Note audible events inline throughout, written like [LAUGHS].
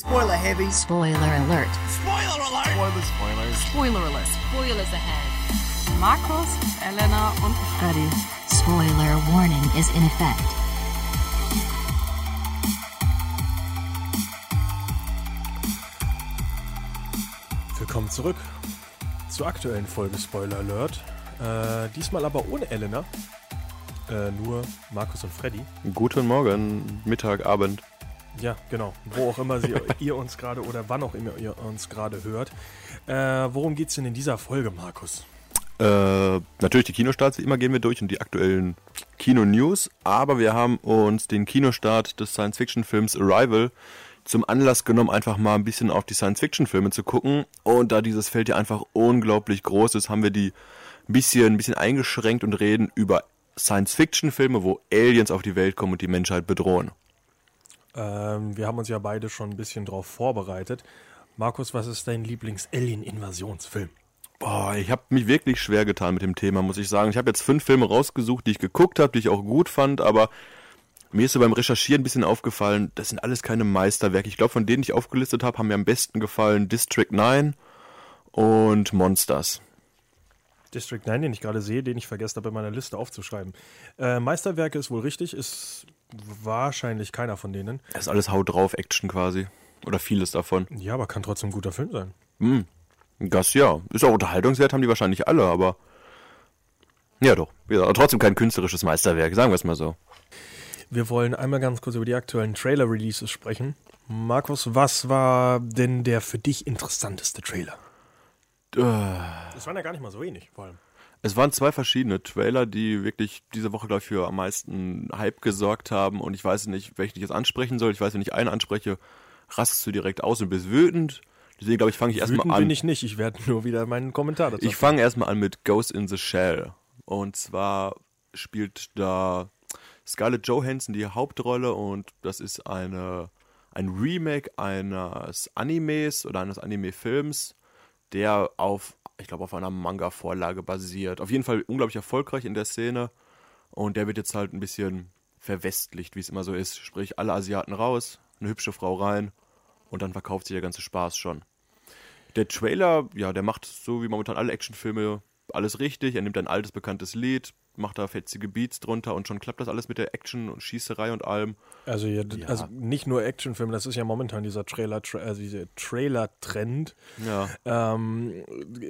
Spoiler heavy. Spoiler alert. Spoiler alert. Spoiler, spoilers. Spoiler alert. Spoilers ahead. Markus, Elena und Freddy. Spoiler warning is in effect. Willkommen zurück zur aktuellen Folge Spoiler Alert. Äh, diesmal aber ohne Elena. Äh, nur Markus und Freddy. Guten Morgen, Mittag, Abend. Ja, genau. Wo auch immer sie, [LAUGHS] ihr uns gerade oder wann auch immer ihr uns gerade hört. Äh, worum geht's denn in dieser Folge, Markus? Äh, natürlich die Kinostarts, wie immer gehen wir durch und die aktuellen Kino-News, aber wir haben uns den Kinostart des Science-Fiction-Films Arrival zum Anlass genommen, einfach mal ein bisschen auf die Science-Fiction-Filme zu gucken. Und da dieses Feld ja einfach unglaublich groß ist, haben wir die ein bisschen, ein bisschen eingeschränkt und reden über Science-Fiction-Filme, wo Aliens auf die Welt kommen und die Menschheit bedrohen. Ähm, wir haben uns ja beide schon ein bisschen drauf vorbereitet. Markus, was ist dein Lieblings-Alien-Invasionsfilm? Boah, ich habe mich wirklich schwer getan mit dem Thema, muss ich sagen. Ich habe jetzt fünf Filme rausgesucht, die ich geguckt habe, die ich auch gut fand, aber mir ist so beim Recherchieren ein bisschen aufgefallen, das sind alles keine Meisterwerke. Ich glaube, von denen ich aufgelistet habe, haben mir am besten gefallen District 9 und Monsters. District 9, den ich gerade sehe, den ich vergessen habe, in meiner Liste aufzuschreiben. Äh, Meisterwerke ist wohl richtig, ist wahrscheinlich keiner von denen. Das ist alles Haut drauf Action quasi. Oder vieles davon. Ja, aber kann trotzdem ein guter Film sein. Hm. Das ja. Ist auch Unterhaltungswert, haben die wahrscheinlich alle, aber. Ja, doch. Ja, trotzdem kein künstlerisches Meisterwerk, sagen wir es mal so. Wir wollen einmal ganz kurz über die aktuellen Trailer-Releases sprechen. Markus, was war denn der für dich interessanteste Trailer? Das waren ja gar nicht mal so wenig, vor allem. Es waren zwei verschiedene Trailer, die wirklich diese Woche, glaube ich, für am meisten Hype gesorgt haben. Und ich weiß nicht, welchen ich jetzt ansprechen soll. Ich weiß, wenn ich einen anspreche, rastest du direkt aus und bist wütend. Deswegen, glaube ich, fange ich erstmal an. bin ich nicht, ich werde [LAUGHS] nur wieder meinen Kommentar dazu. Ich fange erstmal an mit Ghost in the Shell. Und zwar spielt da Scarlett Johansson die Hauptrolle und das ist eine, ein Remake eines Animes oder eines Anime-Films, der auf, ich glaube, auf einer Manga-Vorlage basiert. Auf jeden Fall unglaublich erfolgreich in der Szene und der wird jetzt halt ein bisschen verwestlicht, wie es immer so ist. Sprich, alle Asiaten raus, eine hübsche Frau rein und dann verkauft sich der ganze Spaß schon. Der Trailer, ja, der macht so wie momentan alle Actionfilme alles richtig. Er nimmt ein altes, bekanntes Lied, macht da fetzige Beats drunter und schon klappt das alles mit der Action und Schießerei und allem. Also, ja, Ja. also nicht nur Actionfilme, das ist ja momentan dieser Trailer, also dieser Trailer-Trend. Ja. Ähm,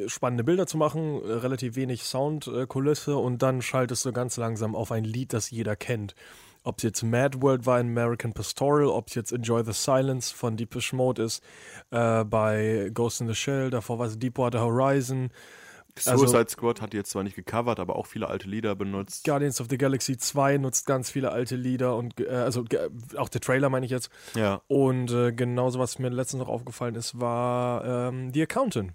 spannende Bilder zu machen, äh, relativ wenig Soundkulisse und dann schaltest du ganz langsam auf ein Lied, das jeder kennt. Ob es jetzt Mad World war in American Pastoral, ob es jetzt Enjoy the Silence von Deepish Mode ist, äh, bei Ghost in the Shell, davor war es Deepwater Horizon, Also- Suicide Squad hat die jetzt zwar nicht gecovert, aber auch viele alte Lieder benutzt. Guardians of the Galaxy 2 nutzt ganz viele alte Lieder und äh, also auch der Trailer meine ich jetzt. Ja. Und äh, genauso, was mir letztens noch aufgefallen ist, war ähm, The Accountant.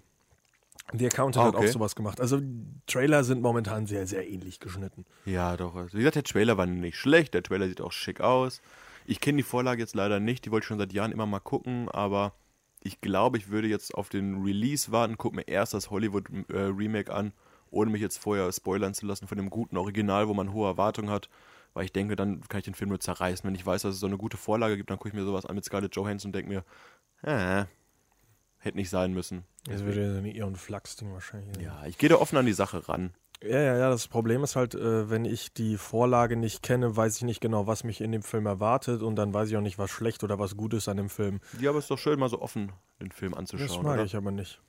The Accountant Ah, hat okay. auch sowas gemacht. Also Trailer sind momentan sehr, sehr ähnlich geschnitten. Ja, doch. Also, Wie gesagt, der Trailer war nicht schlecht, der Trailer sieht auch schick aus. Ich kenne die Vorlage jetzt leider nicht, die wollte ich schon seit Jahren immer mal gucken, aber ich glaube, ich würde jetzt auf den Release warten, guck mir erst das Hollywood-Remake an, ohne mich jetzt vorher spoilern zu lassen von dem guten Original, wo man hohe Erwartungen hat, weil ich denke, dann kann ich den Film nur zerreißen. Wenn ich weiß, dass es so eine gute Vorlage gibt, dann gucke ich mir sowas an mit Scarlett Johansson und denke mir, äh, hätte nicht sein müssen. Das wird ja so ein Ion Flux-Ding wahrscheinlich. sein. Ja, ich gehe da offen an die Sache ran. Ja, ja, ja. Das Problem ist halt, äh, wenn ich die Vorlage nicht kenne, weiß ich nicht genau, was mich in dem Film erwartet und dann weiß ich auch nicht, was schlecht oder was gut ist an dem Film. Ja, aber es ist doch schön, mal so offen den Film anzuschauen. Das mag oder? ich aber nicht.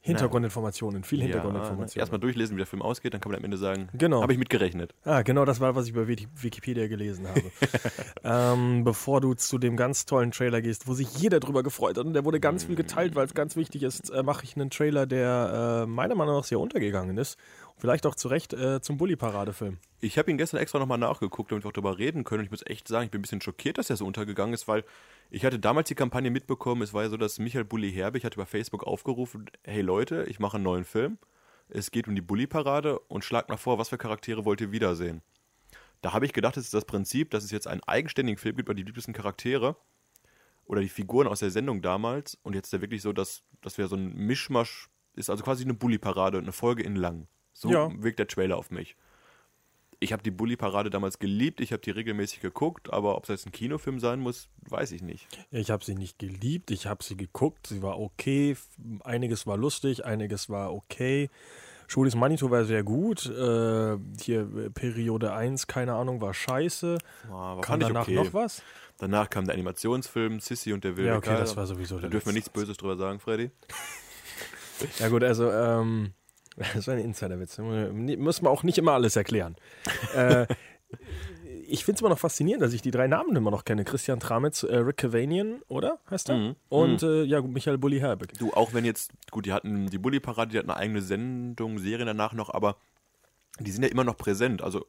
Hintergrundinformationen, viel Hintergrundinformationen. Ja, erstmal durchlesen, wie der Film ausgeht, dann kann man am Ende sagen, Genau. habe ich mitgerechnet. Ah, genau das war, was ich bei Wiki- Wikipedia gelesen habe. [LAUGHS] ähm, bevor du zu dem ganz tollen Trailer gehst, wo sich jeder drüber gefreut hat und der wurde ganz viel geteilt, weil es ganz wichtig ist, äh, mache ich einen Trailer, der äh, meiner Meinung nach sehr untergegangen ist. Vielleicht auch zu Recht äh, zum Bully-Paradefilm. Ich habe ihn gestern extra nochmal nachgeguckt, damit wir auch darüber reden können. Und ich muss echt sagen, ich bin ein bisschen schockiert, dass er so untergegangen ist, weil ich hatte damals die Kampagne mitbekommen. Es war ja so, dass Michael Bulli Herbig hat über Facebook aufgerufen, hey Leute, ich mache einen neuen Film. Es geht um die Bully-Parade und schlag mal vor, was für Charaktere wollt ihr wiedersehen. Da habe ich gedacht, das ist das Prinzip, dass es jetzt einen eigenständigen Film gibt über die liebsten Charaktere oder die Figuren aus der Sendung damals. Und jetzt ist ja wirklich so, dass das wäre so ein Mischmasch ist, also quasi eine Bully-Parade, eine Folge in lang. So Ja. wirkt der Trailer auf mich. Ich habe die Bully-Parade damals geliebt, ich habe die regelmäßig geguckt, aber ob es jetzt ein Kinofilm sein muss, weiß ich nicht. Ich habe sie nicht geliebt, ich habe sie geguckt, sie war okay, einiges war lustig, einiges war okay. Schulis Manitou war sehr gut, äh, hier äh, Periode 1, keine Ahnung, war scheiße. Ah, Kam fand ich danach okay. noch was? Danach kam der Animationsfilm Sissy und der wilde Ja, okay, Kerl. das war sowieso Da dürfen wir nichts Böses drüber sagen, Freddy. Ja gut, also ähm, [LAUGHS] das war ein Insiderwitz. Muss man auch nicht immer alles erklären. äh, [LAUGHS] ich finde es immer noch faszinierend, dass ich die drei Namen immer noch kenne. Christian Tramitz, äh, Rick Cavanian, oder? Heißt er? Mhm. Und Äh, ja, Michael Bulli Herbig. Du, auch wenn jetzt, gut, die hatten die Bully-Parade, die hatten eine eigene Sendung, Serien danach noch, aber die sind ja immer noch präsent. Also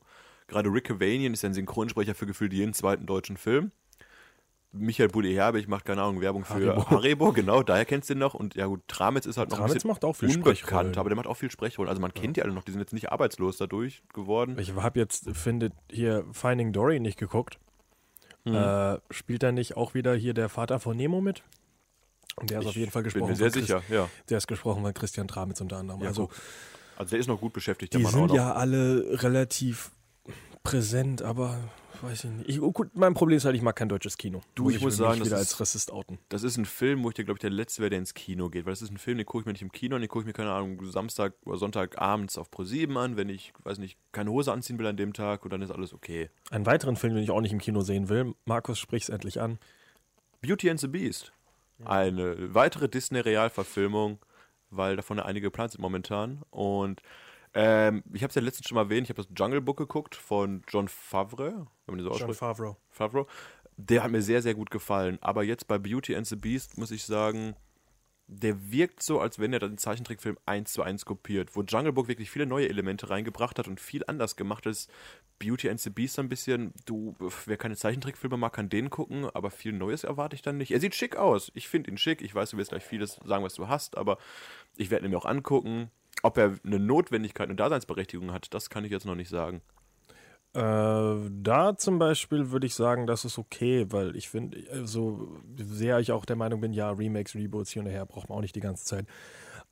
gerade Rick Cavanian ist ja ein Synchronsprecher für gefühlt jeden zweiten deutschen Film. Michael Bulli Herbig macht, keine Ahnung, Werbung für Haribo. Haribo, genau, daher kennst du den noch. Und ja gut, Tramitz ist halt noch ein Tramitz bisschen macht auch viel unbekannt, aber der macht auch viel Sprechrollen. Also man kennt die alle noch, die sind jetzt nicht arbeitslos dadurch geworden. Ich habe jetzt, findet hier Finding Dory nicht geguckt. Hm. Äh, spielt da nicht auch wieder hier der Vater von Nemo mit? Und der ist auf jeden Fall Bin gesprochen. mir sehr von sicher, ja. Der ist gesprochen von Christian Tramitz unter anderem. Ja, also. Also der ist noch gut beschäftigt, die sind ja alle relativ präsent, aber weiß ich nicht. Ich, oh, gut, mein Problem ist halt, ich mag kein deutsches Kino. Du, ich muss mich sagen, das wieder ist- als Rassist outen. Das ist ein Film, wo ich dir, glaube ich, der Letzte wäre, der ins Kino geht. Weil das ist ein Film, den gucke ich mir nicht im Kino und den gucke ich mir, keine Ahnung, Samstag oder Sonntag abends auf Pro7 an, wenn ich, weiß nicht, keine Hose anziehen will an dem Tag und dann ist alles okay. Einen weiteren Film, den ich auch nicht im Kino sehen will. Markus, sprich's endlich an. Beauty and the Beast. Eine weitere Disney-Realverfilmung, weil davon ja einige geplant sind momentan. Und ähm, ich habe es ja letztens schon mal erwähnt, ich habe das Jungle Book geguckt von John Favre, wenn man so John. Favreau. Favreau. Der hat mir sehr, sehr gut gefallen. Aber jetzt bei Beauty and the Beast muss ich sagen, der wirkt so, als wenn er den Zeichentrickfilm eins zu eins kopiert, wo Jungle Book wirklich viele neue Elemente reingebracht hat und viel anders gemacht ist. Beauty and the Beast ein bisschen, du, wer keine Zeichentrickfilme mag, kann den gucken, aber viel Neues erwarte ich dann nicht. Er sieht schick aus. Ich finde ihn schick. Ich weiß, du wirst gleich vieles sagen, was du hast, aber ich werde ihn mir auch angucken. Ob er eine Notwendigkeit, eine Daseinsberechtigung hat, das kann ich jetzt noch nicht sagen. Äh, da zum Beispiel würde ich sagen, das ist okay, weil ich finde, so sehr ich auch der Meinung bin, ja, Remakes, Reboots hier und her braucht man auch nicht die ganze Zeit.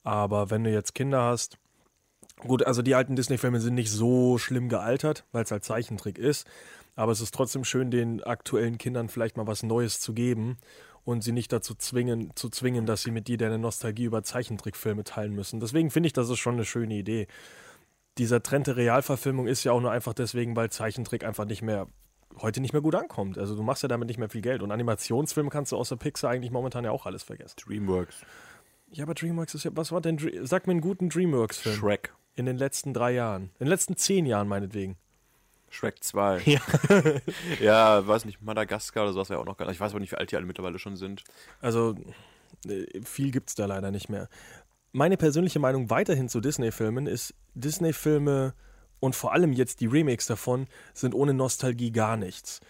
Aber wenn du jetzt Kinder hast, gut, also die alten Disney-Filme sind nicht so schlimm gealtert, weil es halt Zeichentrick ist. Aber es ist trotzdem schön, den aktuellen Kindern vielleicht mal was Neues zu geben und sie nicht dazu zwingen, zu zwingen, dass sie mit dir deine Nostalgie über Zeichentrickfilme teilen müssen. Deswegen finde ich, das ist schon eine schöne Idee dieser Trend der Realverfilmung ist ja auch nur einfach deswegen, weil Zeichentrick einfach nicht mehr heute nicht mehr gut ankommt. Also du machst ja damit nicht mehr viel Geld. Und Animationsfilme kannst du außer Pixar eigentlich momentan ja auch alles vergessen. Dreamworks. Ja, aber DreamWorks ist ja, was war denn, sag mir einen guten DreamWorks-Film. Shrek. In den letzten drei Jahren. In den letzten zehn Jahren meinetwegen. Shrek 2. [LAUGHS] Ja. ja, weiß nicht, Madagaskar oder sowas wäre auch noch gar nicht. Ich weiß aber nicht, wie alt die alle mittlerweile schon sind. Also äh, viel gibt es da leider nicht mehr. Meine persönliche Meinung weiterhin zu Disney-Filmen ist, Disney-Filme und vor allem jetzt die Remakes davon sind ohne Nostalgie gar nichts.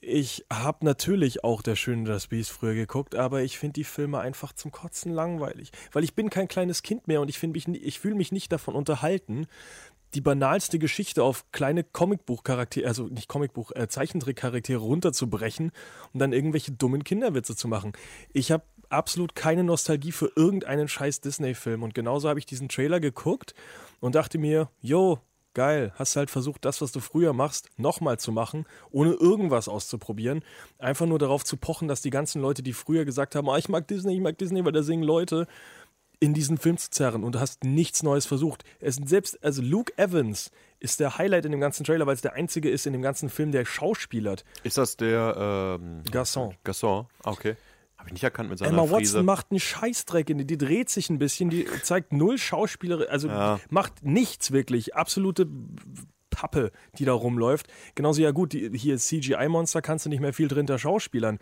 Ich habe natürlich auch Der Schöne das Biest früher geguckt, aber ich finde die Filme einfach zum Kotzen langweilig. Weil ich bin kein kleines Kind mehr und ich, mich, ich fühle mich nicht davon unterhalten, die banalste Geschichte auf kleine Comicbuch-Charaktere, also nicht Comicbuch, äh, Zeichentrick-Charaktere runterzubrechen und dann irgendwelche dummen Kinderwitze zu machen. Ich habe absolut keine Nostalgie für irgendeinen scheiß Disney-Film und genauso habe ich diesen Trailer geguckt und dachte mir, yo, geil, hast halt versucht, das, was du früher machst, nochmal zu machen, ohne irgendwas auszuprobieren. Einfach nur darauf zu pochen, dass die ganzen Leute, die früher gesagt haben, ah, ich mag Disney, ich mag Disney, weil da singen Leute, in diesen Film zu zerren und du hast nichts Neues versucht. Es sind selbst, also Luke Evans ist der Highlight in dem ganzen Trailer, weil es der einzige ist in dem ganzen Film, der schauspielert. Ist das der ähm, Gasson. Gasson? Ah, okay. Habe ich nicht erkannt mit seiner Emma Frise. Watson macht einen Scheißdreck in die, die dreht sich ein bisschen, die zeigt null Schauspieler, also Ja. macht nichts wirklich, absolute Pappe, die da rumläuft. Genauso ja gut, die, hier CGI-Monster kannst du nicht mehr viel drin der Schauspielern.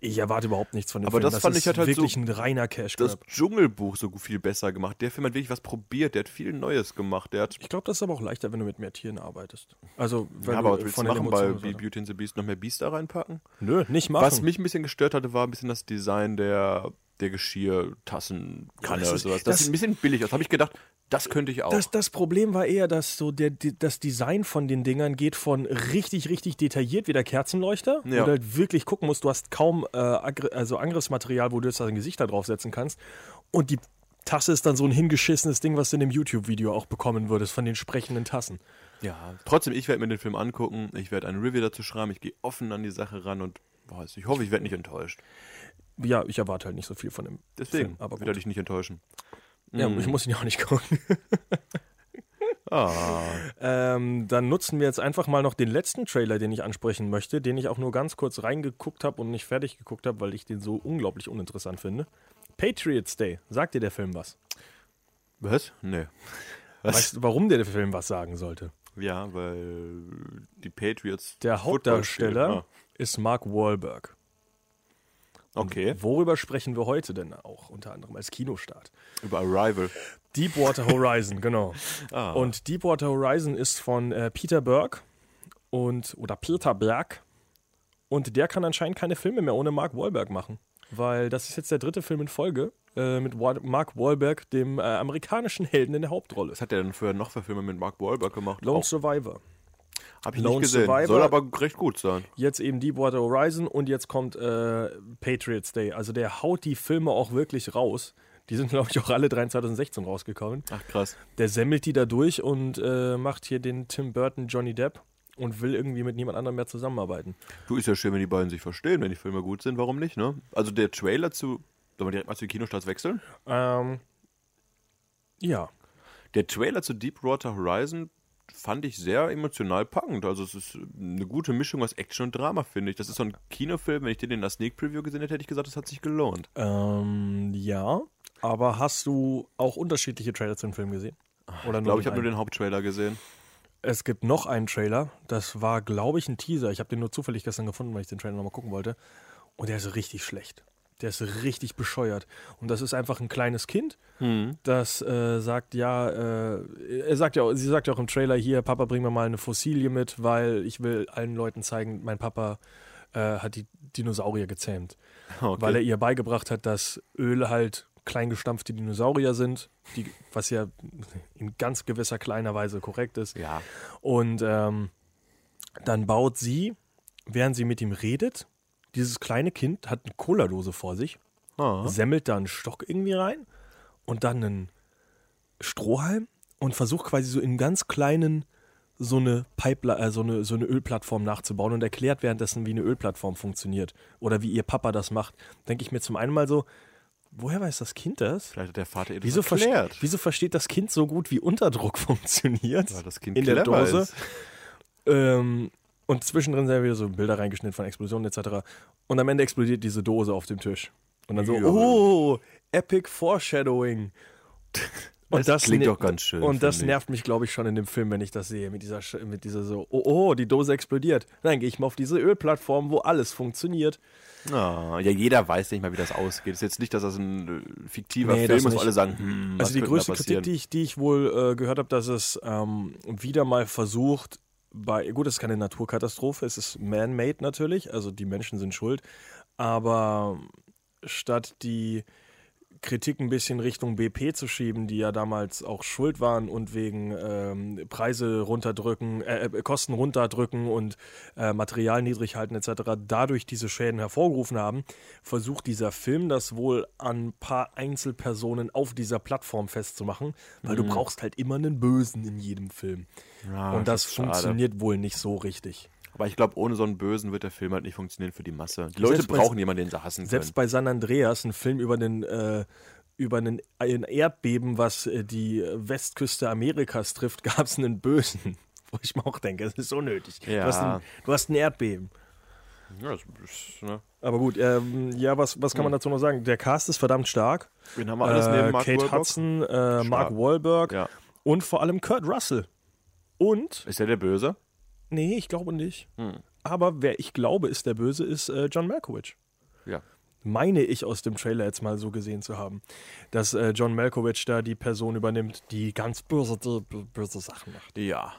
Ich erwarte überhaupt nichts von dem Aber Film. das fand ist ich halt halt wirklich so- ein reiner Cash das Grab. Dschungelbuch so viel besser gemacht. Der Film hat wirklich was probiert. Der hat viel Neues gemacht. Der hat Ich glaube, das ist aber auch leichter, wenn du mit mehr Tieren arbeitest. Also, wenn ja, aber du von machen bei so- Beauty and the Beast noch mehr Biester reinpacken? Nö, nicht machen. Was mich ein bisschen gestört hatte, war ein bisschen das Design der, der Geschirrtassen, Kanne das oder sowas. Das, das- sieht ein bisschen billig aus. Habe ich gedacht, das könnte ich auch. Das, das Problem war eher, dass so der, das Design von den Dingern geht von richtig, richtig detailliert wie der Kerzenleuchter, Ja. wo du halt wirklich gucken musst, du hast kaum äh, also Angriffsmaterial, wo du jetzt dein Gesicht da draufsetzen kannst. Und die Tasse ist dann so ein hingeschissenes Ding, was du in dem YouTube-Video auch bekommen würdest von den sprechenden Tassen. Ja, trotzdem, ich werde mir den Film angucken, ich werde ein Review dazu schreiben, ich gehe offen an die Sache ran und weiß, ich hoffe, ich werde nicht enttäuscht. Ja, ich erwarte halt nicht so viel von dem Deswegen, Film. Aber werde gut. ich nicht enttäuschen. Ja, ich muss ihn ja auch nicht gucken. [LAUGHS] Ah, Ähm, dann nutzen wir jetzt einfach mal noch den letzten Trailer, den ich ansprechen möchte, den ich auch nur ganz kurz reingeguckt habe und nicht fertig geguckt habe, weil ich den so unglaublich uninteressant finde. Patriots Day. Sagt dir der Film was? was? Nee. Was? Weißt du, warum dir der Film was sagen sollte? Ja, weil die Patriots. Der Hauptdarsteller spielen. ist Mark Wahlberg. Okay, Worüber sprechen wir heute denn auch unter anderem als Kinostart? über Arrival. Deepwater [LAUGHS] Horizon, genau. Ah. Und Deepwater Horizon ist von äh, Peter Berg und oder Peter Berg und der kann anscheinend keine Filme mehr ohne Mark Wahlberg machen, weil das ist jetzt der dritte Film in Folge äh, mit Wa Mark Wahlberg, dem äh, amerikanischen Helden in der Hauptrolle. Was hat er denn früher noch für Filme mit Mark Wahlberg gemacht? Lone Auch- Survivor. Hab ich Lone nicht gesehen. Survivor. Soll aber recht gut sein. Jetzt eben Deepwater Horizon und jetzt kommt äh, Patriots Day. Also der haut die Filme auch wirklich raus. Die sind, glaube ich, auch alle drei in 2016 rausgekommen. Ach krass. Der semmelt die da durch und äh, macht hier den Tim Burton Johnny Depp und will irgendwie mit niemand anderem mehr zusammenarbeiten. Du, ist ja schön, wenn die beiden sich verstehen, wenn die Filme gut sind, warum nicht, ne? Also der Trailer zu. Sollen wir direkt mal zu den Kinostarts wechseln? Ähm, ja. Der Trailer zu Deepwater Horizon fand ich sehr emotional packend. Also es ist eine gute Mischung aus Action und Drama, finde ich. Das ist so ein Kinofilm, wenn ich den in der Sneak Preview gesehen hätte, hätte ich gesagt, das hat sich gelohnt. Ähm, ja. Aber hast du auch unterschiedliche Trailer zu dem Film gesehen? Oder Ich glaube, ich habe nur den Haupttrailer gesehen. Es gibt noch einen Trailer. Das war, glaube ich, ein Teaser. Ich habe den nur zufällig gestern gefunden, weil ich den Trailer nochmal gucken wollte. Und der ist richtig schlecht. Der ist richtig bescheuert. Und das ist einfach ein kleines Kind, das äh, sagt, ja, äh, er sagt ja, auch- sie sagt ja auch im Trailer hier, Papa, bring mir mal eine Fossilie mit, weil ich will allen Leuten zeigen, mein Papa äh, hat die Dinosaurier gezähmt. Okay. Weil er ihr beigebracht hat, dass Öl halt kleingestampfte Dinosaurier sind, die, was ja in ganz gewisser kleiner Weise korrekt ist. ja. Und ähm, dann baut sie, während sie mit ihm redet, dieses kleine Kind hat eine Cola-Dose vor sich, Ah. semmelt da einen Stock irgendwie rein und dann einen Strohhalm und versucht quasi so in ganz kleinen so eine Pipeline, äh, so eine, so eine Ölplattform nachzubauen und erklärt währenddessen, wie eine Ölplattform funktioniert oder wie ihr Papa das macht. Denke ich mir zum einen mal so, woher weiß das Kind das? Vielleicht hat der Vater ihr das Wieso, verste erklärt. wieso versteht das Kind so gut, wie Unterdruck [LAUGHS] funktioniert? Weil das Kind in der Dose. Ähm, und zwischendrin sind wieder so Bilder reingeschnitten von Explosionen etc. Und am Ende explodiert diese Dose auf dem Tisch. Und dann so, Ja. oh, Epic Foreshadowing. [LAUGHS] Und Das klingt ne- doch ganz schön, Und das nervt mich, glaube ich, schon in dem Film, wenn ich das sehe. Mit dieser, mit dieser so, oh, oh, die Dose explodiert. Nein, gehe ich mal auf diese Ölplattform, wo alles funktioniert. Ah, ja, jeder weiß nicht mal, wie das ausgeht. Es ist jetzt nicht, dass das ein äh, fiktiver Nee, Film das ist, wo alle sagen, hm, Also die größte Kritik, die ich, die ich wohl äh, gehört habe, dass es ähm, wieder mal versucht, bei, gut, es ist keine Naturkatastrophe, es ist man-made natürlich, also die Menschen sind schuld, aber statt die Kritik ein bisschen Richtung BP zu schieben, die ja damals auch schuld waren und wegen ähm, Preise runterdrücken, äh, äh, Kosten runterdrücken und äh, Material niedrig halten etc., dadurch diese Schäden hervorgerufen haben, versucht dieser Film das wohl an ein paar Einzelpersonen auf dieser Plattform festzumachen, weil du brauchst halt immer einen Bösen in jedem Film. Ja, und das schade. funktioniert wohl nicht so richtig. Aber ich glaube, ohne so einen Bösen wird der Film halt nicht funktionieren für die Masse. Die Leute Selbst bei- brauchen jemanden, den sie hassen können. Selbst bei San Andreas, ein Film über den äh, über einen, ein Erdbeben, was äh, die Westküste Amerikas trifft, [LAUGHS] gab es einen Bösen. [LAUGHS] Wo ich mir auch denke, es ist unnötig. Ja. Du, hast ein, du hast ein Erdbeben. ja, das ist, ne? Aber gut, ähm, ja, was, was kann man dazu noch sagen? Der Cast ist verdammt stark. Wen haben wir alles neben Äh, Mark Kate Wahlberg? Hudson, äh, Mark. Wahlberg Ja. und vor allem Kurt Russell. Und, Ist er der Böse? Nee, ich glaube nicht. Hm. Aber wer ich glaube, ist der Böse, ist äh, John Malkovich. Ja. meine ich aus dem Trailer jetzt mal so gesehen zu haben, dass äh, John Malkovich da die Person übernimmt, die ganz böse, böse Sachen macht. Ja.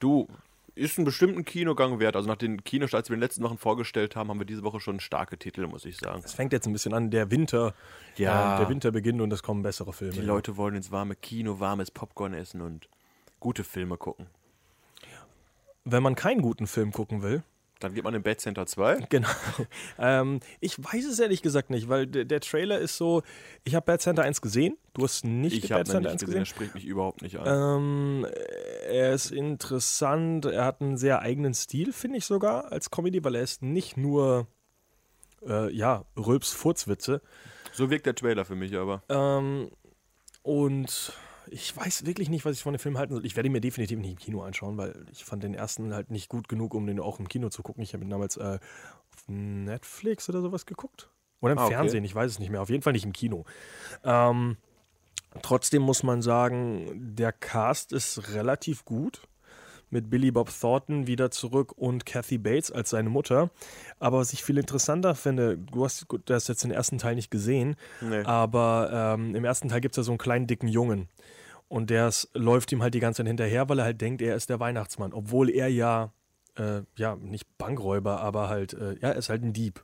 Du, ist einen bestimmten Kinogang wert. Also nach den Kinostarts, die wir in den letzten Wochen vorgestellt haben, haben wir diese Woche schon starke Titel, muss ich sagen. Es fängt jetzt ein bisschen an, der Winter, Ja. äh, der Winter beginnt und es kommen bessere Filme. Die Leute wollen ins warme Kino, warmes Popcorn essen und gute Filme gucken. Wenn man keinen guten Film gucken will, Dann geht man in Bad Center 2. Genau. [LAUGHS] ähm, ich weiß es ehrlich gesagt nicht, weil der, der Trailer ist so. Ich habe Bad Center 1 gesehen. Du hast nicht Ich habe Bad Center nicht 1 gesehen, gesehen. er spricht mich überhaupt nicht an. Ähm, er ist interessant. Er hat einen sehr eigenen Stil, finde ich sogar, als Comedy, weil er ist nicht nur, äh, ja, Rülps Furzwitze. so wirkt der Trailer für mich aber. Ähm, und ich weiß wirklich nicht, was ich von dem Film halten soll. Ich werde ihn mir definitiv nicht im Kino anschauen, weil ich fand den ersten halt nicht gut genug, um den auch im Kino zu gucken. Ich habe ihn damals äh, auf Netflix oder sowas geguckt. Oder im Ah, okay. Fernsehen, ich weiß es nicht mehr. Auf jeden Fall nicht im Kino. Ähm, trotzdem muss man sagen, der Cast ist relativ gut. Mit Billy Bob Thornton wieder zurück und Kathy Bates als seine Mutter. Aber was ich viel interessanter finde, du hast, hast jetzt den ersten Teil nicht gesehen, Nee. aber ähm, im ersten Teil gibt es ja so einen kleinen dicken Jungen. Und der läuft ihm halt die ganze Zeit hinterher, weil er halt denkt, er ist der Weihnachtsmann. Obwohl er ja, äh, ja, nicht Bankräuber, aber halt, äh, ja, er ist halt ein Dieb.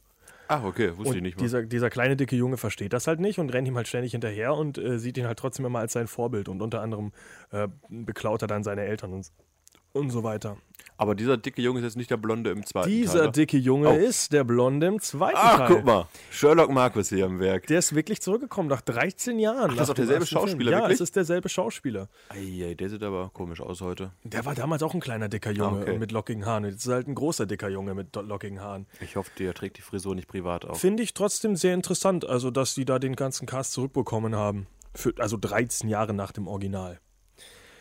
Ach, okay, wusste ich Und nicht mal. dieser, dieser kleine dicke Junge versteht das halt nicht und rennt ihm halt ständig hinterher und äh, sieht ihn halt trotzdem immer als sein Vorbild. Und unter anderem äh, beklaut er dann seine Eltern und, und so weiter. Aber dieser dicke Junge ist jetzt nicht der Blonde im zweiten Dieser Teil. ne? dicke Junge Oh. ist der Blonde im zweiten Ach, Teil. guck mal. Sherlock Marquis hier im Werk. Der ist wirklich zurückgekommen nach 13 Jahren. Ach, das ist auch derselbe ersten Film. Schauspieler, Ja, wirklich? es ist derselbe Schauspieler. Eieiei, der sieht aber komisch aus heute. Der war damals auch ein kleiner dicker Junge Ah, okay. mit lockigen Haaren. Jetzt ist er halt ein großer dicker Junge mit lockigen Haaren. Ich hoffe, der trägt die Frisur nicht privat auf. Finde ich trotzdem sehr interessant, also dass die da den ganzen Cast zurückbekommen haben. Für, also 13 Jahre nach dem Original.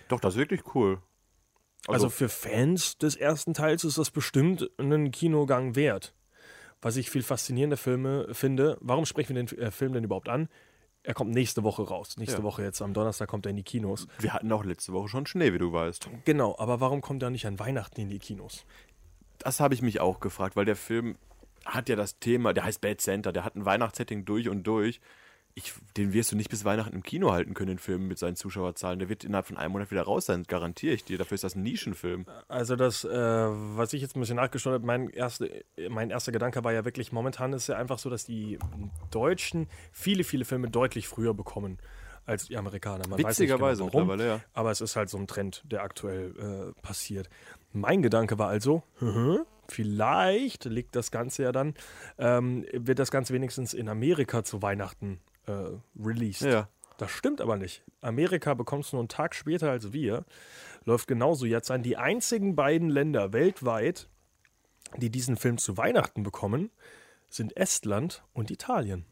Doch, das ist wirklich cool. Also, für Fans des ersten Teils ist das bestimmt einen Kinogang wert. Was ich viel faszinierender Filme finde, warum sprechen wir den äh, Film denn überhaupt an? Er kommt nächste Woche raus. Nächste Ja. Woche jetzt am Donnerstag kommt er in die Kinos. wir hatten auch letzte Woche schon Schnee, wie du weißt. Genau, aber warum kommt er nicht an Weihnachten in die Kinos? Das habe ich mich auch gefragt, weil der Film hat ja das Thema, der heißt Bad Center, der hat ein Weihnachtssetting durch und durch. Ich, den wirst du nicht bis Weihnachten im Kino halten können, den Film mit seinen Zuschauerzahlen. Der wird innerhalb von einem Monat wieder raus sein, garantiere ich dir. Dafür ist das ein Nischenfilm. Also das, äh, was ich jetzt ein bisschen nachgeschaut habe, mein, erste, mein erster Gedanke war ja wirklich, momentan ist es ja einfach so, dass die Deutschen viele, viele Filme deutlich früher bekommen als die Amerikaner. Man Witzigerweise weiß nicht genau, warum, ja. aber es ist halt so ein Trend, der aktuell äh, passiert. Mein Gedanke war also, vielleicht liegt das Ganze ja dann, ähm, wird das Ganze wenigstens in Amerika zu Weihnachten äh, released. Ja. Das stimmt aber nicht. Amerika bekommt es nur einen Tag später als wir. Läuft genauso jetzt an. Die einzigen beiden Länder weltweit, die diesen Film zu Weihnachten bekommen, sind Estland und Italien.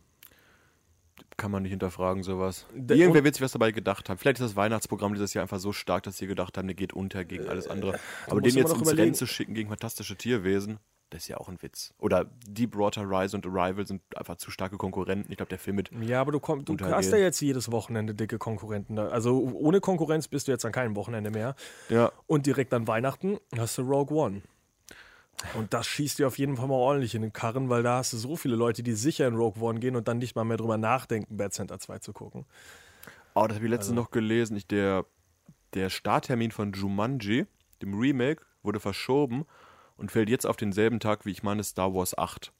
Kann man nicht hinterfragen, sowas. Der- Irgendwer wird sich was dabei gedacht haben. Vielleicht ist das Weihnachtsprogramm dieses Jahr einfach so stark, dass sie gedacht haben, der geht unter gegen alles andere. Aber Äh, musst den jetzt noch ins überlegen. Rennen zu schicken gegen fantastische Tierwesen, das ist ja auch ein Witz. Oder Deepwater Rise und Arrival sind einfach zu starke Konkurrenten. Ich glaube, der Film mit Ja, aber du, komm, du hast ja jetzt jedes Wochenende dicke Konkurrenten. da. Also ohne Konkurrenz bist du jetzt an keinem Wochenende mehr. Ja, Und direkt an Weihnachten hast du Rogue One. Und das schießt dir auf jeden Fall mal ordentlich in den Karren, weil da hast du so viele Leute, die sicher in Rogue One gehen und dann nicht mal mehr drüber nachdenken, Bad Center 2 zu gucken. Oh, das habe ich Also letztens noch gelesen. Ich, der, der Starttermin von Jumanji, dem Remake, wurde verschoben und fällt jetzt auf denselben Tag wie ich meine Star Wars 8.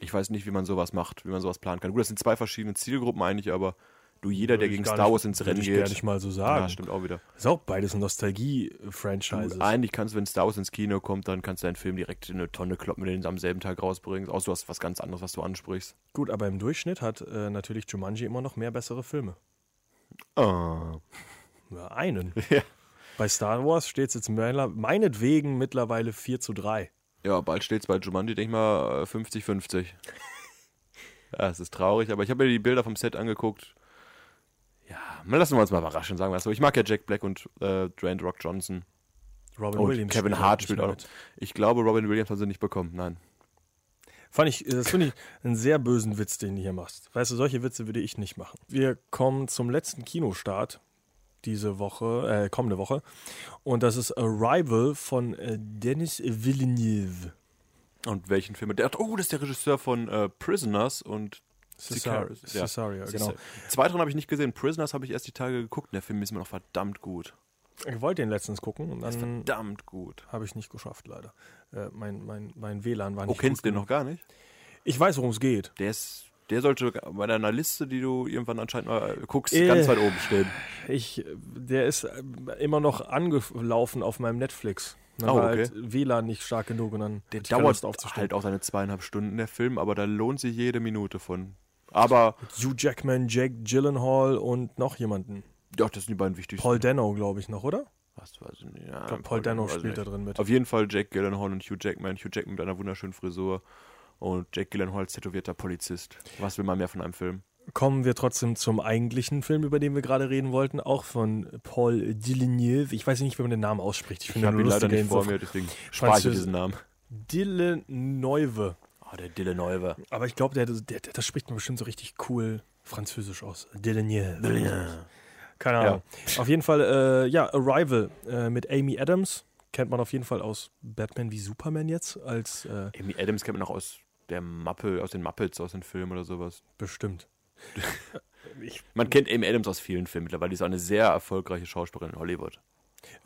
Ich weiß nicht, wie man sowas macht, wie man sowas planen kann. Gut, das sind zwei verschiedene Zielgruppen eigentlich, aber du, jeder, der Würde ich gegen Star nicht- Wars ins würde Rennen ich geht. gar nicht mal so sagen. Ja, stimmt auch wieder. Ist auch beides Nostalgie-Franchises. Eigentlich kannst du, wenn Star Wars ins Kino kommt, dann kannst du deinen Film direkt in eine Tonne kloppen, wenn du den am selben Tag rausbringst. Außer du hast was ganz anderes, was du ansprichst. Gut, aber im Durchschnitt hat äh, natürlich Jumanji immer noch mehr bessere Filme. Ah. Ja, einen. [LAUGHS] Ja. Bei Star Wars steht es jetzt meinetwegen mittlerweile 4 zu 3. Ja, bald steht's bei Jumanji, denke ich mal, äh, 50-50. [LAUGHS] ja, es ist traurig, aber ich habe mir die Bilder vom Set angeguckt. Ja, lassen wir uns mal überraschen, sagen wir es so. Ich mag ja Jack Black und äh, Dwayne Rock Johnson. Robin Und Williams Kevin Hart spielt auch noch. mit. Ich glaube, Robin Williams haben sie nicht bekommen. Nein. Fand ich, das finde ich einen sehr bösen Witz, den du hier machst. Weißt du, solche Witze würde ich nicht machen. Wir kommen zum letzten Kinostart diese Woche, äh, kommende Woche. Und das ist Arrival von äh, Denis Villeneuve. Und welchen Film? Der, oh, das ist der Regisseur von äh, Prisoners und Cesar Sicario. Ja. Genau. Zweiteren habe ich nicht gesehen. Prisoners habe ich erst die Tage geguckt. und Der Film ist mir noch verdammt gut. Ich wollte den letztens gucken und dann verdammt gut. habe ich nicht geschafft, leider. Äh, mein, mein, mein WLAN war Oh, nicht kennst gut du den noch gar nicht? Ich weiß, worum es geht. Der ist, der sollte bei deiner Liste, die du irgendwann anscheinend mal guckst, Äh. ganz weit oben stehen. Ich, der ist äh, immer noch angelaufen auf meinem Netflix. Dann Oh, okay. halt WLAN nicht stark genug und dann Der dauert halt auch seine zweieinhalb Stunden, der Film, aber da lohnt sich jede Minute von. Aber, Hugh Jackman, Jake Gyllenhaal und noch jemanden. ja, das sind die beiden wichtigsten. Paul Dano, glaube ich noch, oder? Was weiß ich nicht. Ja, Ich glaube, Paul Dano weiß spielt da drin mit. Auf jeden Fall Jake Gyllenhaal und Hugh Jackman. Hugh Jackman mit einer wunderschönen Frisur und Jake Gyllenhaal tätowierter Polizist. Was will man mehr von einem Film? Kommen wir trotzdem zum eigentlichen Film, über den wir gerade reden wollten, auch von Paul Villeneuve. Ich weiß nicht, wie man den Namen ausspricht. Ich Ich habe ihn leider nicht vor mir, deswegen spare ich diesen Namen. Villeneuve. Oh, der Villeneuve. Aber ich glaube, der, der, der, das spricht man bestimmt so richtig cool französisch aus. Villeneuve. Keine Ahnung. Auf jeden Fall, äh, ja, Arrival äh, mit Amy Adams. Kennt man auf jeden Fall aus Batman wie Superman jetzt als äh, Amy Adams kennt man noch aus der Mappe, aus den Muppets, aus den Filmen oder sowas. bestimmt. [LAUGHS] ich, Man kennt Amy Adams aus vielen Filmen mittlerweile. Die ist auch eine sehr erfolgreiche Schauspielerin in Hollywood.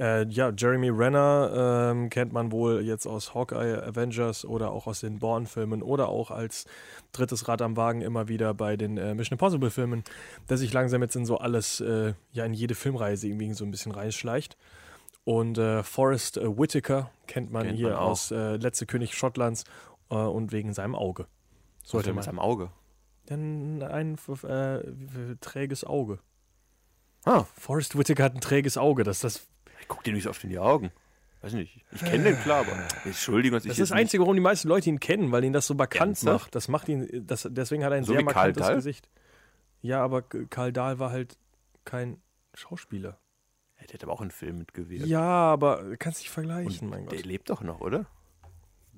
äh, ja, Jeremy Renner ähm, kennt man wohl jetzt aus Hawkeye, Avengers oder auch aus den Bourne-Filmen oder auch als drittes Rad am Wagen immer wieder bei den äh, Mission Impossible-Filmen, der sich langsam jetzt in so alles, äh, ja, in jede Filmreise irgendwie so ein bisschen reinschleicht. Und äh, Forrest Whitaker kennt man Kennt hier man aus äh, Letzte König Schottlands äh, und wegen seinem Auge. Sollte mit man. seinem Auge. Denn ein äh, träges Auge. Ah, Forrest Whitaker hat ein träges Auge. Das, das, ich guck dir nicht so oft in die Augen. Weiß nicht. Ich kenne den klar, aber Entschuldigung, dass das ist das Einzige, warum die meisten Leute ihn kennen, weil ihn das so bekannt Ernsthaft? macht. Das macht ihn, das, deswegen hat er ein So sehr Karl markantes Dahl? Gesicht. Ja, aber Karl Dahl war halt kein Schauspieler. der hat aber auch einen Film mitgewirkt. Ja, aber kannst nicht vergleichen, mein Der Gott. lebt doch noch, oder?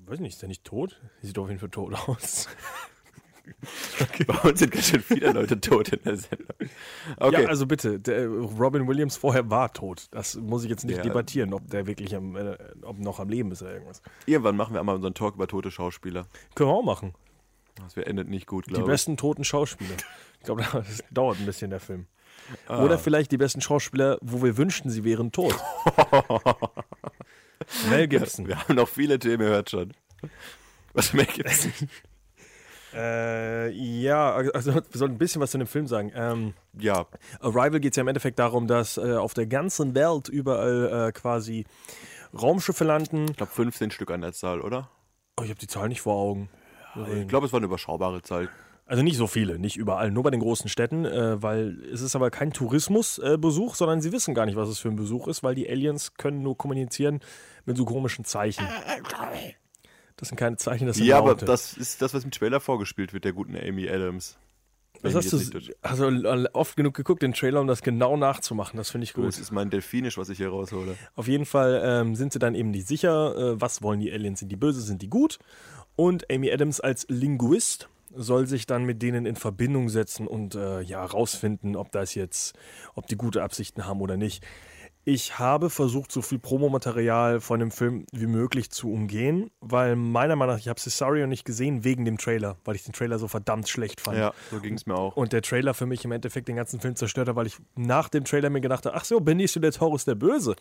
Weiß nicht, ist der nicht tot? Sieht auf jeden Fall tot aus. [LAUGHS] Bei uns sind ganz schön viele Leute tot in der Sendung. Okay. Ja, also bitte, der, Robin Williams vorher war tot. Das muss ich jetzt nicht Ja. debattieren, ob der wirklich am, äh, ob noch am Leben ist oder irgendwas. Irgendwann machen wir einmal unseren Talk über tote Schauspieler. Können wir auch machen. Das endet nicht gut, Die glaube ich. besten toten Schauspieler. Ich glaube, [LAUGHS] das dauert ein bisschen, der Film. Ah. Oder vielleicht die besten Schauspieler, wo wir wünschten, sie wären tot. [LAUGHS] Mel Gibson. Wir haben noch viele Themen, ihr hört schon. Was mehr gibt's? [LAUGHS] Äh, ja, also wir sollten ein bisschen was zu dem Film sagen. Ähm, Ja, Arrival geht es ja im Endeffekt darum, dass äh, auf der ganzen Welt überall äh, quasi Raumschiffe landen. ich glaube 15 Stück an der Zahl, oder? Oh, ich habe die Zahl nicht vor Augen. Ich glaube, es war eine überschaubare Zahl. Also nicht so viele, nicht überall, nur bei den großen Städten, äh, weil es ist aber kein Tourismusbesuch, äh, sondern sie wissen gar nicht, was es für ein Besuch ist, weil die Aliens können nur kommunizieren mit so komischen Zeichen. Das sind keine Zeichen, das sind Ja, aber Laute. das ist das, was im Trailer vorgespielt wird, der guten Amy Adams. das hast du also oft genug geguckt, den Trailer, um das genau nachzumachen. Das finde ich Gut, es ist mein Delfinisch, was ich hier raushole. Auf jeden Fall ähm, sind sie dann eben nicht sicher, äh, was wollen die Aliens, sind die böse, sind die gut. Und Amy Adams als Linguist soll sich dann mit denen in Verbindung setzen und äh, ja rausfinden, ob das jetzt, ob die gute Absichten haben oder nicht. Ich habe versucht, so viel Promomaterial von dem Film wie möglich zu umgehen, weil meiner Meinung nach, ich habe Cesario nicht gesehen wegen dem Trailer, weil ich den Trailer so verdammt schlecht fand. Ja, so ging es mir auch. Und der Trailer für mich im Endeffekt den ganzen Film zerstört hat, weil ich nach dem Trailer mir gedacht habe, ach so, Benicio del Toro ist der Böse.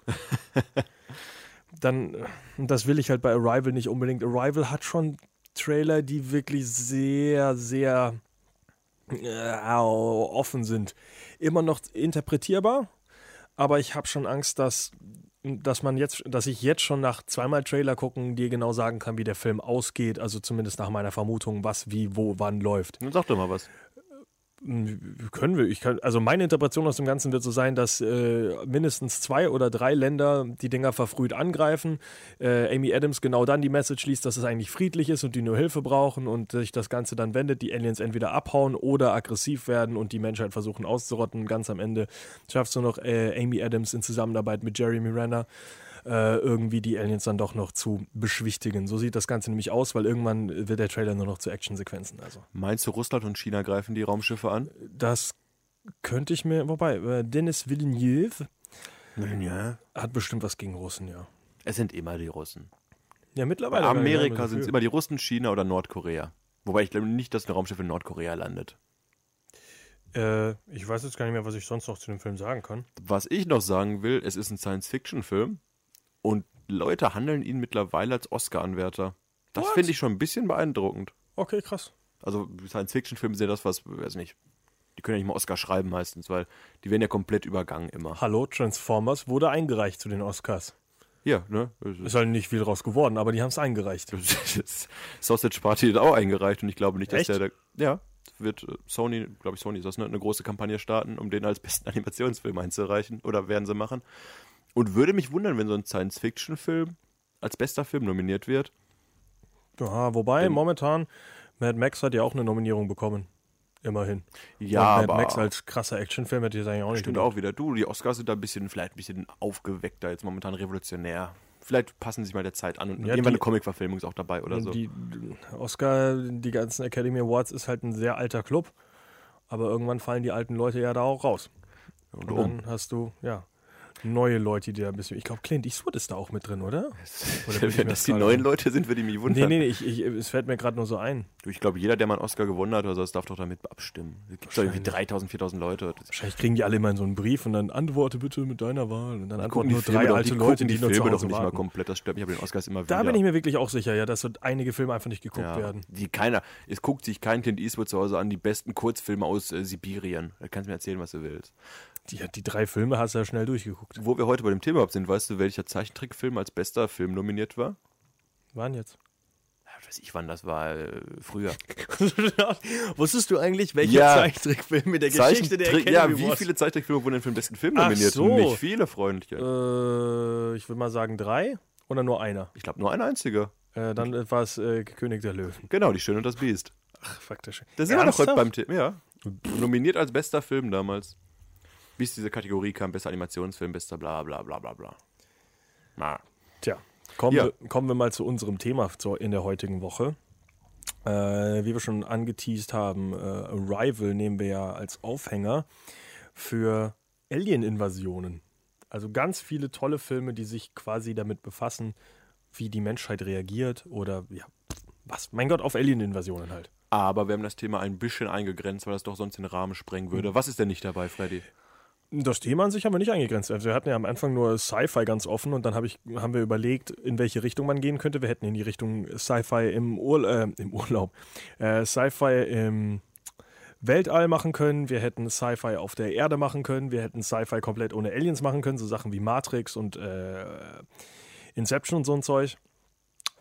[LAUGHS] Dann, das will ich halt bei Arrival nicht unbedingt. Arrival hat schon Trailer, die wirklich sehr, sehr äh, offen sind. Immer noch interpretierbar, aber ich habe schon Angst, dass dass man jetzt, dass ich jetzt schon nach zweimal Trailer gucken dir genau sagen kann, wie der Film ausgeht, also zumindest nach meiner Vermutung, was, wie, wo, wann läuft. Sag doch mal was. Können wir. Ich kann, also meine Interpretation aus dem Ganzen wird so sein, dass äh, mindestens zwei oder drei Länder die Dinger verfrüht angreifen. Äh, Amy Adams genau dann die Message liest, dass es eigentlich friedlich ist und die nur Hilfe brauchen und sich das Ganze dann wendet, die Aliens entweder abhauen oder aggressiv werden und die Menschheit versuchen auszurotten. Ganz am Ende schafft es nur noch äh, Amy Adams in Zusammenarbeit mit Jeremy Renner äh, irgendwie die Aliens dann doch noch zu beschwichtigen. So sieht das Ganze nämlich aus, weil irgendwann wird der Trailer nur noch zu Actionsequenzen. Also Meinst du, Russland und China greifen die Raumschiffe an? das könnte ich mir, wobei, äh, Dennis Villeneuve Ja. hat bestimmt was gegen Russen, ja. Es sind immer die Russen. Ja, Bei mittlerweile. mehr Amerika sind es immer die Russen, China oder Nordkorea. Wobei ich glaube nicht, dass ein Raumschiff in Nordkorea landet. Äh, ich weiß jetzt gar nicht mehr, was ich sonst noch zu dem Film sagen kann. Was ich noch sagen will, es ist ein Science-Fiction-Film und Leute handeln ihn mittlerweile als Oscar-Anwärter. Das finde ich schon ein bisschen beeindruckend. Okay, krass. Also Science-Fiction-Filme sind ja das, was, weiß nicht, die können ja nicht mal Oscar schreiben meistens, weil die werden ja komplett übergangen immer. Hallo, Transformers wurde eingereicht zu den Oscars. Ja, ne? Ist halt nicht viel draus geworden, aber die haben [LAUGHS] es eingereicht. Sausage Party hat auch eingereicht und ich glaube nicht, dass Echt? der, der. Ja, wird äh, Sony, glaube ich, Sony ist das, ne, eine große Kampagne starten, um den als besten [LAUGHS] Animationsfilm einzureichen. Oder werden sie machen. Und würde mich wundern, wenn so ein Science-Fiction-Film als bester Film nominiert wird. Ja, wobei momentan Mad Max hat ja auch eine Nominierung bekommen. Immerhin. Ja, Und Mad Max als krasser Actionfilm hätte ich jetzt eigentlich auch nicht stimmt gedacht. auch wieder. Du, die Oscars sind da ein bisschen, vielleicht ein bisschen aufgeweckter, jetzt momentan revolutionär. Vielleicht passen sie sich mal der Zeit an und Ja, irgendwann die- eine Comic-Verfilmung ist auch dabei oder so. Die Oscar, die ganzen Academy Awards ist halt ein sehr alter Club. Aber irgendwann fallen die alten Leute ja da auch raus. und Und um. dann hast du, ja, neue Leute, die da ein bisschen. Ich glaube, Clint Eastwood ist da auch mit drin, oder? Oder [LAUGHS] Wenn das die neuen Leute sind, würde ich mich wundern. nee, nee, ich, ich, es fällt mir gerade nur so ein. Ich glaube, jeder, der mal einen Oscar gewonnen hat oder so, das darf doch damit abstimmen. Es gibt doch irgendwie 3000, 4000 Leute. Wahrscheinlich kriegen die alle immer in so einen Brief und dann antworte bitte mit deiner Wahl. Und dann antworten nur drei alte Leute, die, die nur Filme doch nicht mal komplett. Das stört mich aber den Oscars immer wieder. Da bin ich mir wirklich auch sicher, ja, dass so einige Filme einfach nicht geguckt werden. Die keiner, es guckt sich kein Kind Eastwood zu Hause an, die besten Kurzfilme aus äh, Sibirien. Da kannst du mir erzählen, was du willst. Die, die drei Filme hast du ja schnell durchgeguckt. Wo wir heute bei dem Thema sind, weißt du, welcher Zeichentrickfilm als bester Film nominiert war? Waren jetzt. Ja, weiß ich, wann das war, äh, früher. [LAUGHS] Wusstest du eigentlich, welcher Ja. Zeichentrickfilm mit der Zeichentrick, ja, wie viele Zeichentrickfilme wurden denn für den besten Film Ach nominiert? so. Nicht viele, Freundchen. Äh, ich würde mal sagen drei oder nur einer. Ich glaube, nur ein einziger. Äh, dann war es äh, König der Löwen. Genau, Die Schöne und das Biest. Ach, faktisch. Da sind wir doch heute beim Thema. Ja. Nominiert als bester Film damals. Bis diese Kategorie kam, bester Animationsfilm, bester bla bla bla bla bla. Na. Tja, kommen, Ja. wir, kommen wir mal zu unserem Thema in der heutigen Woche. Äh, wie wir schon angeteased haben, äh, Arrival nehmen wir ja als Aufhänger für Alien-Invasionen. Also ganz viele tolle Filme, die sich quasi damit befassen, wie die Menschheit reagiert oder ja, was, mein Gott, auf Alien-Invasionen halt. Aber wir haben das Thema ein bisschen eingegrenzt, weil das doch sonst den Rahmen sprengen würde. Was ist denn nicht dabei, Freddy? Das Thema an sich haben wir nicht eingegrenzt. Wir hatten ja am Anfang nur Sci-Fi ganz offen und dann hab ich, haben wir überlegt, in welche Richtung man gehen könnte. Wir hätten in die Richtung Sci-Fi im, Ur äh, im Urlaub, äh, Sci-Fi im Weltall machen können. Wir hätten Sci-Fi auf der Erde machen können. Wir hätten Sci-Fi komplett ohne Aliens machen können. So Sachen wie Matrix und äh, Inception und so ein Zeug.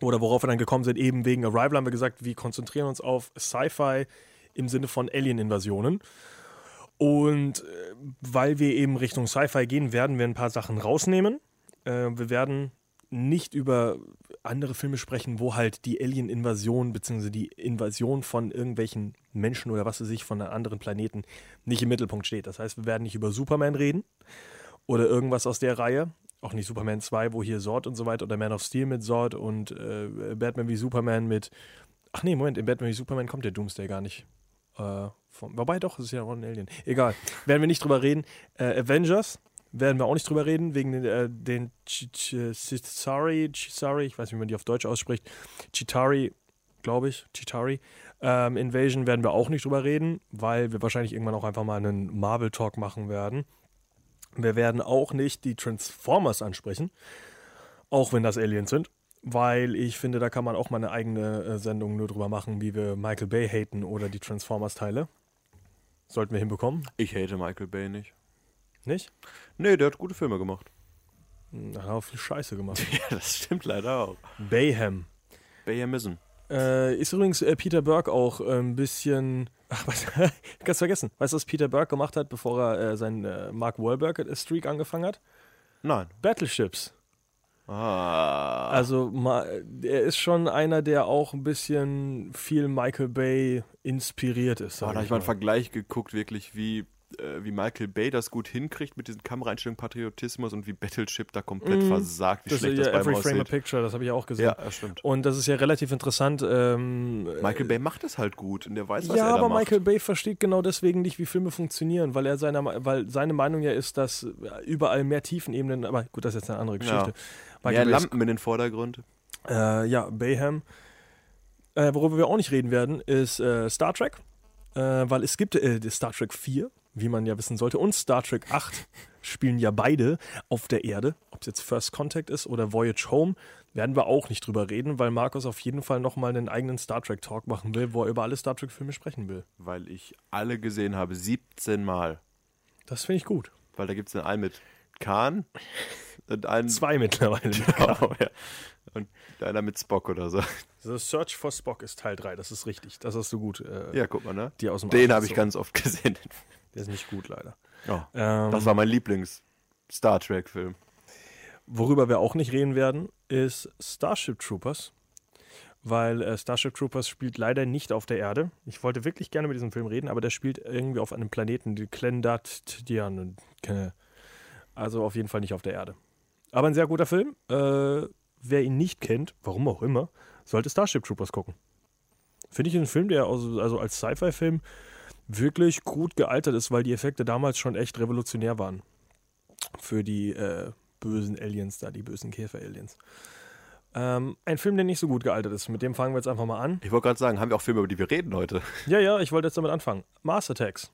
Oder worauf wir dann gekommen sind, eben wegen Arrival haben wir gesagt, wir konzentrieren uns auf Sci-Fi im Sinne von Alien-Invasionen. Und äh, weil wir eben Richtung Sci-Fi gehen, werden wir ein paar Sachen rausnehmen. Äh, wir werden nicht über andere Filme sprechen, wo halt die Alien-Invasion bzw. die Invasion von irgendwelchen Menschen oder was weiß ich von einem anderen Planeten nicht im Mittelpunkt steht. Das heißt, wir werden nicht über Superman reden oder irgendwas aus der Reihe. Auch nicht Superman 2, wo hier Sord und so weiter oder Man of Steel mit Sord und äh, Batman wie Superman mit. Ach nee, Moment, in Batman wie Superman kommt der Doomsday gar nicht. Äh, wobei doch, es ist ja auch ein Alien. Egal. Werden wir nicht drüber reden. Äh, Avengers werden wir auch nicht drüber reden, wegen den, äh, den Ch- Ch- Chitari, Chitari, ich weiß nicht, wie man die auf Deutsch ausspricht. Chitari, glaube ich, Chitari. Ähm, Invasion werden wir auch nicht drüber reden, weil wir wahrscheinlich irgendwann auch einfach mal einen Marvel-Talk machen werden. Wir werden auch nicht die Transformers ansprechen, auch wenn das Aliens sind, weil ich finde, da kann man auch mal eine eigene äh, Sendung nur drüber machen, wie wir Michael Bay haten oder die Transformers-Teile. Sollten wir hinbekommen, Ich hate Michael Bay nicht. nicht? Nee, der hat gute Filme gemacht. Da hat er auch viel Scheiße gemacht. [LAUGHS] Ja, das stimmt leider auch. Bayham. Bayhamism. Äh, ist übrigens äh, Peter Burke auch äh, ein bisschen. Ach, was? [LAUGHS] ganz vergessen. Weißt du, was Peter Burke gemacht hat, bevor er äh, seinen Mark Wahlberg-Streak angefangen hat? Nein. Battleships. Ah. Also, er ist schon einer, der auch ein bisschen viel Michael Bay inspiriert ist. Sag da habe ich mal einen. Vergleich geguckt, wirklich, wie, äh, wie Michael Bay das gut hinkriegt mit diesen Kameraeinstellungen, Patriotismus und wie Battleship da komplett versagt, wie das schlecht ist das ja Every Frame a aussieht. Picture, das habe ich auch gesehen. Ja, das stimmt. Und das ist ja relativ interessant. Ähm, Michael Bay macht das halt gut und der weiß, was ja, er da aber macht. Michael Bay versteht genau deswegen nicht, wie Filme funktionieren, weil er seiner, weil seine Meinung ja ist, dass überall mehr Tiefenebenen, aber gut, das ist jetzt eine andere Geschichte. Mehr Michael Bay ist- Lampen in den Vordergrund. Äh, ja, Bayham. Äh, worüber wir auch nicht reden werden, ist äh, Star Trek. Äh, weil es gibt äh, Star Trek 4, wie man ja wissen sollte, und Star Trek 8 spielen ja beide auf der Erde. Ob es jetzt First Contact ist oder Voyage Home, werden wir auch nicht drüber reden, weil Markus auf jeden Fall nochmal einen eigenen Star Trek Talk machen will, wo er über alle Star Trek Filme sprechen will. Weil ich alle gesehen habe, 17 Mal. Das finde ich gut. Weil da gibt es den einen mit Khan und einen Zwei mittlerweile. [LAUGHS] Genau, ja. Und einer mit Spock oder so. The Search for Spock ist Teil 3, das ist richtig. Das hast du gut. Äh, Ja, guck mal, ne? Die aus dem Den habe ich gezogen. ganz oft gesehen. [LAUGHS] Der ist nicht gut, leider. Oh, Ähm, das war mein Lieblings-Star Trek-Film. Worüber wir auch nicht reden werden, ist Starship Troopers. Weil äh, Starship Troopers spielt leider nicht auf der Erde. Ich wollte wirklich gerne mit diesem Film reden, aber der spielt irgendwie auf einem Planeten, die Klendat-Tian. Also auf jeden Fall nicht auf der Erde. Aber ein sehr guter Film. Äh, wer ihn nicht kennt, warum auch immer, sollte Starship Troopers gucken. Finde ich ein Film, der also, also als Sci-Fi-Film wirklich gut gealtert ist, weil die Effekte damals schon echt revolutionär waren. Für die äh, bösen Aliens da, die bösen Käfer-Aliens. Ähm, ein Film, der nicht so gut gealtert ist. Mit dem fangen wir jetzt einfach mal an. Ich wollte gerade sagen, haben wir auch Filme, über die wir reden heute? Ja, ja, ich wollte jetzt damit anfangen. Mars Attacks.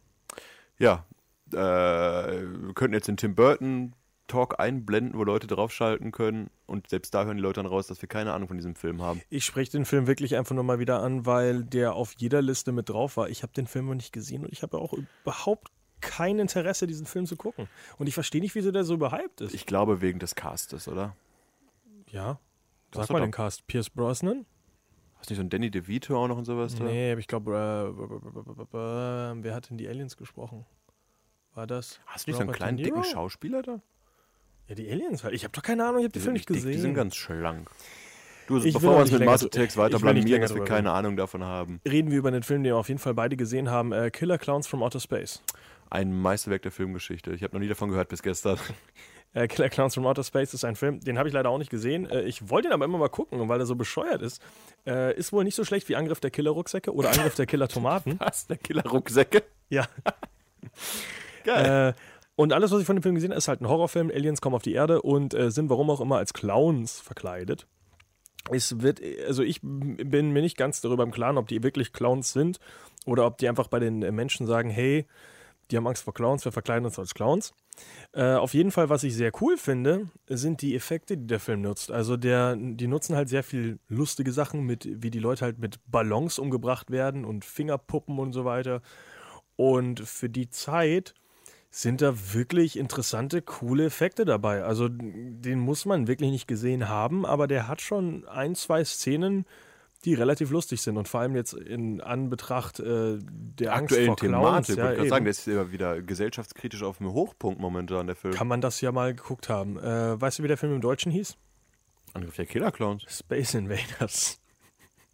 Ja, äh, wir könnten jetzt den Tim Burton Talk einblenden, wo Leute draufschalten können und selbst da hören die Leute dann raus, dass wir keine Ahnung von diesem Film haben. Ich spreche den Film wirklich einfach nur mal wieder an, weil der auf jeder Liste mit drauf war. Ich habe den Film noch nicht gesehen und ich habe auch überhaupt kein Interesse, diesen Film zu gucken. Und ich verstehe nicht, wieso der so überhyped ist. Ich glaube wegen des Castes, oder? ja, Das sag mal den Cast. Pierce Brosnan? Hast du nicht so ein Danny DeVito auch noch und sowas da? Nee, aber ich glaube, äh, wer hat denn die Aliens gesprochen? War das? Hast du nicht so einen kleinen, dicken? Schauspieler da? Ja, die Aliens halt. Ich habe doch keine Ahnung, ich habe den Film nicht die, gesehen. die sind ganz schlank. Du, Ich bevor wir uns mit ich weiter blamieren, dass wir keine Ahnung davon haben. Reden wir über einen Film, den wir auf jeden Fall beide gesehen haben. Äh, Killer Clowns from Outer Space. Ein Meisterwerk der Filmgeschichte. Ich habe noch nie davon gehört bis gestern. [LAUGHS] Äh, Killer Clowns from Outer Space ist ein Film, den habe ich leider auch nicht gesehen. Äh, ich wollte ihn aber immer mal gucken, weil er so bescheuert ist. Äh, ist wohl nicht so schlecht wie Angriff der Killer-Rucksäcke oder Angriff der [LAUGHS] Killer-Tomaten. Was? Der Killer-Rucksäcke? ja. [LAUGHS] Geil. Äh, und alles, was ich von dem Film gesehen habe, ist halt ein Horrorfilm. Aliens kommen auf die Erde und äh, sind warum auch immer als Clowns verkleidet. Es wird, also ich bin mir nicht ganz darüber im Klaren, ob die wirklich Clowns sind oder ob die einfach bei den äh, Menschen sagen, hey, die haben Angst vor Clowns, wir verkleiden uns als Clowns. Äh, auf jeden Fall, was ich sehr cool finde, sind die Effekte, die der Film nutzt. Also der, die nutzen halt sehr viel lustige Sachen, mit, wie die Leute halt mit Ballons umgebracht werden und Fingerpuppen und so weiter. Und für die Zeit sind da wirklich interessante, coole Effekte dabei. Also den muss man wirklich nicht gesehen haben, aber der hat schon ein, zwei Szenen, die relativ lustig sind und vor allem jetzt in Anbetracht äh, der Angst Aktuellen vor Clowns, Thematik. Ich ja, gerade eben, sagen, der ist ja wieder gesellschaftskritisch auf dem Hochpunkt momentan, der Film. kann man das ja mal geguckt haben. Äh, weißt du, wie der Film im Deutschen hieß? Angriff der Killer-Clowns. Space Invaders.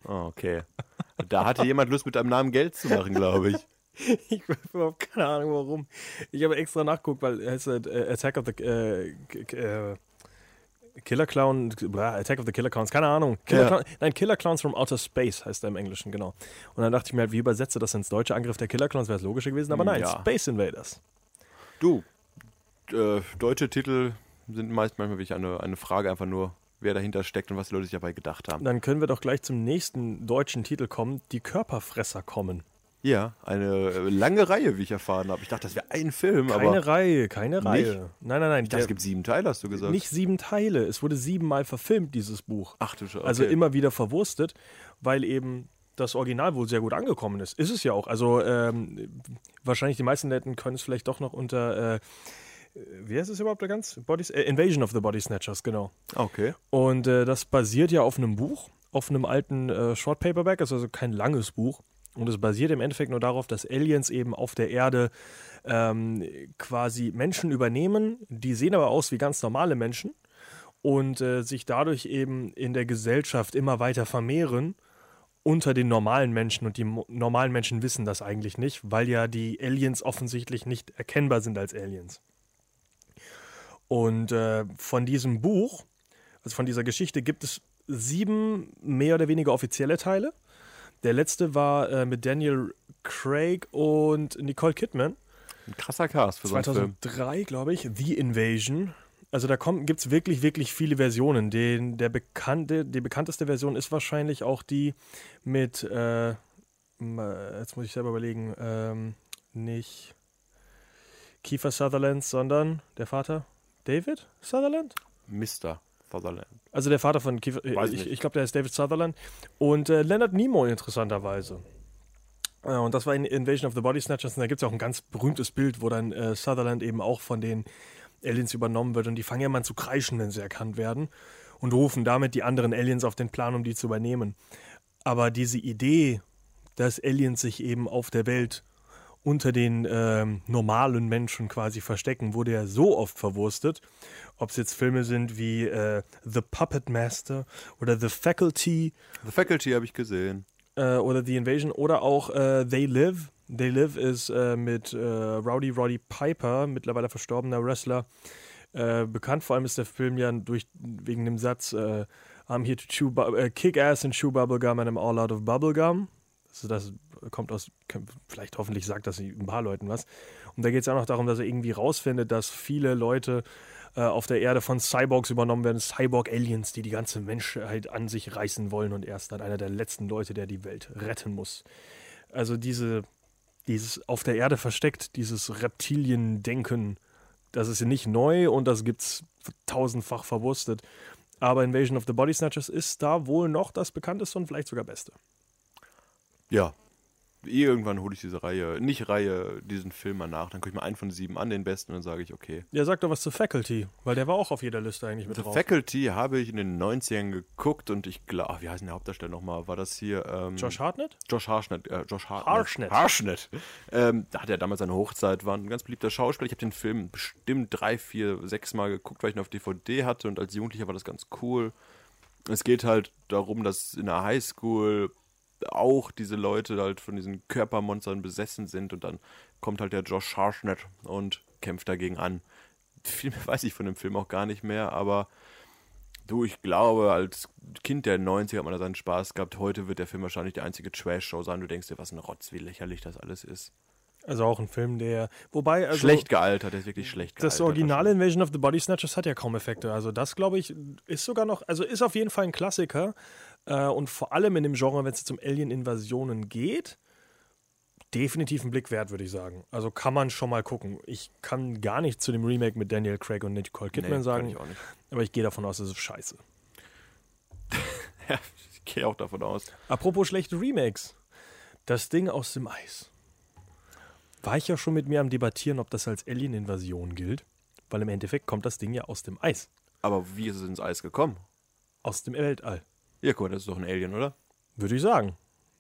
Oh, okay. Da hatte jemand Lust, mit einem Namen Geld zu machen, glaube ich. [LAUGHS] [LAUGHS] Ich habe überhaupt keine Ahnung warum. Ich habe extra nachgeguckt, weil es heißt äh, Attack of the äh, äh, Killer Clown, blah, Attack of the Killer Clowns, keine Ahnung. Killer Ja. Clown, nein, Killer Clowns from Outer Space heißt er im Englischen, genau. Und dann dachte ich mir halt, wie übersetze das ins Deutsche? Angriff der Killer Clowns wäre es logischer gewesen, aber nein, Ja. Space Invaders. Du, äh, deutsche Titel sind meist manchmal wirklich eine, eine Frage einfach nur, wer dahinter steckt und was die Leute sich dabei gedacht haben. Dann können wir doch gleich zum nächsten deutschen Titel kommen, die Körperfresser kommen. Ja, eine äh, lange Reihe, wie ich erfahren habe. Ich dachte, das wäre ein Film, Keine Reihe, keine Reihe. Nicht? Nein, nein, nein. ich dachte, es gibt sieben Teile, hast du gesagt. nicht sieben Teile. Es wurde siebenmal verfilmt, dieses Buch. Ach du Scheiße. Also okay. immer wieder verwurstet, weil eben das Original wohl sehr gut angekommen ist. Ist es ja auch. Also ähm, wahrscheinlich die meisten Leute können es vielleicht doch noch unter, äh, wie heißt es überhaupt da ganz? Bodies, äh, Invasion of the Body Snatchers, genau. Okay. Und äh, das basiert ja auf einem Buch, auf einem alten äh, Short Paperback, ist also kein langes Buch. Und es basiert im Endeffekt nur darauf, dass Aliens eben auf der Erde ähm, quasi Menschen übernehmen. Die sehen aber aus wie ganz normale Menschen und äh, sich dadurch eben in der Gesellschaft immer weiter vermehren unter den normalen Menschen. Und die normalen Menschen wissen das eigentlich nicht, weil ja die Aliens offensichtlich nicht erkennbar sind als Aliens. Und äh, von diesem Buch, also von dieser Geschichte, gibt es sieben mehr oder weniger offizielle Teile. Der letzte war äh, mit Daniel Craig und Nicole Kidman. Ein krasser Cast für so einen Film. 2003, glaube ich, The Invasion. Also da gibt es wirklich, wirklich viele Versionen. Den, der bekannte, die bekannteste Version ist wahrscheinlich auch die mit, äh, äh, jetzt muss ich selber überlegen, ähm, nicht Kiefer Sutherland, sondern der Vater David Sutherland? Mr. Sutherland. Also der Vater von Kiefer, äh, Weiß ich, ich glaube, der ist David Sutherland. Und äh, Leonard Nimoy interessanterweise. Äh, und das war in Invasion of the Body Snatchers. Und da gibt es auch ein ganz berühmtes Bild, wo dann äh, Sutherland eben auch von den Aliens übernommen wird und die fangen ja mal an zu kreischen, wenn sie erkannt werden und rufen damit die anderen Aliens auf den Plan, um die zu übernehmen. Aber diese Idee, dass Aliens sich eben auf der Welt unter den ähm, normalen Menschen quasi verstecken, wurde ja so oft verwurstet. Ob es jetzt Filme sind wie äh, The Puppet Master oder The Faculty The Faculty habe ich gesehen. äh, oder The Invasion oder auch äh, They Live. They Live ist äh, mit äh, Rowdy Roddy Piper, mittlerweile verstorbener Wrestler, äh, bekannt. Vor allem ist der Film ja durch, wegen dem Satz I'm here to chew kick ass and chew bubblegum and I'm all out of bubblegum. Also das kommt aus, vielleicht hoffentlich sagt das ein paar Leuten was. Und da geht es auch noch darum, dass er irgendwie rausfindet, dass viele Leute äh, auf der Erde von Cyborgs übernommen werden, Cyborg-Aliens, die die ganze Menschheit an sich reißen wollen und er ist dann einer der letzten Leute, der die Welt retten muss. Also diese, dieses auf der Erde versteckt, dieses Reptilien-Denken, das ist ja nicht neu und das gibt's tausendfach verwurstet. Aber Invasion of the Body Snatchers ist da wohl noch das bekannteste und vielleicht sogar beste. Ja. Irgendwann hole ich diese Reihe, nicht Reihe, diesen Film mal nach. Dann gucke ich mir einen von sieben an, den besten, und dann sage ich, okay. Ja, sag doch was zu Faculty, weil der war auch auf jeder Liste eigentlich mit The drauf. Faculty habe ich in den 90ern geguckt und ich glaube, wie heißt denn der Hauptdarsteller nochmal? War das hier? Ähm, Josh Hartnett? Josh Harshnett. Äh, Josh Hartnett. Harshnett. Harshnett. Ähm, da hat er damals seine Hochzeit, war ein ganz beliebter Schauspieler. Ich habe den Film bestimmt drei, vier, sechs Mal geguckt, weil ich ihn auf DVD hatte und als Jugendlicher war das ganz cool. Es geht halt darum, dass in der Highschool auch diese Leute halt von diesen Körpermonstern besessen sind und dann kommt halt der Josh Harshnett und kämpft dagegen an. Viel mehr [LAUGHS] weiß ich von dem Film auch gar nicht mehr, aber du, ich glaube, als Kind der 90er hat man da seinen Spaß gehabt. Heute wird der Film wahrscheinlich die einzige Trash-Show sein. Du denkst dir, was ein Rotz, wie lächerlich das alles ist. Also auch ein Film, der. Wobei, also. schlecht gealtert, der ist wirklich schlecht gealtert. Das originale Invasion of the Body Snatchers hat ja kaum Effekte. Also das, glaube ich, ist sogar noch, also ist auf jeden Fall ein Klassiker. Äh, und vor allem in dem Genre, wenn es jetzt um Alien-Invasionen geht, definitiv ein Blick wert, würde ich sagen. Also kann man schon mal gucken. Ich kann gar nicht zu dem Remake mit Daniel Craig und Nicole Nee, Kidman kann sagen, ich auch nicht. aber ich gehe davon aus, es ist scheiße. [LAUGHS] Ja, ich gehe auch davon aus. Apropos schlechte Remakes. Das Ding aus dem Eis. War ich ja schon mit mir am Debattieren, ob das als Alien-Invasion gilt, weil im Endeffekt kommt das Ding ja aus dem Eis. Aber wie ist es ins Eis gekommen? Aus dem Weltall. Ja, guck mal, das ist doch ein Alien, oder? Würde ich sagen.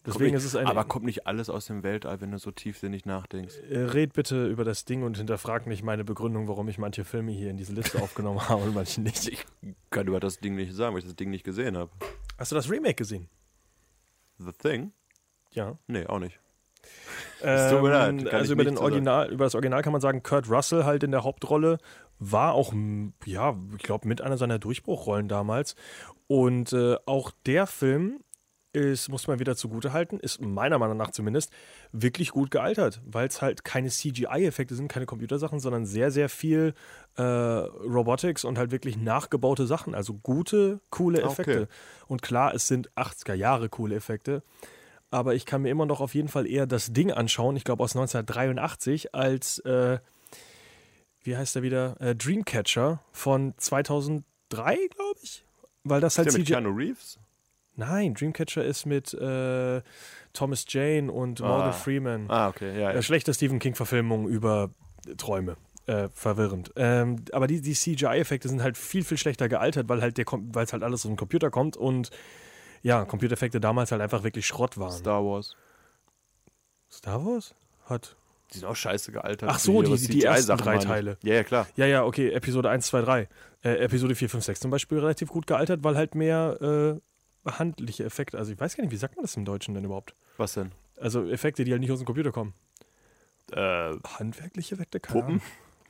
Deswegen Kommt ist nicht, es ein. aber kommt nicht alles aus dem Weltall, wenn du so tiefsinnig nachdenkst? Äh, Red bitte über das Ding und hinterfrag nicht meine Begründung, warum ich manche Filme hier in diese Liste [LAUGHS] aufgenommen habe und manche nicht. Ich kann über das Ding nicht sagen, weil ich das Ding nicht gesehen habe. Hast du das Remake gesehen? The Thing? Ja. Nee, auch nicht. Ähm, leid, also über, den sagen. Original, über das Original kann man sagen, Kurt Russell halt in der Hauptrolle war auch, ja, ich glaube, mit einer seiner Durchbruchrollen damals. Und äh, auch der Film ist, muss man wieder zugute halten, ist meiner Meinung nach zumindest wirklich gut gealtert, weil es halt keine CGI-Effekte sind, keine Computersachen, sondern sehr, sehr viel äh, Robotics und halt wirklich nachgebaute Sachen. Also gute, coole Okay. Effekte. Und klar, es sind 80er Jahre coole Effekte. Aber ich kann mir immer noch auf jeden Fall eher das Ding anschauen, ich glaube aus 1983, als, äh, wie heißt der wieder, äh, Dreamcatcher von 2003, glaube ich. Weil das halt Ist der mit CGI. Keanu Reeves? Nein, Dreamcatcher ist mit äh, Thomas Jane und Morgan Ah. Freeman. Ah, okay, ja. Äh, ja. schlechte Stephen King-Verfilmung über Träume. Äh, verwirrend. Ähm, aber die, die CGI-Effekte sind halt viel, viel schlechter gealtert, weil halt der weil es halt alles aus dem Computer kommt und ja, Computereffekte damals halt einfach wirklich Schrott waren. Star Wars. Star Wars? Hat. Die sind auch scheiße gealtert. Ach so, ihre die- die ersten drei. Teile. Ja, ja, klar. Ja, ja, okay, Episode 1, 2, 3. Äh, Episode 4, 5, 6 zum Beispiel relativ gut gealtert, weil halt mehr äh, handliche Effekte, also ich weiß gar nicht, wie sagt man das im Deutschen denn überhaupt? Was denn? Also Effekte, die halt nicht aus dem Computer kommen. Äh, Handwerkliche Effekte? Keine Puppen? Ahnung.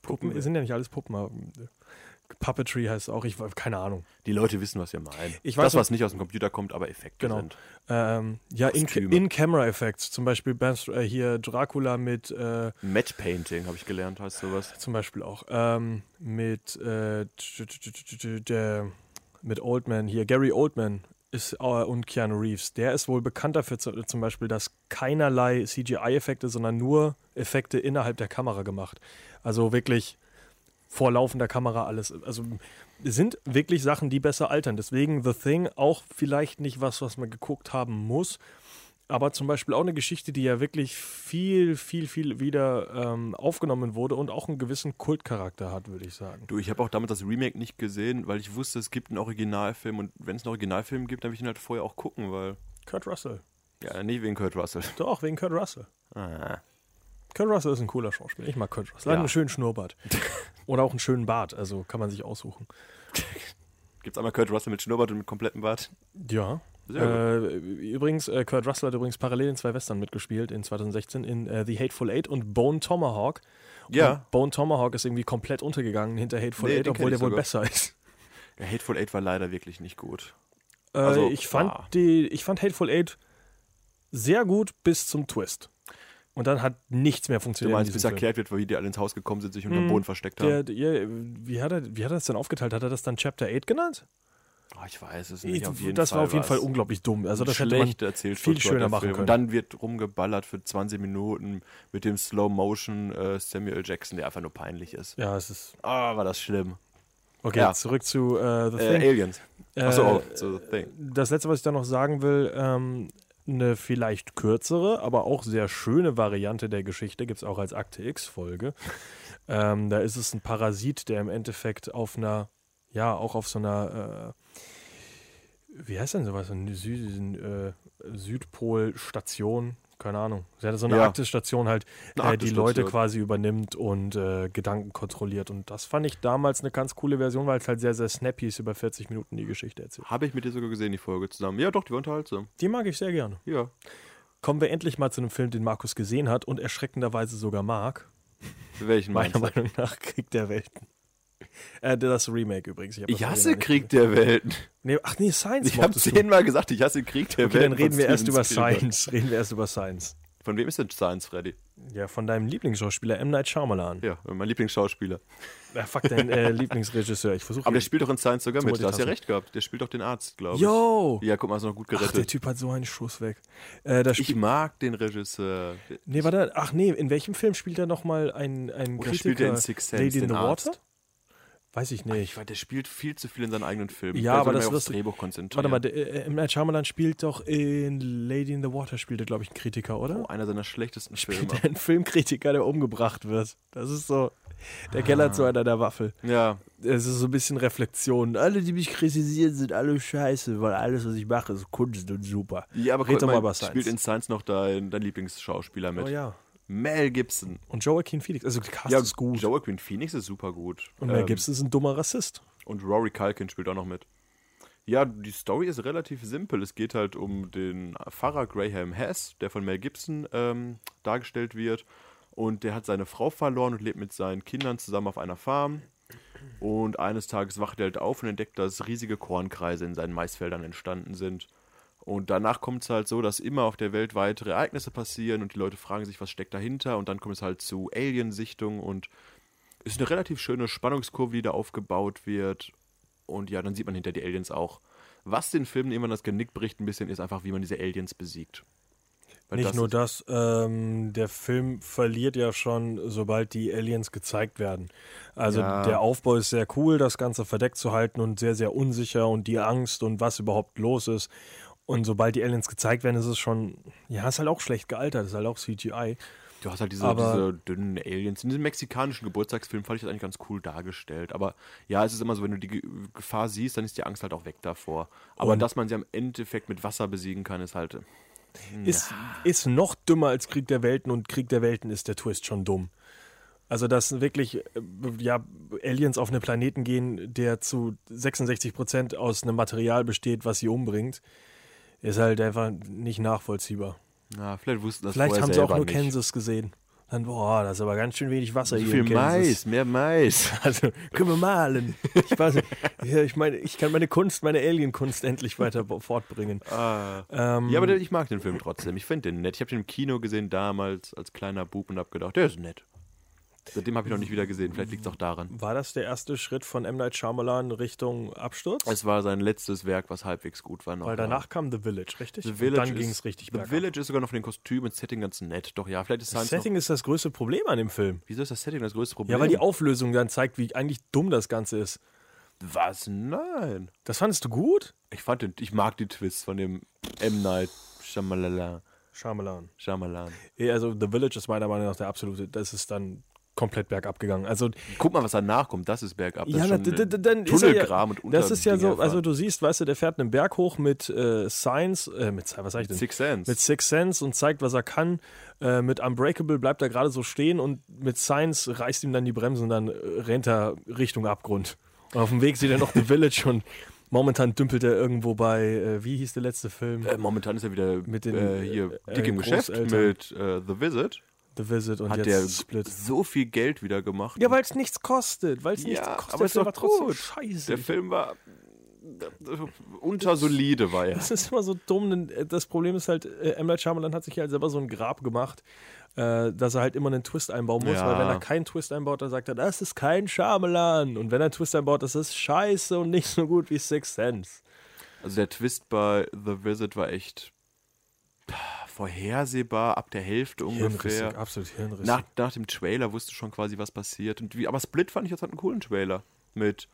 Puppen sind ja nicht alles Puppen. Aber äh, Puppetry heißt auch, ich keine Ahnung. die Leute wissen, was wir meinen. Ich weiß das, was nicht aus dem Computer kommt, aber Effekte Genau. sind. Ähm, ja, in- Kostüme. In-Camera-Effects. zum Beispiel äh, hier Dracula mit äh, Matte Painting, habe ich gelernt, heißt sowas. zum Beispiel auch. Ähm, mit äh, der mit Oldman hier, Gary Oldman ist äh, und Keanu Reeves. Der ist wohl bekannt dafür zu, zum Beispiel, dass keinerlei CGI-Effekte, sondern nur Effekte innerhalb der Kamera gemacht. Also wirklich vor laufender Kamera alles. Also sind wirklich Sachen, die besser altern. Deswegen The Thing auch vielleicht nicht was, was man geguckt haben muss. aber zum Beispiel auch eine Geschichte, die ja wirklich viel, viel, viel wieder ähm, aufgenommen wurde und auch einen gewissen Kultcharakter hat, würde ich sagen. Du, ich habe auch damals das Remake nicht gesehen, weil ich wusste, es gibt einen Originalfilm und wenn es einen Originalfilm gibt, dann will ich ihn halt vorher auch gucken, weil. Kurt Russell. Ja, nicht wegen Kurt Russell. Doch, wegen Kurt Russell. Ah. Kurt Russell ist ein cooler Schauspieler. Ich mag Kurt Russell. Er hat einen schönen Schnurrbart. [LAUGHS] Oder auch einen schönen Bart, also kann man sich aussuchen. Gibt's einmal Kurt Russell mit Schnurrbart und mit komplettem Bart? Ja. Äh, übrigens, äh, Kurt Russell hat übrigens parallel in zwei Western mitgespielt in 2016 in äh, The Hateful Eight und Bone Tomahawk. Ja. Und Bone Tomahawk ist irgendwie komplett untergegangen hinter Hateful Nee, Eight, obwohl der wohl besser ist. Ja, Hateful Eight war leider wirklich nicht gut. Äh, Also, ich, fand ah. die, ich fand Hateful Eight sehr gut bis zum Twist. Und dann hat nichts mehr Du funktioniert. meinst, in bis erklärt wird, wie die alle ins Haus gekommen sind, sich unter dem Mhm. Boden versteckt haben? Der, der, wie, hat er, wie hat er das denn aufgeteilt? Hat er das dann Chapter 8 genannt? Oh, ich weiß es nicht. Jeden das Fall war auf jeden Fall unglaublich dumm. Also das hätte man erzählt viel schöner machen Film. können. Und dann wird rumgeballert für 20 Minuten mit dem Slow-Motion äh, Samuel Jackson, der einfach nur peinlich ist. ja, es ist. Ah, war das schlimm. Okay, Ja. zurück zu äh, The Äh, Thing. Aliens. Achso, Äh, oh, so The Thing. Das letzte, was ich da noch sagen will, ähm, eine vielleicht kürzere, aber auch sehr schöne Variante der Geschichte gibt es auch als Akte X-Folge. [LAUGHS] ähm, da ist es ein Parasit, der im Endeffekt auf einer, ja, auch auf so einer, äh, wie heißt denn sowas, eine Sü äh, Südpol-Station, keine Ahnung. Sie hatte so eine Ja. Arktis-Station halt, Eine äh, die Leute quasi übernimmt und äh, Gedanken kontrolliert. Und das fand ich damals eine ganz coole Version, weil es halt sehr, sehr snappy ist, über 40 Minuten die Geschichte erzählt. Habe ich mit dir sogar gesehen, die Folge zusammen. Ja, doch, die war unterhaltsam. Die mag ich sehr gerne. Ja. Kommen wir endlich mal zu einem Film, den Markus gesehen hat und erschreckenderweise sogar mag. Welchen Meiner? Meinung nach Krieg der Welten. [LAUGHS] Äh, das Remake übrigens. Ich das hasse Krieg der Welten. Nee, ach nee, Science Ich habe du. zehnmal gesagt, ich hasse Krieg der Okay, Welten. dann reden wir erst über Spielberg. Science. Reden wir erst über Science. Von wem ist denn Science, Freddy? Ja, von deinem Lieblingsschauspieler M. Night Shyamalan. Ja, mein Lieblingsschauspieler. Ja, fuck, dein äh, [LAUGHS] Lieblingsregisseur. Ich versuche Aber der spielt doch in Science sogar mit. Da hast du ja recht gehabt. Der spielt doch den Arzt, glaube ich. Yo! Ja, guck mal, du noch gut Ach, der gerettet. Typ hat so einen Schuss weg. Äh, ich mag den Regisseur. nee, warte, ach nee, in welchem Film spielt er nochmal ein, ein Oder Kritiker? spielt er in Sixth Sense Lady in den the Arzt? Weiß ich nicht. Ich weiß, der spielt viel zu viel in seinen eigenen Filmen. Ja, Der aber das du- Drehbuch konzentrieren. Warte mal, der, äh, M. Night Shyamalan spielt doch in Lady in the Water, spielt er, glaube ich, einen Kritiker, oder? Oh, einer seiner schlechtesten Filme. spielt er einen Filmkritiker, der umgebracht wird. Das ist so, der Keller hat so einer der Waffel. Ja, Es ist so ein bisschen Reflexion. Alle, die mich kritisieren, sind alle scheiße, weil alles, was ich mache, ist Kunst und super. ja aber Red doch mal mal, über Science. spielt in Science noch dein, dein Lieblingsschauspieler mit. Oh ja. Mel Gibson. Und Joaquin Phoenix, also der Cast Ja, ist gut. Joaquin Phoenix ist super gut. und Mel Ähm, Gibson ist ein dummer Rassist. Und Rory Culkin spielt auch noch mit. Ja, die Story ist relativ simpel. Es geht halt um den Pfarrer Graham Hess, der von Mel Gibson ähm, dargestellt wird. Und der hat seine Frau verloren und lebt mit seinen Kindern zusammen auf einer Farm. Und eines Tages wacht er halt auf und entdeckt, dass riesige Kornkreise in seinen Maisfeldern entstanden sind. Und danach kommt es halt so, dass immer auf der Welt weitere Ereignisse passieren und die Leute fragen sich, was steckt dahinter. Und dann kommt es halt zu Aliensichtungen und ist eine relativ schöne Spannungskurve, die da aufgebaut wird. Und ja, dann sieht man hinter die Aliens auch. Was den Film irgendwann das Genick bricht ein bisschen, ist einfach, wie man diese Aliens besiegt. Weil Nicht das nur das, ähm, der Film verliert ja schon, sobald die Aliens gezeigt werden. Also Ja. der Aufbau ist sehr cool, das Ganze verdeckt zu halten und sehr, sehr unsicher und die Angst und was überhaupt los ist. Und sobald die Aliens gezeigt werden, ist es schon, ja, ist halt auch schlecht gealtert, ist halt auch CGI. Du hast halt diese, diese dünnen Aliens. In diesem mexikanischen Geburtstagsfilm fand ich das eigentlich ganz cool dargestellt. Aber ja, es ist immer so, wenn du die Ge- Gefahr siehst, dann ist die Angst halt auch weg davor. Aber Und- dass man sie am Endeffekt mit Wasser besiegen kann, ist halt. Ist, ist noch dümmer als Krieg der Welten und Krieg der Welten ist der Twist schon dumm. Also, dass wirklich äh, ja, Aliens auf einen Planeten gehen, der zu 66 Prozent aus einem Material besteht, was sie umbringt, ist halt einfach nicht nachvollziehbar. Na, vielleicht wussten das Vielleicht haben sie auch nur nicht. Kansas gesehen. Dann, boah, das ist aber ganz schön wenig Wasser So hier viel in Kansas. Mais, mehr Mais. [LAUGHS] Also, können wir malen. Ich weiß nicht. Ja, ich meine, ich kann meine Kunst, meine Alien-Kunst endlich weiter fortbringen. Ah. Ähm, Ja, aber ich mag den Film trotzdem. Ich finde den nett. Ich habe den im Kino gesehen damals als kleiner Bub und habe gedacht, der ist nett. Seitdem habe ich noch nicht wieder gesehen. Vielleicht liegt es auch daran. war das der erste Schritt von M. Night Shyamalan Richtung Absturz? Es war sein letztes Werk, was halbwegs gut war. Noch, Weil ja. danach kam The Village, richtig? The Und Village dann ging es richtig The bergab. Village ist sogar noch von den Kostümen und Setting ganz nett. Doch ja, vielleicht ist Das Science Setting ist das größte Problem an dem Film. Wieso ist das Setting das größte Problem? Ja, weil die Auflösung dann zeigt, wie eigentlich dumm das Ganze ist. Was? Nein. Das fandest du gut? Ich fand den, ich mag die Twists von dem M. Night. Shyamalan. Shyamalan. Eh, Also The Village ist meiner Meinung nach der absolute, das ist dann komplett bergab gegangen. Also Guck mal, was danach kommt. Das ist bergab. Das ja, ist schon dann er ja, Tunnelgraben und das ist ja so, also du siehst, weißt du, der fährt einen Berg hoch mit äh, Science, äh, mit was sag ich denn? Six Sense. Mit Six Sense und zeigt, was er kann. Äh, mit Unbreakable bleibt er gerade so stehen und mit Science reißt ihm dann die Bremse und dann äh, rennt er Richtung Abgrund. Und auf dem Weg sieht er noch The [LAUGHS] Village und momentan dümpelt er irgendwo bei, äh, wie hieß der letzte Film? Äh, momentan ist er wieder Mit den, äh, hier äh, dick im Geschäft Großeltern. mit äh, The Visit. The Visit und Hat jetzt der Split. so viel Geld wieder gemacht. Ja, weil es nichts kostet. Weil es nichts Ja, kostet. aber der Film war trotzdem gut. scheiße. Der Film war äh, untersolide, war er. [LAUGHS] Das ist immer so dumm. äh, Das Problem ist halt, äh, M. Night Shyamalan hat sich halt selber so ein Grab gemacht, dass er halt immer einen Twist einbauen muss, Ja. weil wenn er keinen Twist einbaut, dann sagt er, das ist kein Shyamalan. Und wenn er einen Twist einbaut, das ist scheiße und nicht so gut wie Six Sense. Also der Twist bei The Visit war echt vorhersehbar, ab der Hälfte ungefähr. absolut hirnrissig. Nach, nach dem Trailer wusste schon quasi, was passiert. Und wie, aber Split fand ich jetzt halt einen coolen Trailer. Mit,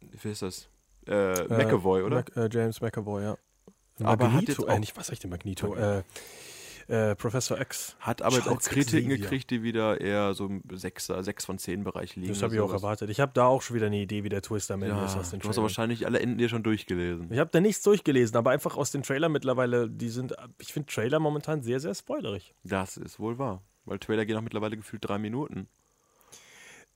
wie ist das? Äh, McAvoy, oder? Mac, äh, James McAvoy, ja. Aber hat Magneto, jetzt auch- äh, nicht, was ich denn, Magneto? Äh, äh, Professor X. Hat aber jetzt auch Kritiken gekriegt, die wieder eher so im 6er, 6 von 10 Bereich liegen. Das habe ich auch erwartet. Ich habe da auch schon wieder eine Idee, wie der Twist am Ende Ja, ist aus den du hast wahrscheinlich alle Enden dir schon durchgelesen. Ich habe da nichts durchgelesen, aber einfach aus den Trailern mittlerweile, die sind, ich finde Trailer momentan sehr, sehr spoilerig. Das ist wohl wahr. Weil Trailer gehen auch mittlerweile gefühlt drei Minuten.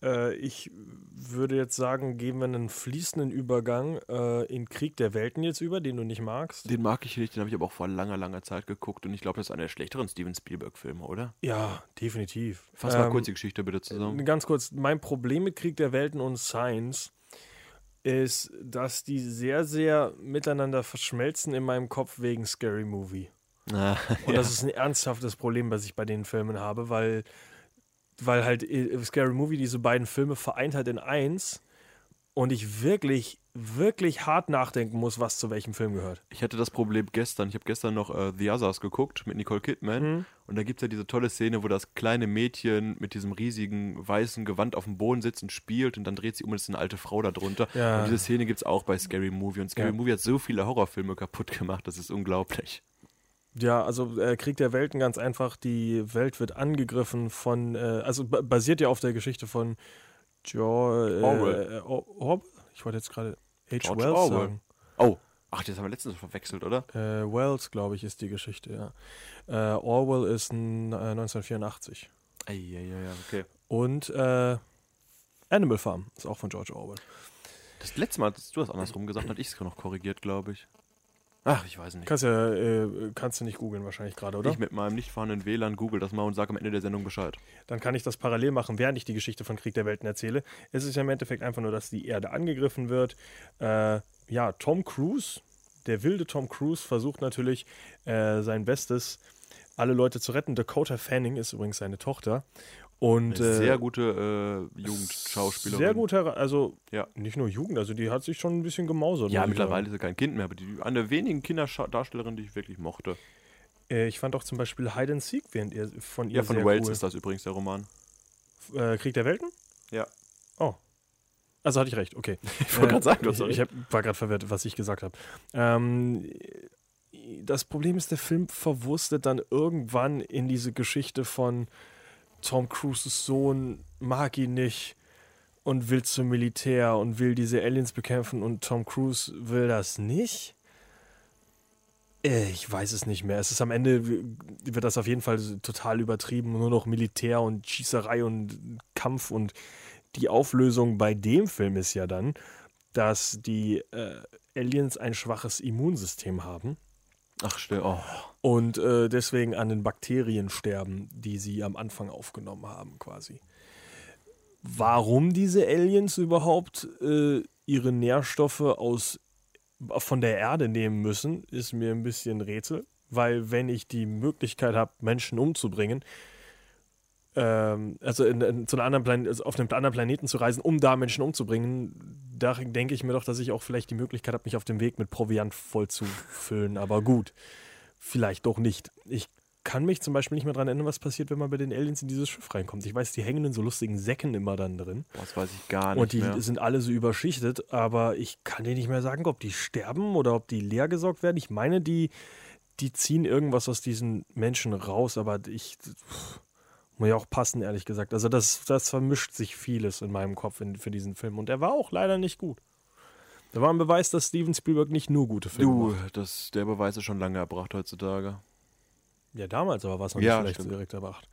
Äh, ich würde jetzt sagen, gehen wir einen fließenden Übergang äh, in Krieg der Welten jetzt über, den du nicht magst. Den mag ich nicht, den habe ich aber auch vor langer, langer Zeit geguckt und ich glaube, das ist einer der schlechteren Steven Spielberg-Filme, oder? Ja, definitiv. Fass mal Ähm, kurz die Geschichte bitte zusammen. Ganz kurz, mein Problem mit Krieg der Welten und Science ist, dass die sehr, sehr miteinander verschmelzen in meinem Kopf wegen Scary Movie. Ah, Und [LAUGHS] ja. das ist ein ernsthaftes Problem, was ich bei den Filmen habe, weil, weil halt äh, Scary Movie diese beiden Filme vereint halt in eins und ich wirklich, wirklich hart nachdenken muss, was zu welchem Film gehört. Ich hatte das Problem gestern. Ich habe gestern noch äh, The Others geguckt mit Nicole Kidman. Und da gibt es ja diese tolle Szene, wo das kleine Mädchen mit diesem riesigen weißen Gewand auf dem Boden sitzt und spielt und dann dreht sie um und ist eine alte Frau darunter. Ja. Und diese Szene gibt es auch bei Scary Movie. Und Scary Ja. Movie hat so viele Horrorfilme kaputt gemacht, das ist unglaublich. Ja, also äh, Krieg der Welten ganz einfach. Die Welt wird angegriffen von, äh, also ba- basiert ja auf der Geschichte von George, äh, Orwell. Äh, Or Orwell? Ich wollte jetzt gerade H. Wells Orwell. sagen. Oh, ach, das haben wir letztens verwechselt, oder? Äh, Wells, glaube ich, ist die Geschichte, ja. Äh, Orwell ist ein, äh, 1984. Eieiei, okay. Und Animal Farm ist auch von George Orwell. Das letzte Mal, dass du das andersrum gesagt hast, ich es noch korrigiert, glaube ich. Ach, ich weiß nicht. Kannst ja, äh, kannst du nicht googeln wahrscheinlich gerade, oder? Ich mit meinem nicht vorhandenen WLAN google das mal und sage am Ende der Sendung Bescheid. Dann kann ich das parallel machen, während ich die Geschichte von Krieg der Welten erzähle. Es ist ja im Endeffekt einfach nur, dass die Erde angegriffen wird. Äh, ja, Tom Cruise, der wilde Tom Cruise, versucht natürlich äh, sein Bestes, alle Leute zu retten. Dakota Fanning ist übrigens seine Tochter. Und Eine äh, sehr gute äh, Jugendschauspielerin. Sehr gut, hera- also Ja. nicht nur Jugend, also die hat sich schon ein bisschen gemausert. Ja, ich mittlerweile sagen. ist sie kein Kind mehr, aber die, eine der wenigen Kinderdarstellerinnen, die ich wirklich mochte. Äh, ich fand auch zum Beispiel Hide and Seek während ihr, von ihr Ja, von Wells cool. ist das übrigens der Roman. Äh, Krieg der Welten? Ja. Oh. Also hatte ich recht, okay. [LAUGHS] Ich wollte gerade sagen, du hast ich, ich recht. hab, war gerade verwirrt, was ich gesagt habe. Ähm, das Problem ist, der Film verwurstet dann irgendwann in diese Geschichte von Tom Cruises Sohn mag ihn nicht und will zum Militär und will diese Aliens bekämpfen und Tom Cruise will das nicht. Äh, Ich weiß es nicht mehr. Es ist am Ende, wird das auf jeden Fall total übertrieben. Nur noch Militär und Schießerei und Kampf. Und die Auflösung bei dem Film ist ja dann, dass die äh, Aliens ein schwaches Immunsystem haben Ach, still. Oh. und äh, deswegen an den Bakterien sterben, die sie am Anfang aufgenommen haben, quasi. Warum diese Aliens überhaupt äh, ihre Nährstoffe aus, von der Erde nehmen müssen, ist mir ein bisschen Rätsel, weil wenn ich die Möglichkeit habe, Menschen umzubringen, ähm, also in, in, zu einem anderen Plan also auf einen anderen Planeten zu reisen, um da Menschen umzubringen, da denke ich mir doch, dass ich auch vielleicht die Möglichkeit habe, mich auf dem Weg mit Proviant voll zu füllen. Aber gut, vielleicht doch nicht. Ich kann mich zum Beispiel nicht mehr daran erinnern, was passiert, wenn man bei den Aliens in dieses Schiff reinkommt. Ich weiß, die hängen in so lustigen Säcken immer dann drin. Das weiß ich gar nicht Und die mehr. sind alle so überschichtet, aber ich kann dir nicht mehr sagen, ob die sterben oder ob die leer gesaugt werden. Ich meine, die, die ziehen irgendwas aus diesen Menschen raus, aber ich pff, muss ja auch passen, ehrlich gesagt. Also das, das vermischt sich vieles in meinem Kopf in, für diesen Film. Und er war auch leider nicht gut. Da war ein Beweis, dass Steven Spielberg nicht nur gute Filme Du, macht. das, der Beweis ist schon lange erbracht heutzutage. Ja, damals aber war es noch Ja, nicht schlecht stimmt. direkt erbracht.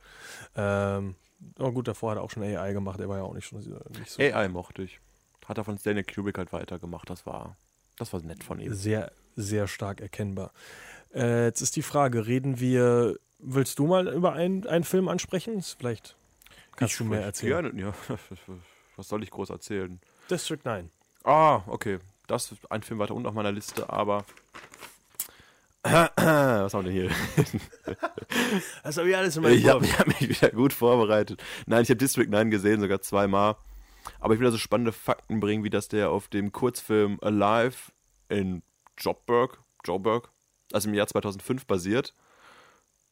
Ähm, oh gut, davor hat er auch schon AI gemacht, er war ja auch nicht, schon, nicht so AI mochte ich. Hat er von Stanley Kubrick halt weitergemacht. Das war, das war nett von ihm. sehr, sehr stark erkennbar. Äh, jetzt ist die Frage, reden wir, willst du mal über einen, einen Film ansprechen? Vielleicht kannst du mehr Ich erzählen. Gerne, ja. [LAUGHS] Was soll ich groß erzählen? District 9. Ah, okay. Das ist ein Film weiter unten auf meiner Liste, aber. [CLEARS THROAT] Was haben wir denn hier? [LAUGHS] Das habe ich alles in Ich habe hab mich wieder gut vorbereitet. Nein, ich habe District 9 gesehen, sogar zweimal. Aber ich will da so spannende Fakten bringen, wie dass der auf dem Kurzfilm Alive in Joburg, Joburg, also im Jahr 2005 basiert.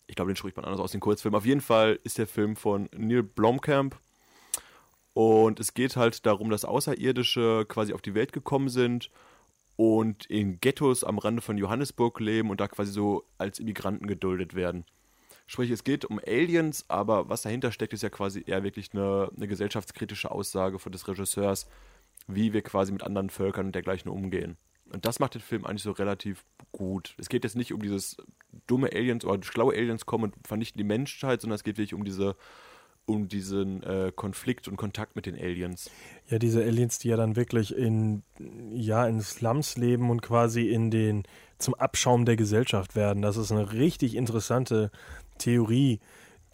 Ich glaube, den spricht man anders aus, den Kurzfilm. Auf jeden Fall ist der Film von Neil Blomkamp. Und es geht halt darum, dass Außerirdische quasi auf die Welt gekommen sind und in Ghettos am Rande von Johannesburg leben und da quasi so als Immigranten geduldet werden. Sprich, es geht um Aliens, aber was dahinter steckt, ist ja quasi eher wirklich eine, eine gesellschaftskritische Aussage von des Regisseurs, wie wir quasi mit anderen Völkern und dergleichen umgehen. Und das macht den Film eigentlich so relativ gut. Es geht jetzt nicht um dieses dumme Aliens oder schlaue Aliens kommen und vernichten die Menschheit, sondern es geht wirklich um diese um diesen äh, Konflikt und Kontakt mit den Aliens. Ja, diese Aliens, die ja dann wirklich in, ja, in Slums leben und quasi in den, zum Abschaum der Gesellschaft werden. Das ist eine richtig interessante Theorie,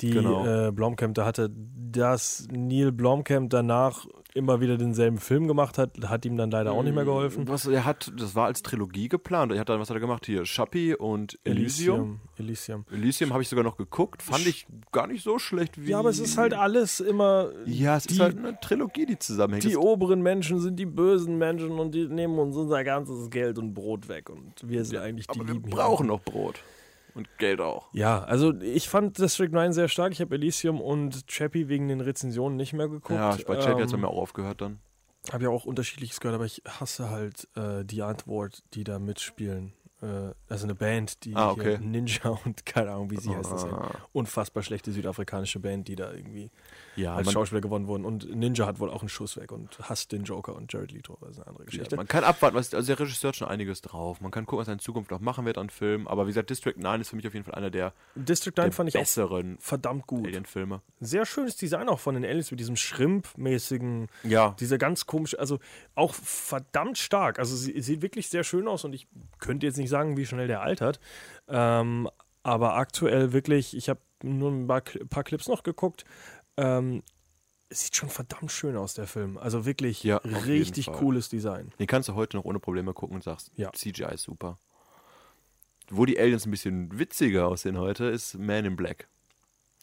die Genau. äh, Blomkamp da hatte. Dass Neil Blomkamp danach immer wieder denselben Film gemacht hat, hat ihm dann leider auch nicht mehr geholfen. Was er hat, das war als Trilogie geplant. Er hat dann, was hat er gemacht? Hier, Chappie und Elysium. Elysium. Elysium habe ich sogar noch geguckt. Fand ich gar nicht so schlecht wie. Ja, aber es ist halt alles immer. Ja, es die, ist halt eine Trilogie, die zusammenhängt. Die oberen Menschen sind die bösen Menschen und die nehmen uns unser ganzes Geld und Brot weg. Und wir sind eigentlich die aber wir brauchen noch Brot. Und Geld auch. Ja, also ich fand District 9 sehr stark. Ich habe Elysium und Chappie wegen den Rezensionen nicht mehr geguckt. Ja, bei Chappie hat es ähm, mir auch aufgehört dann. Habe ja auch unterschiedliches gehört, aber ich hasse halt äh, die Antwort, die da mitspielen. Äh, also eine Band, die Ah, okay. Ninja und keine Ahnung, wie sie heißt. Das ist eine Ah. unfassbar schlechte südafrikanische Band, die da irgendwie Ja, als Schauspieler gewonnen wurden. Und Ninja hat wohl auch einen Schuss weg und hasst den Joker und Jared Leto. Das ist eine andere ja, Geschichte. man kann abwarten, was, also der Regisseur hat schon einiges drauf. Man kann gucken, was er in Zukunft noch machen wird an Filmen. Aber wie gesagt, District 9 ist für mich auf jeden Fall einer der, District der 9 fand ich besseren verdammt gut. Alien-Filme. Sehr schönes Design auch von den Aliens mit diesem Shrimp-mäßigen Ja. Dieser ganz komische, also auch verdammt stark. Also sie sieht wirklich sehr schön aus und ich könnte jetzt nicht sagen, wie schnell der altert. Ähm, aber aktuell wirklich, ich habe nur ein paar, ein paar Clips noch geguckt. Ähm, es sieht schon verdammt schön aus, der Film. Also wirklich Ja, richtig cooles Design. Den kannst du heute noch ohne Probleme gucken und sagst, Ja. CGI ist super. Wo die Aliens ein bisschen witziger aussehen heute, ist Man in Black.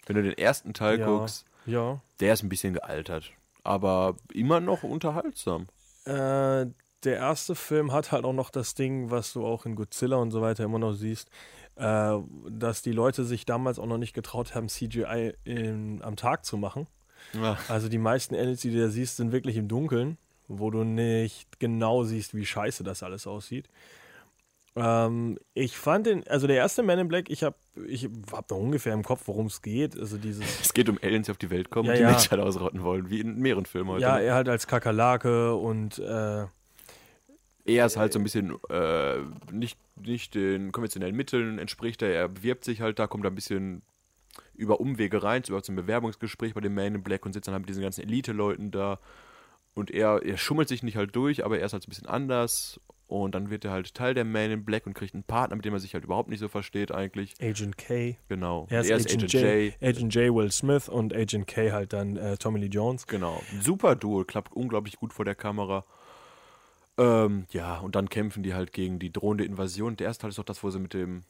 Wenn du den ersten Teil Ja. guckst, Ja. der ist ein bisschen gealtert. Aber immer noch unterhaltsam. Äh, der erste Film hat halt auch noch das Ding, was du auch in Godzilla und so weiter immer noch siehst, äh, dass die Leute sich damals auch noch nicht getraut haben, CGI in, am Tag zu machen. Ja. Also die meisten Aliens, die du da siehst, sind wirklich im Dunkeln, wo du nicht genau siehst, wie scheiße das alles aussieht. Ähm, ich fand den, also der erste Man in Black, ich habe ich hab noch ungefähr im Kopf, worum es geht. Also dieses, [LAUGHS] Es geht um Aliens, die auf die Welt kommen Ja, und die ja. Menschheit ausrotten wollen, wie in mehreren Filmen heute. ja, er halt als Kakerlake und äh, er ist halt so ein bisschen äh, nicht, nicht den konventionellen Mitteln entspricht er. Er bewirbt sich halt da, kommt da ein bisschen über Umwege rein, über zum Bewerbungsgespräch bei dem Man in Black und sitzt dann halt mit diesen ganzen Elite-Leuten da. Und er, er schummelt sich nicht halt durch, aber er ist halt so ein bisschen anders. Und dann wird er halt Teil der Man in Black und kriegt einen Partner, mit dem er sich halt überhaupt nicht so versteht eigentlich. Agent K. Genau. Er ist, Agent, J, Agent J. Will Smith und Agent K. halt dann äh, Tommy Lee Jones. Genau. Super Duo, klappt unglaublich gut vor der Kamera. Ähm, ja, und dann kämpfen die halt gegen die drohende Invasion. Der erste Teil ist doch das, wo sie mit dem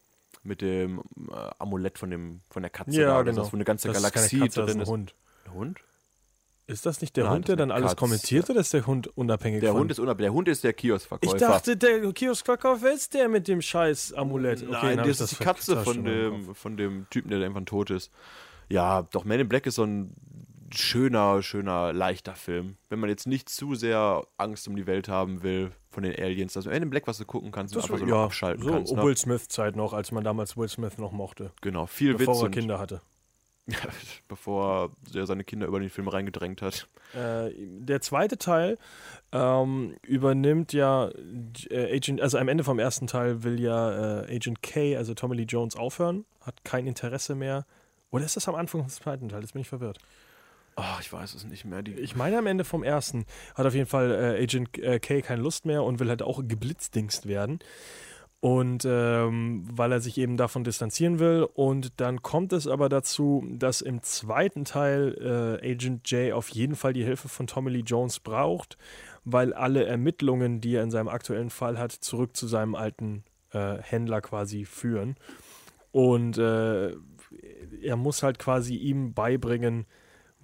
mit dem äh, Amulett von dem von der Katze da, das ist, wo eine ganze genau. Das ist Galaxie Katze, das drin ein ist. Hund. Ein Hund? Ist das nicht der Nein, Hund, das der ist dann alles Katze. kommentiert oder ist der Hund unabhängig Der von? Hund ist unabhängig. Der Hund ist der Kioskverkäufer. ich dachte, der Kioskverkäufer ist der mit dem scheiß Amulett. Okay, Nein, das ich ist die Katze das von dem, von dem Typen, der irgendwann tot ist. Ja, doch Man in Black ist so ein schöner, schöner, leichter Film. Wenn man jetzt nicht zu sehr Angst um die Welt haben will von den Aliens, dass du in Black was du gucken kannst und einfach so noch abschalten so kannst. Ne? Will Smith-Zeit noch, als man damals Will Smith noch mochte. Genau, viel Bevor Witz er und Kinder hatte. [LAUGHS] bevor er seine Kinder über den Film reingedrängt hat. Äh, der zweite Teil ähm, übernimmt ja äh, Agent, also am Ende vom ersten Teil will ja äh, Agent K, also Tommy Lee Jones, aufhören, hat kein Interesse mehr. Oder ist das am Anfang des zweiten Teils? Jetzt bin ich verwirrt. Oh, ich weiß es nicht mehr. Die, Ich meine, am Ende vom ersten hat auf jeden Fall äh, Agent äh, K keine Lust mehr und will halt auch geblitzdingst werden. Und ähm, weil er sich eben davon distanzieren will. Und dann kommt es aber dazu, dass im zweiten Teil äh, Agent J auf jeden Fall die Hilfe von Tommy Lee Jones braucht, weil alle Ermittlungen, die er in seinem aktuellen Fall hat, zurück zu seinem alten äh, Händler quasi führen. Und äh, er muss halt quasi ihm beibringen,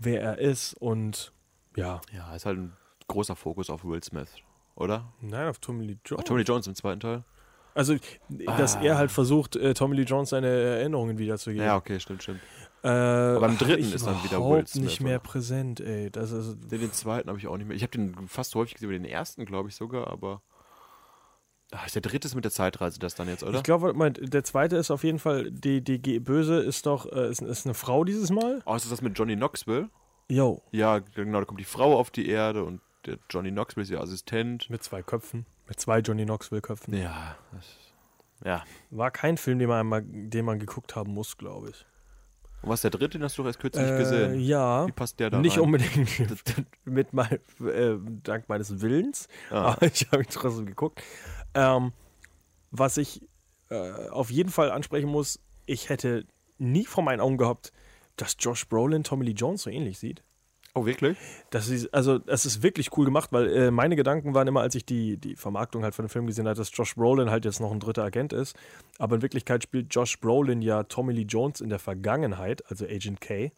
wer er ist und ja, ja, ist halt ein großer Fokus auf Will Smith, oder? nein, auf Tommy Lee Jones. Ach, Tony Jones im zweiten Teil? Also, dass Ah. er halt versucht, äh, Tommy Lee Jones seine Erinnerungen wiederzugeben. Ja, okay, stimmt, stimmt. Äh, Aber im dritten ist dann wieder Will Smith, nicht mehr oder? präsent, ey. Das ist, Den, den zweiten habe ich auch nicht mehr. Ich habe den fast so häufig gesehen wie den ersten, glaube ich sogar, aber. Ach, der dritte ist mit der Zeitreise das dann jetzt, oder? ich glaube, der zweite ist auf jeden Fall, die, die Böse ist doch, äh, ist, ist eine Frau dieses Mal. oh, ist das mit Johnny Knoxville? Yo. Ja, genau, da kommt die Frau auf die Erde und der Johnny Knoxville ist ihr Assistent. Mit zwei Köpfen. Mit zwei Johnny Knoxville-Köpfen. Ja, das, ja. War kein Film, den man, einmal, den man geguckt haben muss, glaube ich. Und was der dritte, den hast du erst kürzlich Äh, gesehen? ja. Wie passt der da Nicht rein? unbedingt [LAUGHS] mit mein, äh, dank meines Willens, Ah. aber [LAUGHS] ich habe ihn trotzdem geguckt. Ähm, was ich äh, auf jeden Fall ansprechen muss, ich hätte nie vor meinen Augen gehabt, dass Josh Brolin Tommy Lee Jones so ähnlich sieht. Oh, wirklich? Das ist, also, das ist wirklich cool gemacht, weil äh, meine Gedanken waren immer, als ich die, die Vermarktung halt von dem Film gesehen habe, dass Josh Brolin halt jetzt noch ein dritter Agent ist. Aber in Wirklichkeit spielt Josh Brolin ja Tommy Lee Jones in der Vergangenheit, also Agent K.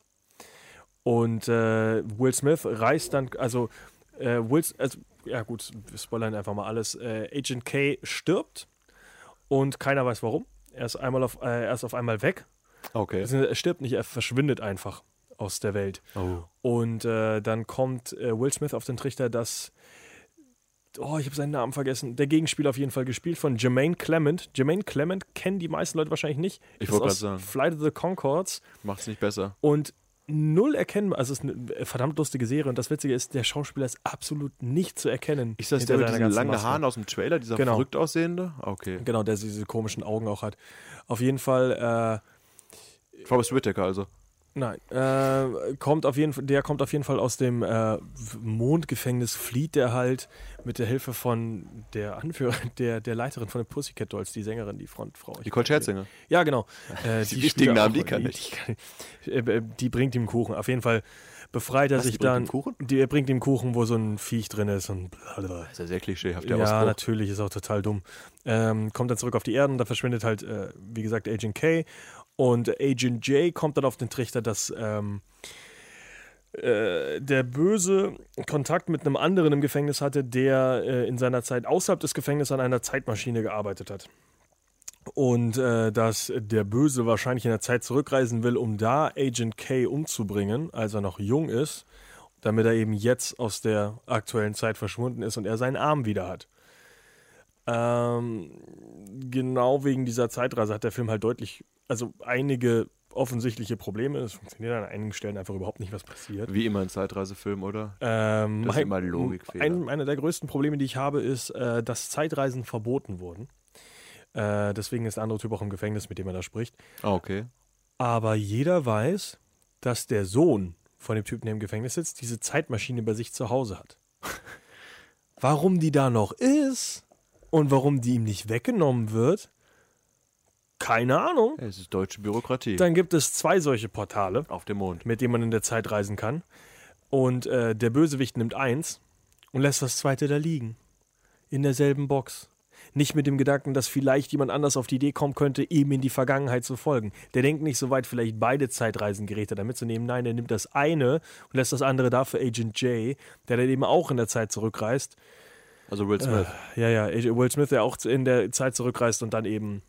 Und äh, Will Smith reist dann, also, äh, Will, also, ja gut, wir spoilern einfach mal alles. Äh, Agent K stirbt und keiner weiß warum. Er ist, einmal auf, äh, er ist auf einmal weg. Okay. Er stirbt nicht, er verschwindet einfach aus der Welt. Oh. Und äh, dann kommt äh, Will Smith auf den Trichter, dass. Oh, ich habe seinen Namen vergessen. Der Gegenspieler auf jeden Fall gespielt von Jermaine Clement. Jermaine Clement kennen die meisten Leute wahrscheinlich nicht. Ich wollte grad sagen. Flight of the Concords Macht's nicht besser. und null erkennbar. Also, es ist eine verdammt lustige Serie. Und das Witzige ist, der Schauspieler ist absolut nicht zu erkennen. Ist das der mit diesen langen Maske. Haaren aus dem Trailer, dieser Genau. verrückt aussehende? Okay. Genau, der diese komischen Augen auch hat. Auf jeden Fall. Äh, Forrest Whitaker also. Nein, äh, kommt auf jeden Fall, der kommt auf jeden Fall aus dem äh, Mondgefängnis, flieht der halt mit der Hilfe von der Anführer, [LAUGHS] der, der Leiterin von den Pussycat Dolls, die Sängerin, die Frontfrau. Nicole Scherzinger. Ja, genau. [LAUGHS] Äh, Die wichtigen Namen, die kann ich. Die, kann ich. Äh, äh, die bringt ihm Kuchen. Auf jeden Fall befreit er Was, sich die dann. Kuchen? Die, er bringt ihm Kuchen, wo so ein Viech drin ist und blablabla. Das ist ja sehr klischeehaft, der Ja, Ausspruch. natürlich, ist auch total dumm. Ähm, kommt dann zurück auf die Erde und da verschwindet halt, äh, wie gesagt, Agent K. Und Agent J kommt dann auf den Trichter, dass ähm, äh, der Böse Kontakt mit einem anderen im Gefängnis hatte, der äh, in seiner Zeit außerhalb des Gefängnisses an einer Zeitmaschine gearbeitet hat. Und äh, dass der Böse wahrscheinlich in der Zeit zurückreisen will, um da Agent K umzubringen, als er noch jung ist, damit er eben jetzt aus der aktuellen Zeit verschwunden ist und er seinen Arm wieder hat. Ähm, genau wegen dieser Zeitreise hat der Film halt deutlich, also einige offensichtliche Probleme. Es funktioniert an einigen Stellen einfach überhaupt nicht, was passiert. Wie immer ein Zeitreisefilm, oder? Ähm, Das ist immer Logikfehler. Ein, einer der größten Probleme, die ich habe, ist, äh, dass Zeitreisen verboten wurden. Äh, deswegen ist der andere Typ auch im Gefängnis, mit dem er da spricht. Ah, okay. Aber jeder weiß, dass der Sohn von dem Typen, der im Gefängnis sitzt, diese Zeitmaschine bei sich zu Hause hat. [LAUGHS] warum die da noch ist und warum die ihm nicht weggenommen wird, keine Ahnung. Es ist deutsche Bürokratie. Dann gibt es zwei solche Portale, Auf dem Mond. mit denen man in der Zeit reisen kann. Und äh, der Bösewicht nimmt eins und lässt das zweite da liegen. In derselben Box. Nicht mit dem Gedanken, dass vielleicht jemand anders auf die Idee kommen könnte, ihm in die Vergangenheit zu folgen. Der denkt nicht so weit, vielleicht beide Zeitreisengeräte da mitzunehmen. Nein, er nimmt das eine und lässt das andere da für Agent J, der dann eben auch in der Zeit zurückreist. Also Will Smith. Ja, ja, Will Smith, der auch in der Zeit zurückreist und dann eben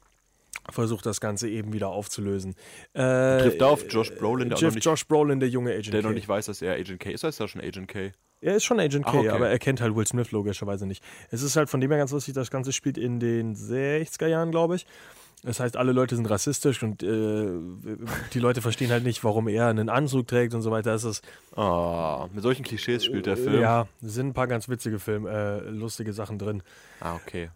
versucht das Ganze eben wieder aufzulösen. Äh, Trifft da auf Josh Brolin, der noch nicht, Josh Brolin, der junge Agent der K. noch nicht weiß, dass er Agent K ist. Ist er schon Agent K? Er ist schon Agent Ach, K, okay. aber er kennt halt Will Smith logischerweise nicht. Es ist halt von dem her ganz lustig, das Ganze spielt in den 60er Jahren, glaube ich. Das heißt, alle Leute sind rassistisch und äh, die Leute verstehen halt nicht, warum er einen Anzug trägt und so weiter. Es ist, Ah, mit solchen Klischees spielt der Film. ja, sind ein paar ganz witzige Film, äh, lustige Sachen drin. Ah, okay.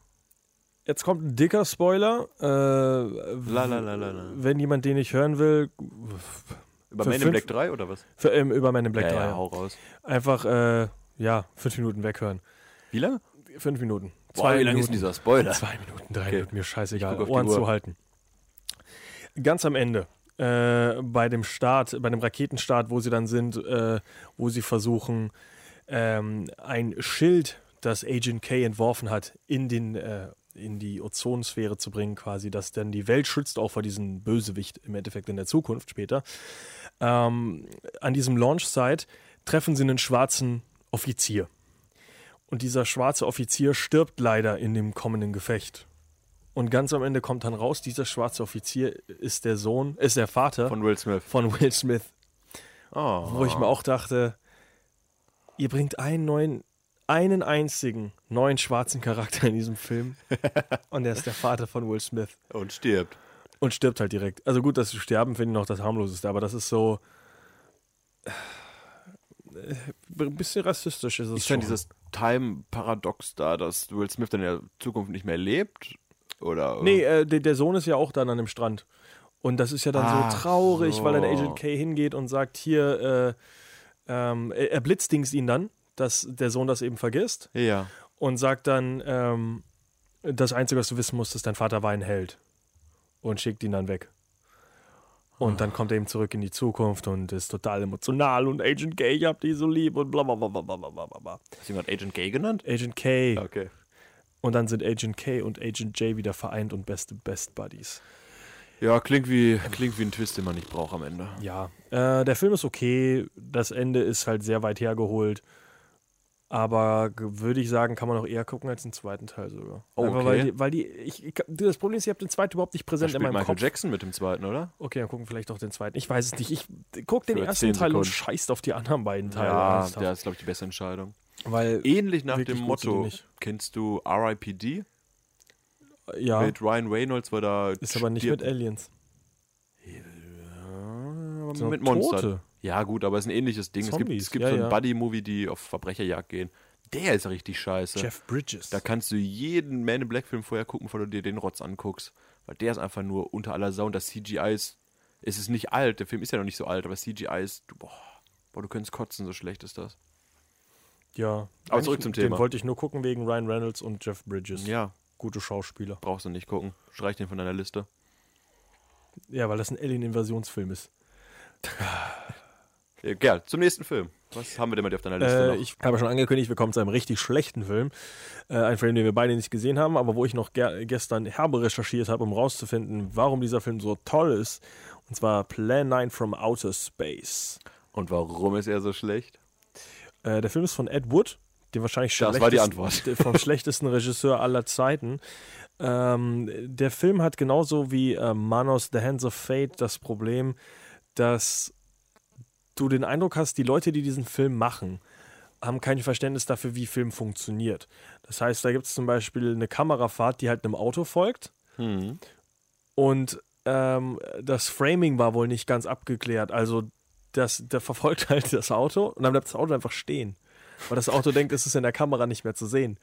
Jetzt kommt ein dicker Spoiler. Äh, La, la, la, la. Wenn jemand den nicht hören will, Über Man in Black 3 oder was? für, ähm, über meine Black ja, 3. ja, hau raus. Einfach, äh, ja, fünf Minuten weghören. Wie lange? Fünf Minuten. Boah, wie lang ist denn dieser Spoiler? Zwei Minuten, drei Okay. wird mir scheißegal. Ohren Uhr. zu halten. Ganz am Ende, äh, bei dem Start, bei dem Raketenstart, wo sie dann sind, äh, wo sie versuchen, ähm, ein Schild, das Agent K entworfen hat, in den äh, in die Ozonsphäre zu bringen, quasi, dass dann die Welt schützt, auch vor diesem Bösewicht im Endeffekt in der Zukunft später. Ähm, an diesem Launch-Site treffen sie einen schwarzen Offizier. Und dieser schwarze Offizier stirbt leider in dem kommenden Gefecht. Und ganz am Ende kommt dann raus, dieser schwarze Offizier ist der Sohn, ist der Vater Von Will Smith. von Will Smith. Oh. Wo ich mir auch dachte, ihr bringt einen neuen, einen einzigen neuen schwarzen Charakter in diesem Film. [LAUGHS] und er ist der Vater von Will Smith. Und stirbt. Und stirbt halt direkt. Also gut, dass sie sterben, finde ich noch das harmloseste, aber das ist so. Äh, Ein bisschen rassistisch ist es schon. dann dieses Time-Paradox da, dass Will Smith dann in der Zukunft nicht mehr lebt? Oder? Nee, äh, der, der Sohn ist ja auch dann an dem Strand. Und das ist ja dann Ach so traurig, weil dann so. Agent K hingeht und sagt, hier, äh, ähm, er, er blitzdings ihn dann, dass der Sohn das eben vergisst Ja. und sagt dann, ähm, das Einzige, was du wissen musst, ist, dein Vater war ein Held. Und schickt ihn dann weg. Und dann kommt er eben zurück in die Zukunft und ist total emotional und Agent K, ich hab die so lieb und bla bla bla bla bla bla bla. Hast jemand Agent K genannt? Agent K. Ah, okay. Und dann sind Agent K und Agent J wieder vereint und beste Best Buddies. Ja, klingt wie, klingt wie ein Twist, den man nicht braucht am Ende. Ja, äh, der Film ist okay. Das Ende ist halt sehr weit hergeholt. Aber würde ich sagen, kann man auch eher gucken als den zweiten Teil sogar. Oh, okay. weil die, weil die ich, ich, das Problem ist, ich habe den zweiten überhaupt nicht präsent in meinem Michael Kopf. Jackson mit dem zweiten, oder? Okay, dann gucken wir vielleicht auch den zweiten. Ich weiß es nicht. Ich guck den ersten 10 Teil und scheißt auf die anderen beiden Teile. ja, ernsthaft. der ist, glaube ich, die beste Entscheidung. weil, Ähnlich nach dem Motto, kennst du R.I.P.D.? ja, Mit Ryan Reynolds war da. ist aber nicht mit Aliens. Aber So mit Monstern. Tote. Ja, gut, aber es ist ein ähnliches Ding. es gibt, Zombies, es gibt ja, so ja. einen Buddy-Movie, die auf Verbrecherjagd gehen. Der ist richtig scheiße. Jeff Bridges. Da kannst du jeden Man in Black Film vorher gucken, bevor du dir den Rotz anguckst. Weil der ist einfach nur unter aller Sau und das CGI ist. Es ist nicht alt, der Film ist ja noch nicht so alt, aber CGI ist. du- Boah, boah du könntest kotzen, so schlecht ist das. ja. Aber zurück zum Thema. Den wollte ich nur gucken wegen Ryan Reynolds und Jeff Bridges. Ja, Gute Schauspieler. brauchst du nicht gucken. Streich den von deiner Liste. Ja, weil das ein Alien-Invasionsfilm ist. Ja, Gerl, zum nächsten Film. Was haben wir denn mit dir auf deiner Liste Äh, noch? ich habe schon angekündigt, wir kommen zu einem richtig schlechten Film. Äh, ein Film, den wir beide nicht gesehen haben, aber wo ich noch ger- gestern herbe recherchiert habe, um rauszufinden, warum dieser Film so toll ist. Und zwar Plan 9 from Outer Space. Und warum ist er so schlecht? Äh, der Film ist von Ed Wood, dem wahrscheinlich Das war die schlechtesten- Antwort. vom [LAUGHS] schlechtesten Regisseur aller Zeiten. Ähm, der Film hat genauso wie äh, Manos The Hands of Fate das Problem, dass du den Eindruck hast, die Leute, die diesen Film machen, haben kein Verständnis dafür, wie Film funktioniert. Das heißt, da gibt es zum Beispiel eine Kamerafahrt, die halt einem Auto folgt Hm. und ähm, das Framing war wohl nicht ganz abgeklärt. Also das, der verfolgt [LAUGHS] halt das Auto und dann bleibt das Auto einfach stehen. Weil das Auto denkt, es ist in der Kamera nicht mehr zu sehen.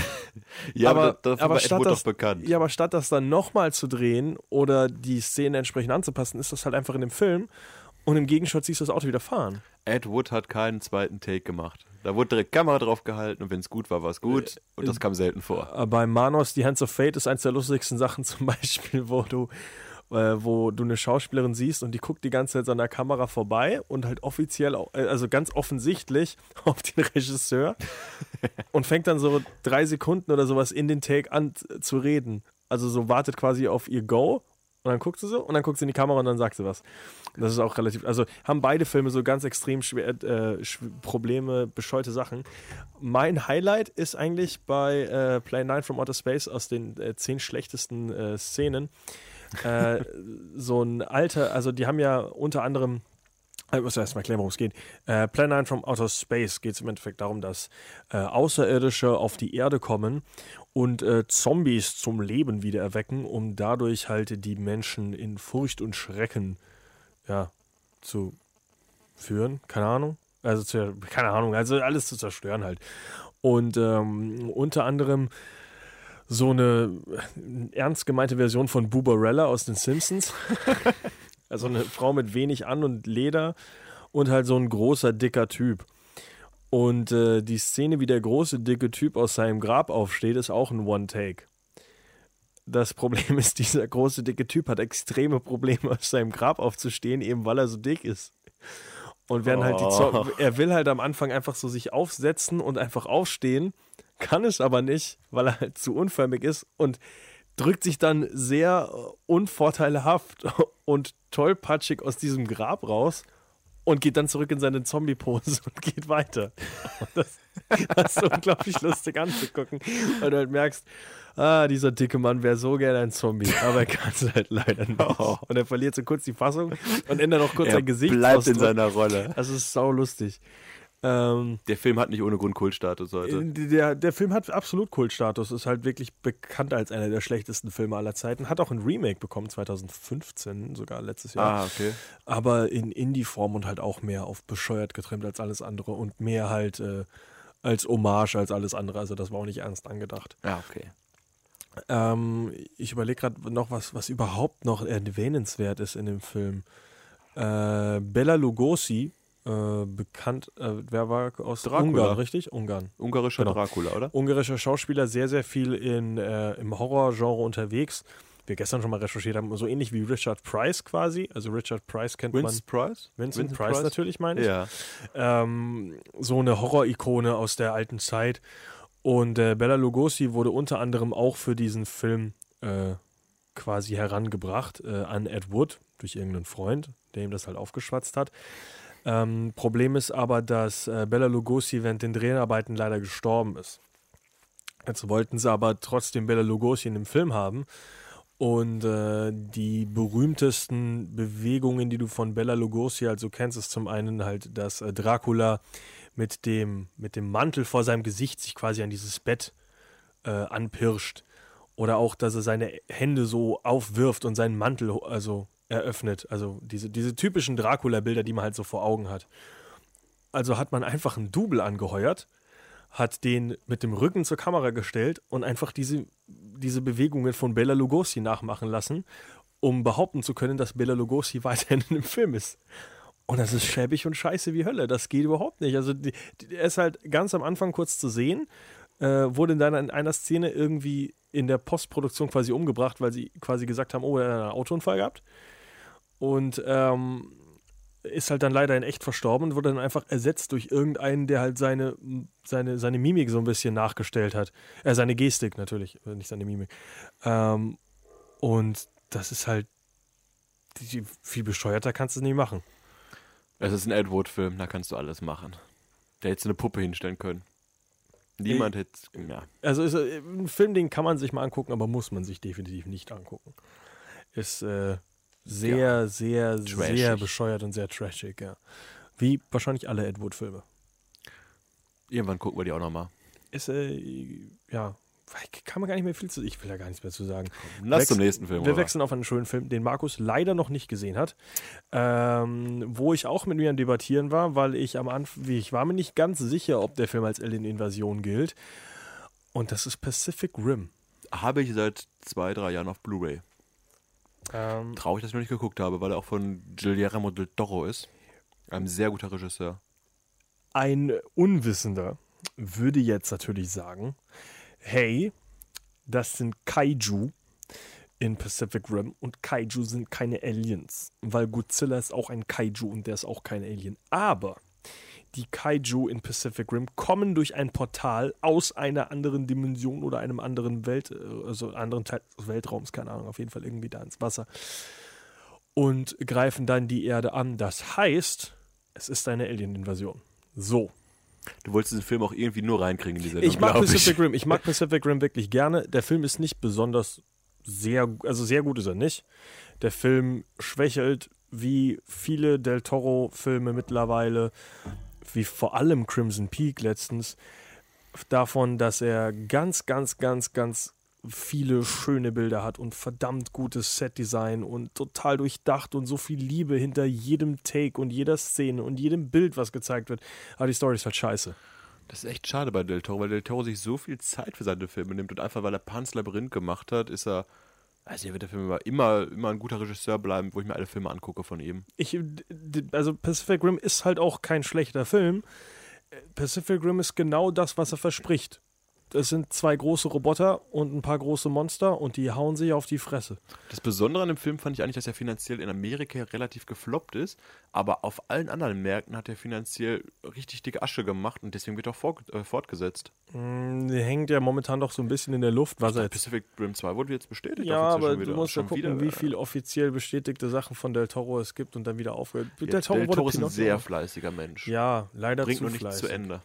[LAUGHS] Ja, aber, aber, aber statt das, doch bekannt. Ja, aber statt das dann nochmal zu drehen oder die Szene entsprechend anzupassen, ist das halt einfach in dem Film und im Gegenschau siehst du das Auto wieder fahren. Ed Wood hat keinen zweiten Take gemacht. Da wurde direkt Kamera drauf gehalten und wenn es gut war, war es gut. Und das kam selten vor. Äh, Bei Manos, die Hands of Fate ist eins der lustigsten Sachen [LAUGHS] zum Beispiel, wo du, äh, wo du eine Schauspielerin siehst und die guckt die ganze Zeit an der Kamera vorbei und halt offiziell, äh, also ganz offensichtlich [LAUGHS] auf den Regisseur [LAUGHS] und fängt dann so drei Sekunden oder sowas in den Take an zu reden. Also so wartet quasi auf ihr Go und dann guckt sie so und dann guckt sie in die Kamera und dann sagt sie was. Das ist auch relativ, also haben beide Filme so ganz extrem schwer, äh, Probleme, bescheute Sachen. Mein Highlight ist eigentlich bei äh, Play 9 from Outer Space aus den äh, zehn schlechtesten äh, Szenen. Äh, so ein alter, also die haben ja unter anderem ich muss erst mal erklären, worum es geht. Äh, Plan 9 from Outer Space geht es im Endeffekt darum, dass äh, Außerirdische auf die Erde kommen und äh, Zombies zum Leben wieder erwecken, um dadurch halt die Menschen in Furcht und Schrecken ja, zu führen. Keine Ahnung. Also, zu, keine Ahnung, also alles zu zerstören halt. Und ähm, unter anderem so eine ernst gemeinte Version von Booberella aus den Simpsons. [LAUGHS] Also eine Frau mit wenig an und Leder und halt so ein großer, dicker Typ. Und äh, die Szene, wie der große, dicke Typ aus seinem Grab aufsteht, ist auch ein One-Take. Das Problem [LAUGHS] ist, dieser große, dicke Typ hat extreme Probleme, aus seinem Grab aufzustehen, eben weil er so dick ist. Und werden halt die Zo Oh. er will halt am Anfang einfach so sich aufsetzen und einfach aufstehen, kann es aber nicht, weil er halt zu unförmig ist und drückt sich dann sehr äh, unvorteilhaft [LAUGHS] und tollpatschig aus diesem Grab raus und geht dann zurück in seine Zombie-Pose [LAUGHS] und geht weiter. Und das, das ist unglaublich lustig anzugucken, weil du halt merkst, ah, dieser dicke Mann wäre so gerne ein Zombie, aber er kann es halt leider nicht. [LAUGHS] Und er verliert so kurz die Fassung und ändert auch kurz Er sein Gesicht. bleibt in seiner Rolle. Das ist sau lustig. Ähm, Der Film hat nicht ohne Grund Kultstatus heute. der, der Film hat absolut Kultstatus, ist halt wirklich bekannt als einer der schlechtesten Filme aller Zeiten. Hat auch ein Remake bekommen, 2015, sogar letztes Jahr. Ah, okay. Aber in Indie-Form und halt auch mehr auf bescheuert getrimmt als alles andere und mehr halt äh, als Hommage als alles andere. Also das war auch nicht ernst angedacht. Ja, okay. Ähm, ich überlege gerade noch, was, was überhaupt noch erwähnenswert ist in dem Film. Äh, Bella Lugosi, äh, bekannt, äh, wer war aus Dracula. Ungarn, richtig? Ungarn. Ungarischer Genau. Dracula, oder? ungarischer Schauspieler, sehr, sehr viel in, äh, im Horrorgenre unterwegs. Wir gestern schon mal recherchiert haben, so ähnlich wie Richard Price quasi. Also Richard Price kennt Vince Price? man. Vincent, Price, natürlich, meine ich. Ja. Ähm, so eine Horror-Ikone aus der alten Zeit. Und äh, Bella Lugosi wurde unter anderem auch für diesen Film äh, quasi herangebracht äh, an Ed Wood durch irgendeinen Freund, der ihm das halt aufgeschwatzt hat. Ähm, Problem ist aber, dass äh, Bella Lugosi während den Dreharbeiten leider gestorben ist. Jetzt wollten sie aber trotzdem Bella Lugosi in dem Film haben. Und äh, die berühmtesten Bewegungen, die du von Bella Lugosi also kennst, ist zum einen halt, dass äh, Dracula mit dem, mit dem Mantel vor seinem Gesicht sich quasi an dieses Bett äh, anpirscht. Oder auch, dass er seine Hände so aufwirft und seinen Mantel also eröffnet. Also diese, diese typischen Dracula-Bilder, die man halt so vor Augen hat. Also hat man einfach einen Double angeheuert, hat den mit dem Rücken zur Kamera gestellt und einfach diese, diese Bewegungen von Bela Lugosi nachmachen lassen, um behaupten zu können, dass Bela Lugosi [LAUGHS] weiterhin in dem Film ist. Und das ist schäbig und scheiße wie Hölle. Das geht überhaupt nicht. Also die, die, er ist halt ganz am Anfang kurz zu sehen, äh, wurde dann in einer Szene irgendwie in der Postproduktion quasi umgebracht, weil sie quasi gesagt haben, oh, er hat einen Autounfall gehabt. Und ähm, ist halt dann leider in echt verstorben und wurde dann einfach ersetzt durch irgendeinen, der halt seine, seine, seine Mimik so ein bisschen nachgestellt hat. Äh, seine Gestik natürlich, äh, nicht seine Mimik. Ähm, und das ist halt viel bescheuerter kannst du es nicht machen. Es ist ein Ed Wood-Film, da kannst du alles machen. Da hättest du eine Puppe hinstellen können. Niemand hätte. Ja. Also ist äh, ein Film, den kann man sich mal angucken, aber muss man sich definitiv nicht angucken. Ist äh, sehr, Ja. sehr, Trashig. sehr bescheuert und sehr trashig, ja. Wie wahrscheinlich alle Ed Wood-Filme. Irgendwann gucken wir die auch nochmal. Ist, äh, ja, kann man gar nicht mehr viel zu. Ich will da gar nichts mehr zu sagen. Lass Wechsel- zum nächsten Film. Wir oder? wechseln auf einen schönen Film, den Markus leider noch nicht gesehen hat. Ähm, wo ich auch mit mir am Debattieren war, weil ich am Anfang, ich war mir nicht ganz sicher, ob der Film als Alien-Invasion gilt. Und das ist Pacific Rim. Habe ich seit zwei, drei Jahren auf Blu-ray. Ähm, Traurig, dass ich noch nicht geguckt habe, weil er auch von Guillermo del Toro ist. Ein sehr guter Regisseur. ein Unwissender würde jetzt natürlich sagen, hey, das sind Kaiju in Pacific Rim und Kaiju sind keine Aliens, weil Godzilla ist auch ein Kaiju und der ist auch kein Alien. Aber die Kaiju in Pacific Rim kommen durch ein Portal aus einer anderen Dimension oder einem anderen Welt, äh, also anderen Teil des Weltraums, keine Ahnung, auf jeden Fall irgendwie da ins Wasser und greifen dann die Erde an. Das heißt, es ist eine Alien-Invasion. So. Du wolltest diesen Film auch irgendwie nur reinkriegen in die Sendung, Ich mag Pacific Rim. Ich mag [LAUGHS] Pacific Rim wirklich gerne. Der Film ist nicht besonders sehr, also sehr gut ist er nicht. Der Film schwächelt wie viele Del Toro-Filme mittlerweile, wie vor allem Crimson Peak letztens, davon, dass er ganz, ganz, ganz, ganz viele schöne Bilder hat und verdammt gutes Setdesign und total durchdacht und so viel Liebe hinter jedem Take und jeder Szene und jedem Bild, was gezeigt wird. Aber die Story ist halt scheiße. Das ist echt schade bei Del Toro, weil Del Toro sich so viel Zeit für seine Filme nimmt und einfach weil er Pan's Labyrinth gemacht hat, ist er, also er wird der Film immer, immer, immer ein guter Regisseur bleiben, wo ich mir alle Filme angucke von ihm. Ich, also Pacific Rim ist halt auch kein schlechter Film. Pacific Rim ist genau das, was er verspricht. Es sind zwei große Roboter und ein paar große Monster und die hauen sich auf die Fresse. Das Besondere an dem Film fand ich eigentlich, dass er finanziell in Amerika relativ gefloppt ist, aber auf allen anderen Märkten hat er finanziell richtig dicke Asche gemacht und deswegen wird er auch fort, äh, fortgesetzt. Mm, Der hängt ja momentan doch so ein bisschen in der Luft, was er jetzt. Pacific Rim 2 wurde jetzt bestätigt. Ja, aber du musst ja Schon gucken, wieder, wie äh, viel offiziell bestätigte Sachen von Del Toro es gibt und dann wieder aufhört. Ja, Del Toro, Del Toro ist ein sehr fleißiger Mensch. Ja, leider Bringt zu nur nichts zu Ende.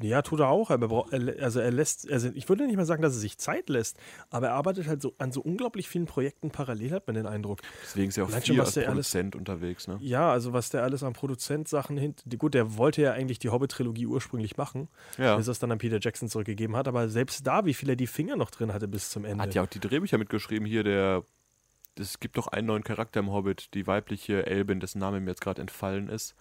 Ja, tut er auch, aber er er, also er lässt, also ich würde nicht mal sagen, dass er sich Zeit lässt, aber er arbeitet halt so an so unglaublich vielen Projekten parallel, hat man den Eindruck. Deswegen ist er auch Allein viel als der alles- Produzent unterwegs. Ne? Ja, also was der alles an Produzentsachen die- Gut, der wollte ja eigentlich die Hobbit-Trilogie ursprünglich machen, Ja. bis er es dann an Peter Jackson zurückgegeben hat, aber selbst da, wie viel er die Finger noch drin hatte bis zum Ende. Hat ja auch die Drehbücher mitgeschrieben hier, der. Es gibt doch einen neuen Charakter im Hobbit, die weibliche Elbin, dessen Name mir jetzt gerade entfallen ist.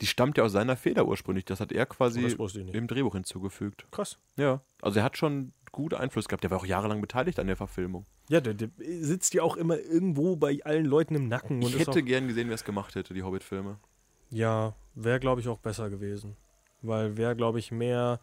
Die stammt ja aus seiner Feder ursprünglich. Das hat er quasi Oh, im Drehbuch hinzugefügt. Krass. Ja. Also er hat schon gut Einfluss gehabt. Der war auch jahrelang beteiligt an der Verfilmung. Ja, der, der sitzt ja auch immer irgendwo bei allen Leuten im Nacken. Ich hätte gern gesehen, wer es gemacht hätte, die Hobbit-Filme. Ja, wäre, glaube ich, auch besser gewesen. Weil wäre, glaube ich, mehr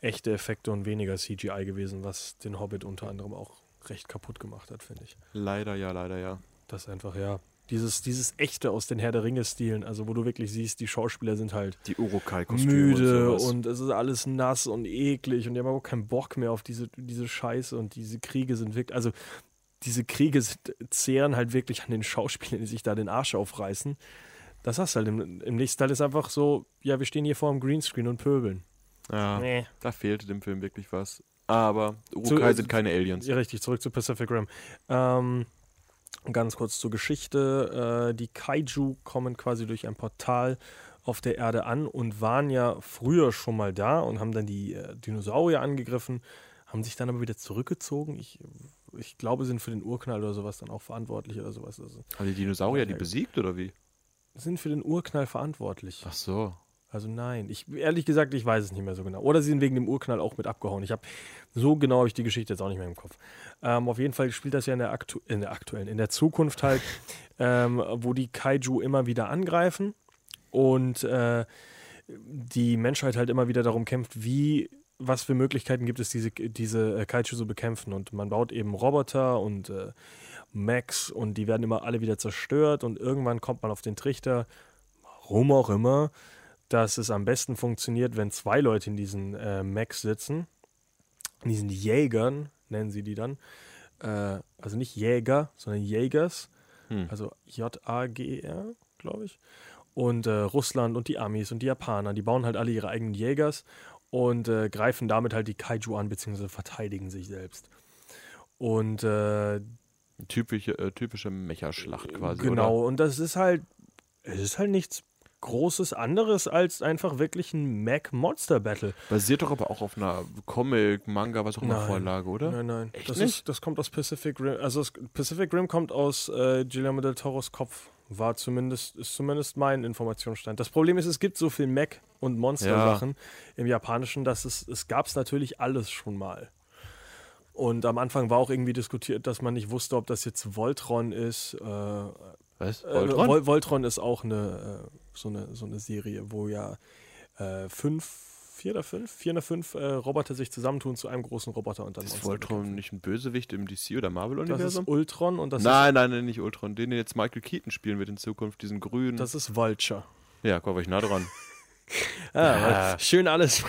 echte Effekte und weniger CGI gewesen, was den Hobbit unter anderem auch recht kaputt gemacht hat, finde ich. Leider ja, leider ja. Das einfach, ja. Dieses, dieses echte aus den Herr der Ringe-Stilen, also wo du wirklich siehst, die Schauspieler sind halt Die müde und, und es ist alles nass und eklig und die haben auch keinen Bock mehr auf diese, diese Scheiße und diese Kriege sind wirklich, also diese Kriege sind, zehren halt wirklich an den Schauspielern, die sich da den Arsch aufreißen. Das hast du halt im, im nächsten Teil ist einfach so, ja, wir stehen hier vor dem Greenscreen und pöbeln. ja, Nee. da fehlte dem Film wirklich was. Aber Urukai Zu- sind keine Aliens. Ja, richtig, zurück zu Pacific Rim. Ähm, ganz kurz zur Geschichte. Äh, die Kaiju kommen quasi durch ein Portal auf der Erde an und waren ja früher schon mal da und haben dann die äh, Dinosaurier angegriffen, haben sich dann aber wieder zurückgezogen. Ich, ich glaube, sind für den Urknall oder sowas dann auch verantwortlich oder sowas. Also, Haben die Dinosaurier die besiegt oder wie? sind für den Urknall verantwortlich. Ach so. Also nein, ich ehrlich gesagt, ich weiß es nicht mehr so genau. Oder sie sind wegen dem Urknall auch mit abgehauen. Ich habe so genau habe ich die Geschichte jetzt auch nicht mehr im Kopf. Ähm, auf jeden Fall spielt das ja in der, aktu in der aktuellen, in der Zukunft halt, [LAUGHS] ähm, wo die Kaiju immer wieder angreifen und äh, die Menschheit halt immer wieder darum kämpft, wie was für Möglichkeiten gibt es, diese, diese äh, Kaiju zu bekämpfen. Und man baut eben Roboter und äh, Mechs und die werden immer alle wieder zerstört und irgendwann kommt man auf den Trichter, warum auch immer, dass es am besten funktioniert, wenn zwei Leute in diesen äh, Mechs sitzen, in diesen Jägern, nennen sie die dann, äh, also nicht Jäger, sondern Jägers, Hm. also J-A-G-E-R, glaube ich. Und äh, Russland und die Amis und die Japaner, die bauen halt alle ihre eigenen Jägers und äh, greifen damit halt die Kaiju an, beziehungsweise verteidigen sich selbst. Und äh, Typische, äh, typische Mecherschlacht quasi. genau, Oder? und das ist halt, es ist halt nichts Großes anderes als einfach wirklich ein Mac-Monster-Battle. Basiert doch aber auch auf einer Comic, Manga, was auch immer. Vorlage, oder? Nein, nein. Echt das, nicht? Ist, das kommt aus Pacific Rim. Also Pacific Rim kommt aus äh, Guillermo del Toros Kopf. War zumindest, ist zumindest mein Informationsstand. Das Problem ist, es gibt so viel Mac- und Monster-Sachen im Japanischen, dass es, es gab es natürlich alles schon mal. Und am Anfang war auch irgendwie diskutiert, dass man nicht wusste, ob das jetzt Voltron ist. Äh, Was? äh, Voltron? Vol Voltron ist auch eine, äh, so, eine, so eine Serie, wo ja äh, fünf, vier oder fünf, vier oder fünf äh, Roboter sich zusammentun zu einem großen Roboter und dann ist Voltron bekämpfen. nicht ein Bösewicht im DC- oder Das Marvel-Universum? ist Ultron und das, Nein, nein, nein, nicht Ultron. Den jetzt Michael Keaton spielen wird in Zukunft, diesen grünen. ist, das ist Vulture. ja, komm, war ich nah dran. [LAUGHS] Ah, schön alles.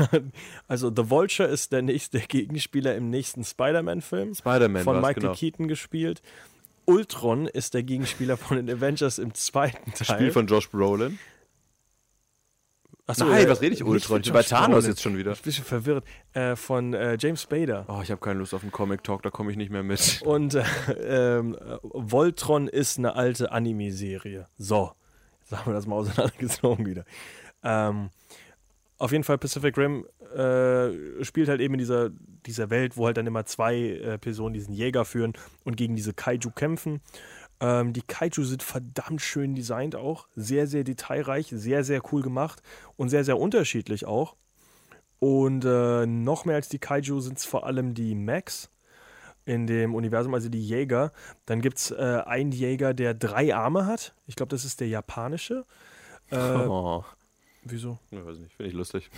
Also The Vulture ist der nächste Gegenspieler im nächsten Spider-Man-Film. Spider-Man Von Michael genau. Keaton gespielt. Ultron ist der Gegenspieler von den Avengers im zweiten Teil. Spiel von Josh Brolin. Achso, Nein, äh, was rede ich, Ultron? Ich bin bei Thanos Brolin. jetzt schon wieder. Ich bin ein bisschen verwirrt. Äh, von äh, James Spader. Oh, ich habe keine Lust auf einen Comic-Talk, da komme ich nicht mehr mit. Und äh, ähm, äh, Voltron ist eine alte Anime-Serie. So, jetzt haben wir das mal auseinandergezogen wieder. Ähm, auf jeden Fall Pacific Rim äh, spielt halt eben in dieser, dieser Welt, wo halt dann immer zwei äh, Personen diesen Jäger führen und gegen diese Kaiju kämpfen. Ähm, die Kaiju sind verdammt schön designt auch, sehr, sehr detailreich, sehr, sehr cool gemacht und sehr, sehr unterschiedlich auch. Und äh, noch mehr als die Kaiju sind es vor allem die Mechs in dem Universum, also die Jäger. Dann gibt es äh, einen Jäger, der drei Arme hat. Ich glaube, das ist der japanische. Äh, oh, Wieso? ich weiß nicht, finde ich lustig.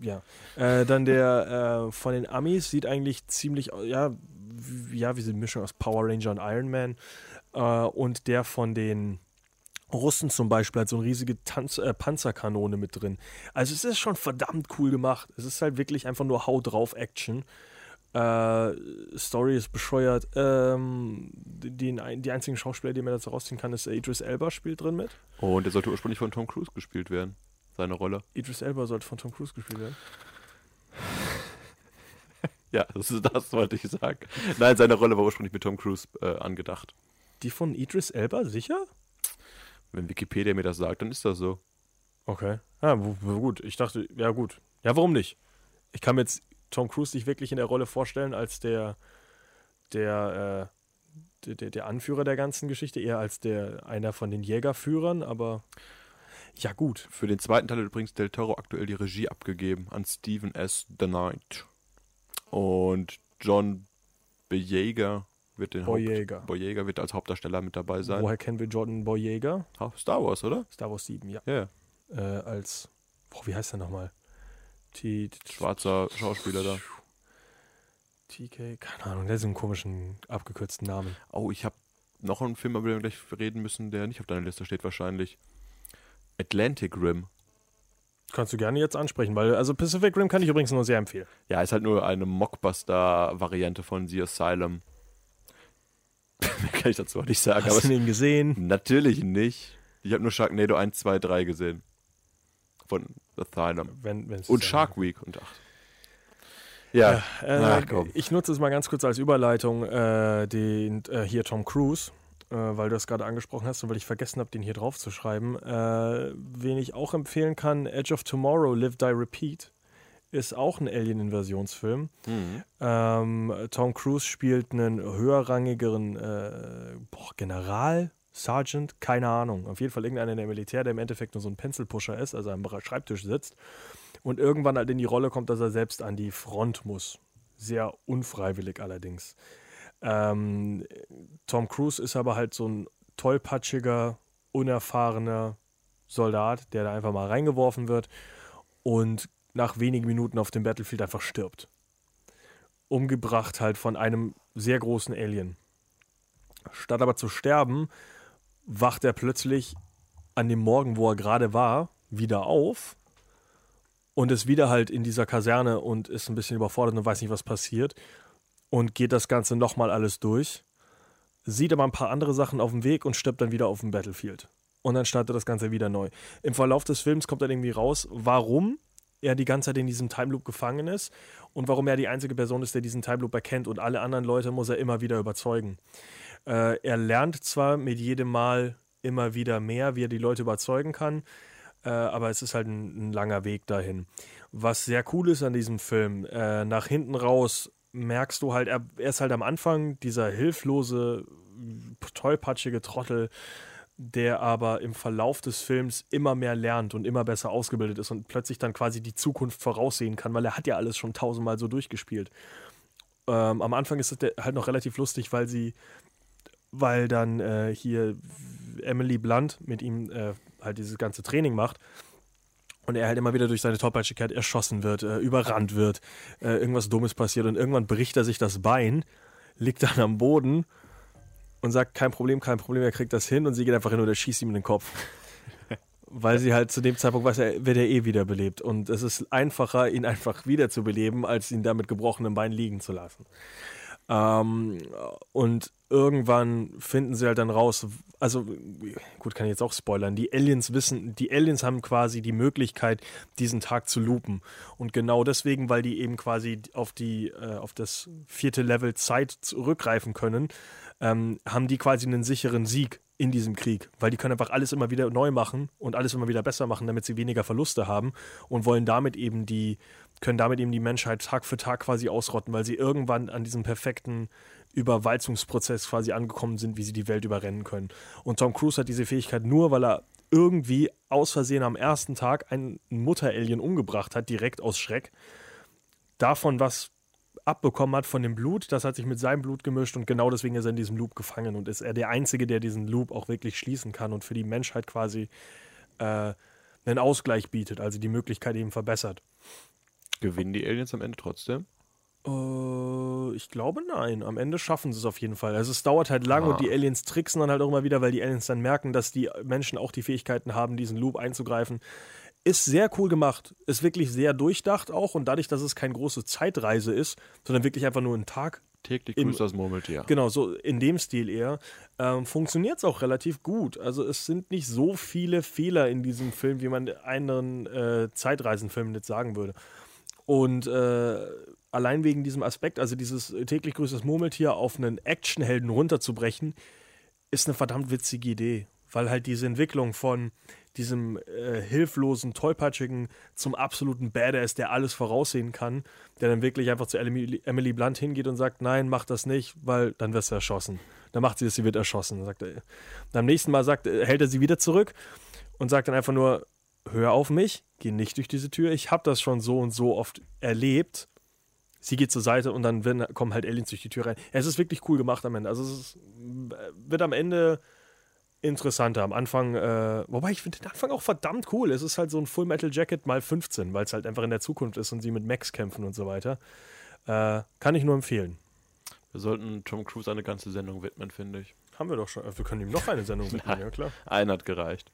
Ja. Äh, dann der äh, von den Amis sieht eigentlich ziemlich, ja, wie, ja, wie so eine Mischung aus Power Ranger und Iron Man. Äh, und der von den Russen zum Beispiel hat so eine riesige Tanz äh, Panzerkanone mit drin. Also es ist schon verdammt cool gemacht. Es ist halt wirklich einfach nur Hau drauf Action. Äh, Story ist bescheuert. Ähm, die, die einzigen Schauspieler, die man dazu rausziehen kann, ist Idris Elba spielt drin mit. Und der sollte ursprünglich von Tom Cruise gespielt werden, seine Rolle. Idris Elba sollte von Tom Cruise gespielt werden. [LAUGHS] Ja, das, ist, das wollte ich sagen. Nein, seine Rolle war ursprünglich mit Tom Cruise äh, angedacht. Die von Idris Elba, sicher? Wenn Wikipedia mir das sagt, dann ist das so. Okay. Ja, gut. Ich dachte, ja gut. Ja, warum nicht? Ich kann mir jetzt Tom Cruise nicht wirklich in der Rolle vorstellen als der, der, äh, der, der Anführer der ganzen Geschichte, eher als der einer von den Jägerführern, aber ja gut. Für den zweiten Teil hat übrigens Del Toro aktuell die Regie abgegeben an Stephen S. The Knight. Und John Boyega wird den Boyega. Haupt Boyega wird als Hauptdarsteller mit dabei sein. Woher kennen wir Jordan Boyega? Star Wars, oder? Star Wars 7, ja. Ja, Äh, als, boah, wie heißt der nochmal? T schwarzer Schauspieler da. TK, keine Ahnung, der hat so einen komischen, abgekürzten Namen. Oh, ich habe noch einen Film, über den wir gleich reden müssen, der nicht auf deiner Liste steht wahrscheinlich. Atlantic Rim. Kannst du gerne jetzt ansprechen, weil, also Pacific Rim kann ich übrigens nur sehr empfehlen. Ja, ist halt nur eine Mockbuster-Variante von The Asylum. [LAUGHS] Mehr kann ich dazu auch nicht sagen. Hast du ihn gesehen? Natürlich nicht. Ich habe nur Sharknado 1, 2, 3 gesehen. Von Asylum. Wenn, Und Shark Week und 8. Ja, Äh, Ach, komm. ich nutze es mal ganz kurz als Überleitung, äh, den äh, hier Tom Cruise, äh, weil du das gerade angesprochen hast und weil ich vergessen habe, den hier drauf zu schreiben. Äh, wen ich auch empfehlen kann, Edge of Tomorrow, Live, Die, Repeat, ist auch ein Alien-Invasionsfilm. Mhm. Ähm, Tom Cruise spielt einen höherrangigeren äh, boah, General, Sergeant, keine Ahnung. Auf jeden Fall irgendeiner in der Militär, der im Endeffekt nur so ein Pencilpusher ist, also am Schreibtisch sitzt und irgendwann halt in die Rolle kommt, dass er selbst an die Front muss. Sehr unfreiwillig allerdings. Ähm, Tom Cruise ist aber halt so ein tollpatschiger, unerfahrener Soldat, der da einfach mal reingeworfen wird und nach wenigen Minuten auf dem Battlefield einfach stirbt. Umgebracht halt von einem sehr großen Alien. Statt aber zu sterben, wacht er plötzlich an dem Morgen, wo er gerade war, wieder auf und ist wieder halt in dieser Kaserne und ist ein bisschen überfordert und weiß nicht, was passiert und geht das Ganze nochmal alles durch, sieht aber ein paar andere Sachen auf dem Weg und stirbt dann wieder auf dem Battlefield. Und dann startet das Ganze wieder neu. Im Verlauf des Films kommt dann irgendwie raus, warum er die ganze Zeit in diesem Time Loop gefangen ist und warum er die einzige Person ist, der diesen Time Loop erkennt und alle anderen Leute muss er immer wieder überzeugen. Äh, er lernt zwar mit jedem Mal immer wieder mehr, wie er die Leute überzeugen kann, äh, aber es ist halt ein, ein, langer Weg dahin. Was sehr cool ist an diesem Film, äh, nach hinten raus merkst du halt, er, er ist halt am Anfang dieser hilflose, tollpatschige Trottel, der aber im Verlauf des Films immer mehr lernt und immer besser ausgebildet ist und plötzlich dann quasi die Zukunft voraussehen kann, weil er hat ja alles schon tausendmal so durchgespielt. Ähm, am Anfang ist es halt noch relativ lustig, weil sie, weil dann äh, hier Emily Blunt mit ihm äh, halt dieses ganze Training macht und er halt immer wieder durch seine Tollpatschigkeit erschossen wird, äh, überrannt wird, äh, irgendwas Dummes passiert und irgendwann bricht er sich das Bein, liegt dann am Boden und sagt, kein Problem, kein Problem, er kriegt das hin und sie geht einfach hin und er schießt ihm in den Kopf. [LAUGHS] Weil sie halt zu dem Zeitpunkt weiß, er wird er eh wiederbelebt. Und es ist einfacher, ihn einfach wiederzubeleben, als ihn da mit gebrochenem Bein liegen zu lassen. Ähm, und irgendwann finden sie halt dann raus, also gut, kann ich jetzt auch spoilern, die Aliens wissen, die Aliens haben quasi die Möglichkeit, diesen Tag zu loopen. Und genau deswegen, weil die eben quasi auf die, äh, auf das vierte Level Zeit zurückgreifen können, ähm, haben die quasi einen sicheren Sieg in diesem Krieg, weil die können einfach alles immer wieder neu machen und alles immer wieder besser machen, damit sie weniger Verluste haben und wollen damit eben die, können damit eben die Menschheit Tag für Tag quasi ausrotten, weil sie irgendwann an diesem perfekten Überwalzungsprozess quasi angekommen sind, wie sie die Welt überrennen können. Und Tom Cruise hat diese Fähigkeit nur, weil er irgendwie aus Versehen am ersten Tag einen Mutter-Alien umgebracht hat, direkt aus Schreck. Davon was abbekommen hat von dem Blut, das hat sich mit seinem Blut gemischt und genau deswegen ist er in diesem Loop gefangen und ist er der Einzige, der diesen Loop auch wirklich schließen kann und für die Menschheit quasi äh, einen Ausgleich bietet, also die Möglichkeit eben verbessert. Gewinnen die Aliens am Ende trotzdem? Äh, ich glaube nein. Am Ende schaffen sie es auf jeden Fall. Also es dauert halt lang Ah. und die Aliens tricksen dann halt auch immer wieder, weil die Aliens dann merken, dass die Menschen auch die Fähigkeiten haben, diesen Loop einzugreifen. Ist sehr cool gemacht. Ist wirklich sehr durchdacht auch und dadurch, dass es keine große Zeitreise ist, sondern wirklich einfach nur ein Tag. Täglich grüßt das Murmeltier. Genau, so in dem Stil eher. Ähm, Funktioniert es auch relativ gut. Also es sind nicht so viele Fehler in diesem Film, wie man anderen äh, Zeitreisenfilmen jetzt sagen würde. Und äh, allein wegen diesem Aspekt, also dieses täglich grüßtes Murmeltier auf einen Actionhelden runterzubrechen, ist eine verdammt witzige Idee. Weil halt diese Entwicklung von diesem äh, hilflosen, tollpatschigen zum absoluten Badass, der alles voraussehen kann, der dann wirklich einfach zu Emily, Emily Blunt hingeht und sagt, nein, mach das nicht, weil dann wirst du erschossen. Dann macht sie das, sie wird erschossen. Sagt er, und am nächsten Mal sagt, hält er sie wieder zurück und sagt dann einfach nur, hör auf mich, geh nicht durch diese Tür, ich habe das schon so und so oft erlebt. Sie geht zur Seite und dann werden, kommen halt Aliens durch die Tür rein. Es ist wirklich cool gemacht am Ende. Also es ist, wird am Ende interessanter. Am Anfang, äh, wobei ich finde den Anfang auch verdammt cool. Es ist halt so ein Full Metal Jacket mal 15, weil es halt einfach in der Zukunft ist und sie mit Max kämpfen und so weiter. Äh, kann ich nur empfehlen. Wir sollten Tom Cruise eine ganze Sendung widmen, finde ich. Haben wir doch schon. Wir können ihm noch eine Sendung [LAUGHS] widmen, ja klar. Einer hat gereicht.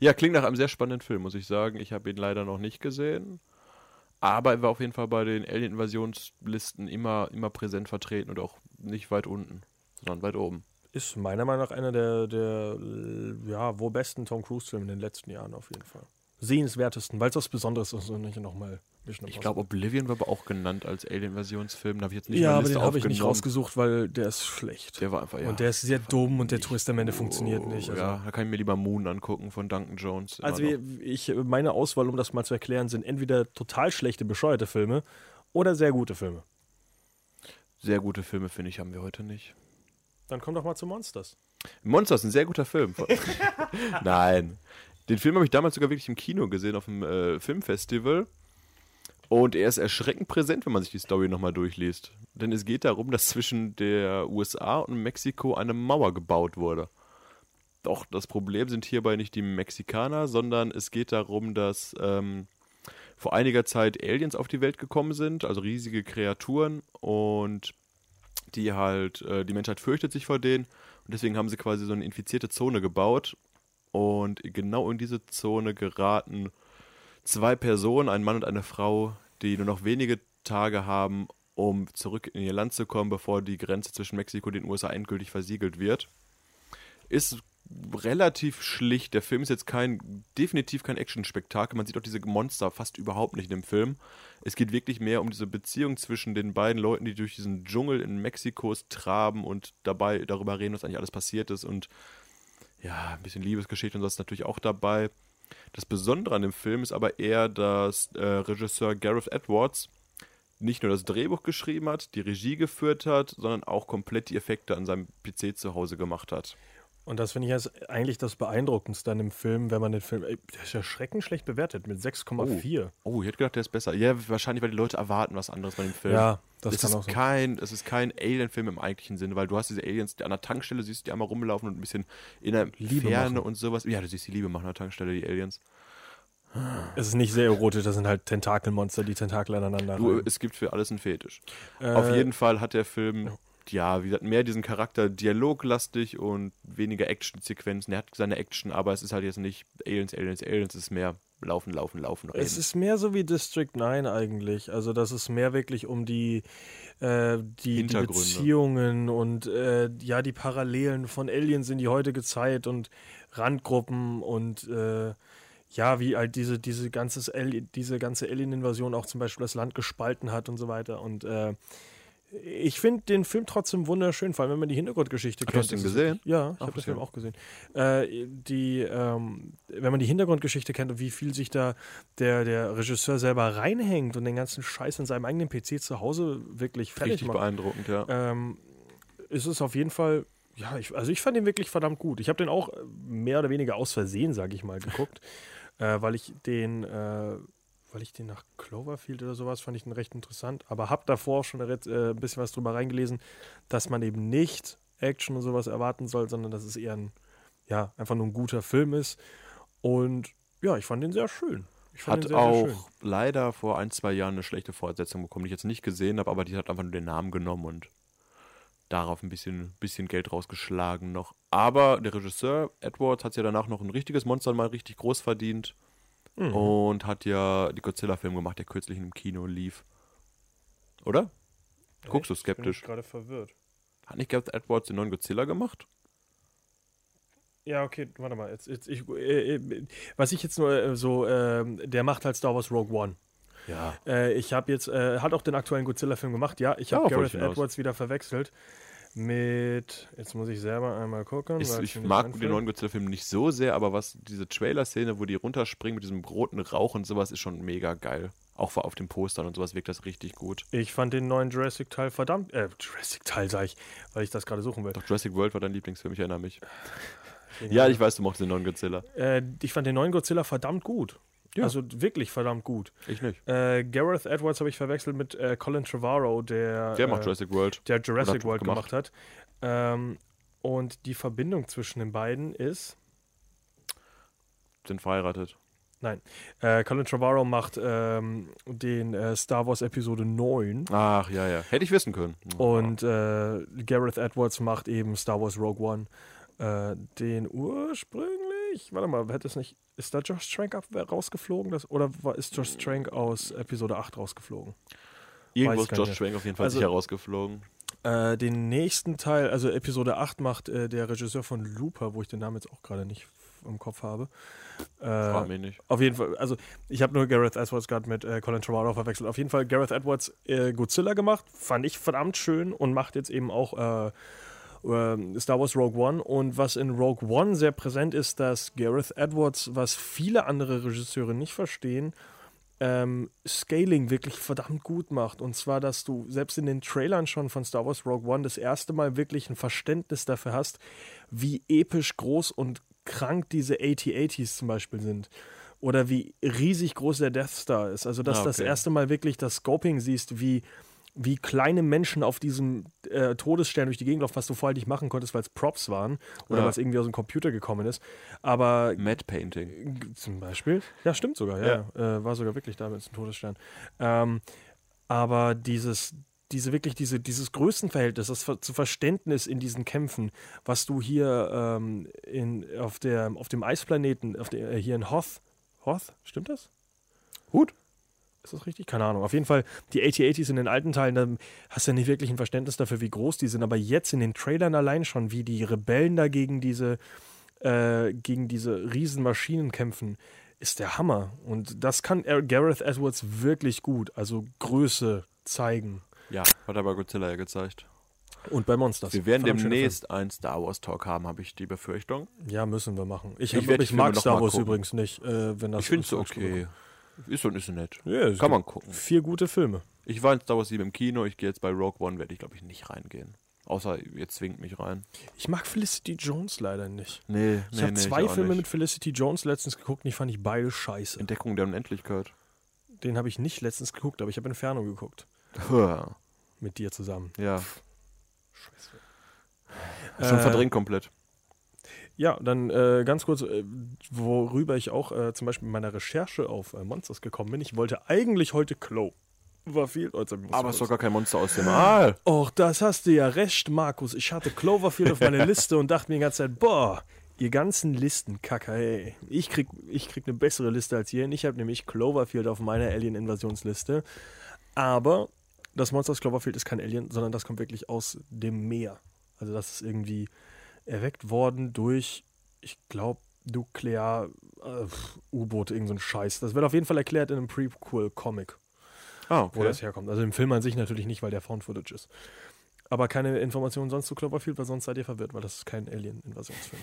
Ja, klingt nach einem sehr spannenden Film, muss ich sagen. Ich habe ihn leider noch nicht gesehen. Aber er war auf jeden Fall bei den Alien-Invasionslisten immer, immer präsent vertreten und auch nicht weit unten, sondern weit oben. Ist meiner Meinung nach einer der, der ja, wohl besten Tom Cruise-Filme in den letzten Jahren auf jeden Fall. Sehenswertesten, weil es was Besonderes ist und nicht nochmal Ich glaube, Oblivion war aber auch genannt als Alien-Invasionsfilm. Da habe ich jetzt nicht ja, aber den habe ich nicht rausgesucht, weil der ist schlecht. Der war einfach, ja. Und der ist sehr dumm und der Twist am Ende funktioniert nicht. Also, ja, da kann ich mir lieber Moon angucken von Duncan Jones. also wir- ich, meine Auswahl, um das mal zu erklären, sind entweder total schlechte, bescheuerte Filme oder sehr gute Filme. Sehr gute Filme, finde ich, haben wir heute nicht. Dann komm doch mal zu Monsters. Monsters, ein sehr guter Film. [LAUGHS] Nein. Den Film habe ich damals sogar wirklich im Kino gesehen, auf dem äh, Filmfestival. Und er ist erschreckend präsent, wenn man sich die Story nochmal durchliest. Denn es geht darum, dass zwischen der USA und Mexiko eine Mauer gebaut wurde. Doch das Problem sind hierbei nicht die Mexikaner, sondern es geht darum, dass ähm, vor einiger Zeit Aliens auf die Welt gekommen sind, also riesige Kreaturen und die halt, äh, die Menschheit fürchtet sich vor denen und deswegen haben sie quasi so eine infizierte Zone gebaut und genau in diese Zone geraten zwei Personen, ein Mann und eine Frau, die nur noch wenige Tage haben, um zurück in ihr Land zu kommen, bevor die Grenze zwischen Mexiko und den USA endgültig versiegelt wird. Ist relativ schlicht. Der Film ist jetzt kein, definitiv kein Action-Spektakel. Man sieht auch diese Monster fast überhaupt nicht in dem Film. Es geht wirklich mehr um diese Beziehung zwischen den beiden Leuten, die durch diesen Dschungel in Mexikos traben und dabei darüber reden, was eigentlich alles passiert ist. Und ja, ein bisschen Liebesgeschichte und so ist natürlich auch dabei. Das Besondere an dem Film ist aber eher, dass äh, Regisseur Gareth Edwards nicht nur das Drehbuch geschrieben hat, die Regie geführt hat, sondern auch komplett die Effekte an seinem PC zu Hause gemacht hat. Und das finde ich jetzt eigentlich das Beeindruckendste an dem Film, wenn man den Film. Ey, der ist ja schreckend schlecht bewertet mit 6,4. Oh, ich hätte gedacht, der ist besser. Ja, wahrscheinlich, weil die Leute erwarten was anderes bei dem Film. Ja, das es kann ist auch sein. kein, Es ist kein Alien-Film im eigentlichen Sinne, weil du hast diese Aliens, die an der Tankstelle siehst du die einmal rumlaufen und ein bisschen in der Liebe Ferne machen. und sowas. Ja, du siehst die Liebe machen an der Tankstelle, die Aliens. Es ist nicht sehr erotisch, das sind halt Tentakelmonster, die Tentakel aneinander. Du, es gibt für alles einen Fetisch. Äh, Auf jeden Fall hat der Film, ja, wie gesagt, mehr diesen Charakter dialoglastig und weniger Action-Sequenzen. Er hat seine Action, aber es ist halt jetzt nicht Aliens, Aliens, Aliens, es ist mehr laufen, laufen, laufen, reden. Es ist mehr so wie District 9 eigentlich. Also, dass es mehr wirklich um die, äh, die, die. Beziehungen und äh, ja, die Parallelen von Aliens in die heutige Zeit und Randgruppen und äh, ja, wie halt diese, diese, ganzes Ali diese ganze Alien-Invasion auch zum Beispiel das Land gespalten hat und so weiter. Und äh, ich finde den Film trotzdem wunderschön, vor allem wenn man die Hintergrundgeschichte du kennt. hast ihn Das ist gesehen? Ja, ich habe den. Film auch gesehen. Äh, die, ähm, wenn man die Hintergrundgeschichte kennt und wie viel sich da der, der Regisseur selber reinhängt und den ganzen Scheiß in seinem eigenen PC zu Hause wirklich fertig Richtig macht, beeindruckend, ja. ähm, ist es auf jeden Fall, ja, ich, also ich fand den wirklich verdammt gut. Ich habe den auch mehr oder weniger aus Versehen, sage ich mal, geguckt, [LAUGHS] äh, weil ich den, äh, weil ich den nach Cloverfield oder sowas fand ich den recht interessant, aber habe davor auch schon äh, ein bisschen was drüber reingelesen, dass man eben nicht Action und sowas erwarten soll, sondern dass es eher ein, ja, einfach nur ein guter Film ist. Und ja, ich fand den sehr schön. Hat sehr, sehr auch schön. leider vor ein, zwei Jahren eine schlechte Fortsetzung bekommen, die ich jetzt nicht gesehen habe, aber die hat einfach nur den Namen genommen und darauf ein bisschen, bisschen Geld rausgeschlagen noch. Aber der Regisseur, Edwards, hat ja danach noch ein richtiges Monster mal richtig groß verdient Mhm. und hat ja die Godzilla-Film gemacht, der kürzlich im Kino lief. Oder? Guckst du? Bin skeptisch? ich gerade verwirrt. Hat nicht Gareth Edwards den neuen Godzilla gemacht? Ja, okay, warte mal. Jetzt, jetzt, ich, äh, äh, was ich jetzt nur äh, so, ähm, der macht halt Star Wars Rogue One. Ja. Äh, ich habe jetzt, äh, hat auch den aktuellen Godzilla-Film gemacht. Ja, ich habe wollte Gareth. Edwards wieder verwechselt mit, jetzt muss ich selber einmal gucken. Ich, weil ich mag den neuen Godzilla-Film nicht so sehr, aber was diese Trailer-Szene, wo die runterspringen mit diesem roten Rauch und sowas, ist schon mega geil. Auch auf den Postern und sowas wirkt das richtig gut. Ich fand den neuen Jurassic-Teil verdammt, äh, Jurassic-Teil sag ich, weil ich das gerade suchen will. Doch Jurassic World war dein Lieblingsfilm, ich erinnere mich. Ja, ich weiß, du mochtest den neuen Godzilla. Äh, ich fand den neuen Godzilla verdammt gut. Ja. Also wirklich verdammt gut. Ich nicht. Äh, Gareth Edwards habe ich verwechselt mit äh, Colin Trevorrow, der, Der macht äh, Jurassic World. der Jurassic World gemacht. gemacht, hat. Ähm, und die Verbindung zwischen den beiden ist, Sind verheiratet. nein, äh, Colin Trevorrow macht ähm, den äh, Star Wars Episode 9 Ach, ja, ja. Hätte ich wissen können. und äh, Gareth Edwards macht eben Star Wars Rogue One. Äh, den ursprünglich, warte mal, hätte es nicht, ist da Josh Trank rausgeflogen? Das, oder war, ist Josh Trank aus Episode 8 rausgeflogen? Irgendwo ist Josh. Trank auf jeden Fall Also- sicher rausgeflogen. Äh, den nächsten Teil, also Episode 8 macht äh, der Regisseur von Looper, wo ich den Namen jetzt auch gerade nicht im Kopf habe. Frag Äh, mich nicht. auf jeden Fall, also ich habe nur Gareth Edwards gerade mit äh, Colin Trevorrow verwechselt. Auf jeden Fall Gareth Edwards äh, Godzilla gemacht, fand ich verdammt schön und macht jetzt eben auch äh, äh, Star Wars Rogue One. Und was in Rogue One sehr präsent ist, dass Gareth Edwards, was viele andere Regisseure nicht verstehen, ähm, Scaling wirklich verdammt gut macht. Und zwar, dass du selbst in den Trailern schon von Star Wars Rogue One das erste Mal wirklich ein Verständnis dafür hast, wie episch groß und krank diese AT-ATs zum Beispiel sind. Oder wie riesig groß der Death Star ist. Also, dass Ah, du das okay. erste Mal wirklich das Scoping siehst, wie, wie kleine Menschen auf diesem äh, Todesstern durch die Gegend laufen, was du vorher nicht machen konntest, weil es Props waren oder Ja. was irgendwie aus dem Computer gekommen ist. Aber Matte Painting. Zum Beispiel. Ja, stimmt sogar, ja. Äh, war sogar wirklich damals ein Todesstern. Ähm, aber dieses, diese wirklich, diese, dieses Größenverhältnis, das zu Verständnis in diesen Kämpfen, was du hier ähm, in, auf, der, auf dem Eisplaneten, auf der, äh, hier in Hoth, Hoth, stimmt das? Hut. Ist das richtig? Keine Ahnung. Auf jeden Fall, die AT-ATs in den alten Teilen, da hast du ja nicht wirklich ein Verständnis dafür, wie groß die sind. Aber jetzt in den Trailern allein schon, wie die Rebellen da gegen diese, äh, gegen diese riesen Maschinen kämpfen, ist der Hammer. Und das kann Gareth Edwards wirklich gut. Also Größe zeigen. Ja, hat er bei Godzilla ja gezeigt. Und bei Monsters. Wir werden demnächst einen Star Wars Talk haben, habe ich die Befürchtung. Ja, müssen wir machen. Ich, Ich ich, mag Star Wars übrigens nicht, äh, wenn das ich finde es okay. Ist und ist nett. Ja, Kann man gucken. Vier gute Filme. Ich war in Star Wars 7 im Kino, ich gehe jetzt bei Rogue One, werde ich glaube ich nicht reingehen. Außer ihr zwingt mich rein. Ich mag Felicity Jones leider nicht. Nee, Ich habe zwei Filme mit Felicity Jones letztens geguckt und ich fand die beide scheiße. Entdeckung der Unendlichkeit. Den habe ich nicht letztens geguckt, aber ich habe Inferno geguckt. Mit dir zusammen. ja. Äh, Schon verdrängt komplett. Ja, dann äh, ganz kurz, äh, worüber ich auch äh, zum Beispiel in meiner Recherche auf äh, Monsters gekommen bin. Ich wollte eigentlich heute Cloverfield. Oh, jetzt hab ich- muss Aber es ist doch gar kein Monster aus dem Aal. Och, das hast du ja recht, Markus. Ich hatte Cloverfield auf meiner Liste und dachte mir die ganze Zeit, boah, ihr ganzen Listenkacker, ey. Ich krieg, ich krieg eine bessere Liste als ihr. hin. Ich habe nämlich Cloverfield auf meiner Alien-Invasionsliste. Aber das Monster aus Cloverfield ist kein Alien, sondern das kommt wirklich aus dem Meer. Also das ist irgendwie erweckt worden durch, ich glaube, Nuklear äh, U-Boot, irgend so ein Scheiß. Das wird auf jeden Fall erklärt in einem Prequel-Comic, Ah, wo das herkommt. Also im Film an sich natürlich nicht, weil der Found-Footage ist. Aber keine Informationen sonst zu Cloverfield, weil sonst seid ihr verwirrt, weil das ist kein Alien-Invasionsfilm.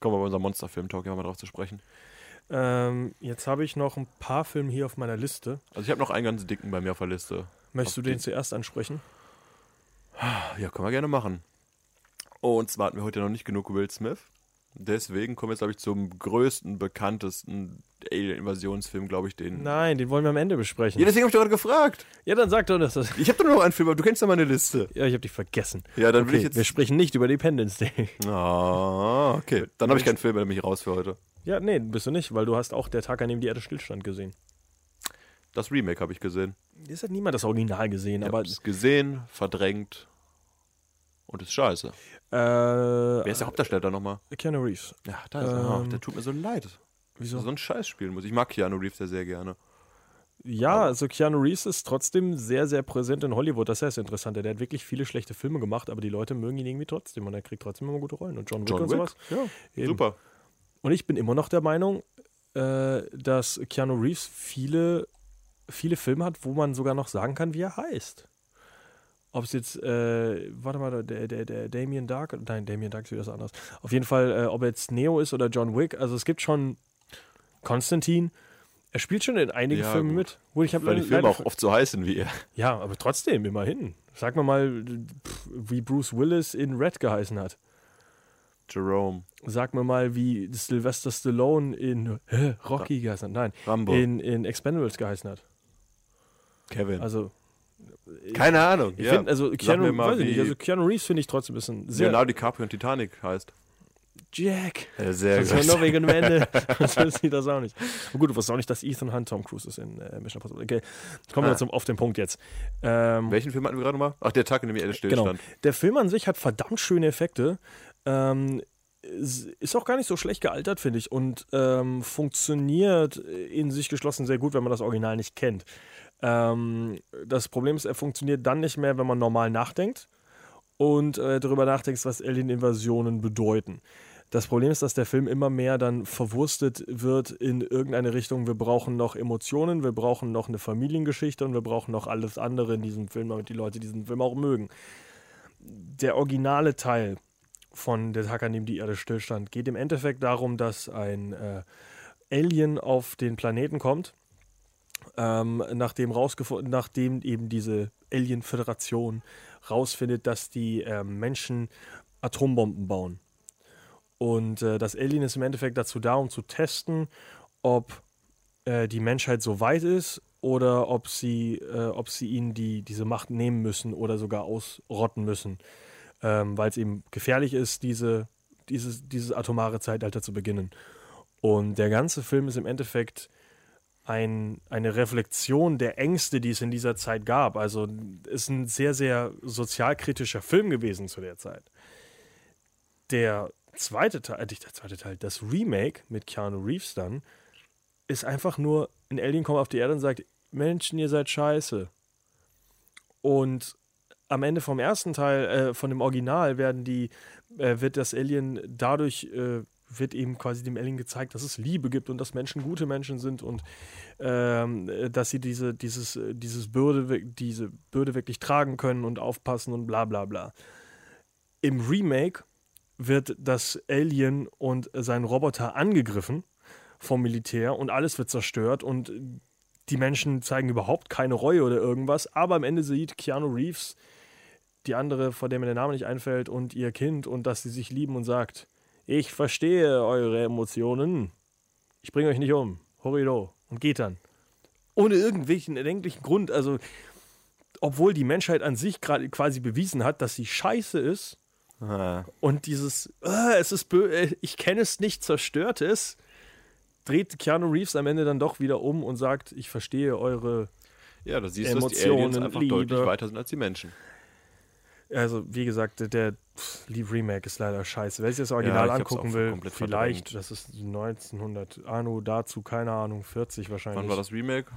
Kommen wir bei unserem Monsterfilm-Talk ja mal drauf zu sprechen. Ähm, jetzt habe ich noch ein paar Filme hier auf meiner Liste. Also ich habe noch einen ganz dicken bei mir auf der Liste. Möchtest Auf du den den- zuerst ansprechen? Ja, können wir gerne machen. Und zwar hatten wir heute noch nicht genug Will Smith. Deswegen kommen wir jetzt, glaube ich, zum größten, bekanntesten Alien-Invasionsfilm, glaube ich, den. Nein, den wollen wir am Ende besprechen. Ja, deswegen habe ich doch gerade gefragt. Ja, dann sag doch, das. Ich habe doch noch einen Film, aber du kennst ja meine Liste. Ja, ich habe dich vergessen. Ja, dann will Okay, ich jetzt. wir sprechen nicht über Dependence Day. Ah, okay. Dann habe ich keinen Film, dann bin ich raus für heute. Ja, nee, bist du nicht, weil du hast auch der Tag, an dem die Erde stillstand gesehen. Das Remake habe ich gesehen. Es hat niemand das Original gesehen, Ich aber habe es gesehen, verdrängt und ist scheiße. äh, Wer ist der Hauptdarsteller nochmal? Keanu Reeves. Ja, da ist Ähm, er. der tut mir so leid. Wieso? So ein Scheiß spielen muss. Ich mag Keanu Reeves ja sehr gerne. Ja, also Keanu Reeves ist trotzdem sehr, sehr präsent in Hollywood. Das ist das Interessante. Der hat wirklich viele schlechte Filme gemacht, aber die Leute mögen ihn irgendwie trotzdem und er kriegt trotzdem immer gute Rollen. Und John Wick John und Wick? sowas. Ja, Eben. super. Und ich bin immer noch der Meinung, äh, dass Keanu Reeves viele, viele Filme hat, wo man sogar noch sagen kann, wie er heißt. Ob es jetzt, äh, warte mal, der, der, der Damien Dark, nein, Damien Dark ist wieder was anderes. Auf jeden Fall, äh, ob er jetzt Neo ist oder John Wick, also es gibt schon Konstantin. Er spielt schon in einigen Ja, Filmen gut. mit. Wo ich Weil die Filme auch oft so heißen wie er. Ja, aber trotzdem, immerhin. Sag mal, pff, wie Bruce Willis in Red geheißen hat. Jerome, Sag mir mal, wie Sylvester Stallone in hä, Rocky geheißen hat. Nein, Rambo, in, in Expendables geheißen hat. Kevin. Also, Keine Ahnung. ich ja. finde, also Keanu, mal, weiß ich nicht, also Keanu Reeves finde ich trotzdem ein bisschen sehr. Leonardo DiCaprio in Titanic heißt. Jack. Ja, sehr Das war nur wegen dem Ende. [LAUGHS] das wissen die das auch nicht. Und gut, du wusstest auch nicht, dass Ethan Hunt Tom Cruise ist in äh, Mission Impossible. Okay, kommen wir Ah. zum, auf den Punkt jetzt. Ähm, Welchen Film hatten wir gerade nochmal? Ach, der Tag, in dem die Erde Genau. stillstand. Der Film an sich hat verdammt schöne Effekte. Ähm, ist ist auch gar nicht so schlecht gealtert, finde ich. Und ähm, funktioniert in sich geschlossen sehr gut, wenn man das Original nicht kennt. Ähm, das Problem ist, er funktioniert dann nicht mehr, wenn man normal nachdenkt und äh, darüber nachdenkt, was Alien-Invasionen bedeuten. Das Problem ist, dass der Film immer mehr dann verwurstet wird in irgendeine Richtung. Wir brauchen noch Emotionen, wir brauchen noch eine Familiengeschichte und wir brauchen noch alles andere in diesem Film, damit die Leute diesen Film auch mögen der originale Teil von Der Tag, an dem die Erde stillstand, geht im Endeffekt darum, dass ein äh, Alien auf den Planeten kommt, ähm, nachdem, rausgefunden, nachdem eben diese Alien-Föderation rausfindet, dass die äh, Menschen Atombomben bauen. Und äh, das Alien ist im Endeffekt dazu da, um zu testen, ob äh, die Menschheit so weit ist oder ob sie, äh, ob sie ihnen die, diese Macht nehmen müssen oder sogar ausrotten müssen, ähm, weil es eben gefährlich ist, diese, dieses, dieses atomare Zeitalter zu beginnen. Und der ganze Film ist im Endeffekt ein, eine Reflexion der Ängste, die es in dieser Zeit gab. Also ist ein sehr, sehr sozialkritischer Film gewesen zu der Zeit. Der zweite Teil, äh, nicht der zweite Teil, das Remake mit Keanu Reeves dann, ist einfach nur, ein Alien kommt auf die Erde und sagt, Menschen, ihr seid scheiße. Und am Ende vom ersten Teil, äh, von dem Original, werden die, äh, wird das Alien dadurch, äh, wird eben quasi dem Alien gezeigt, dass es Liebe gibt und dass Menschen gute Menschen sind und ähm, äh, dass sie diese, dieses, äh, dieses Bürde, diese Bürde wirklich tragen können und aufpassen und bla bla bla. Im Remake wird das Alien und sein Roboter angegriffen vom Militär und alles wird zerstört und die Menschen zeigen überhaupt keine Reue oder irgendwas, aber am Ende sieht Keanu Reeves die andere, vor der mir der Name nicht einfällt, und ihr Kind und dass sie sich lieben und sagt, ich verstehe eure Emotionen, ich bringe euch nicht um, horrido, und geht dann. Ohne irgendwelchen erdenklichen Grund, also obwohl die Menschheit an sich gerade quasi bewiesen hat, dass sie scheiße ist, Ah, und dieses, "Ah, es ist bö äh, ich kenne es nicht, zerstört es, dreht Keanu Reeves am Ende dann doch wieder um und sagt, ich verstehe eure. ja, da siehst du, dass die Aliens Emotionen, einfach Liebe. deutlich weiter sind als die Menschen. Also, wie gesagt, der, Leave Remake ist leider scheiße. Wer sich das Original hab's angucken will, vielleicht, verdrängt. das ist 1900, Anno dazu, keine Ahnung, 40 wahrscheinlich. Wann war das Remake?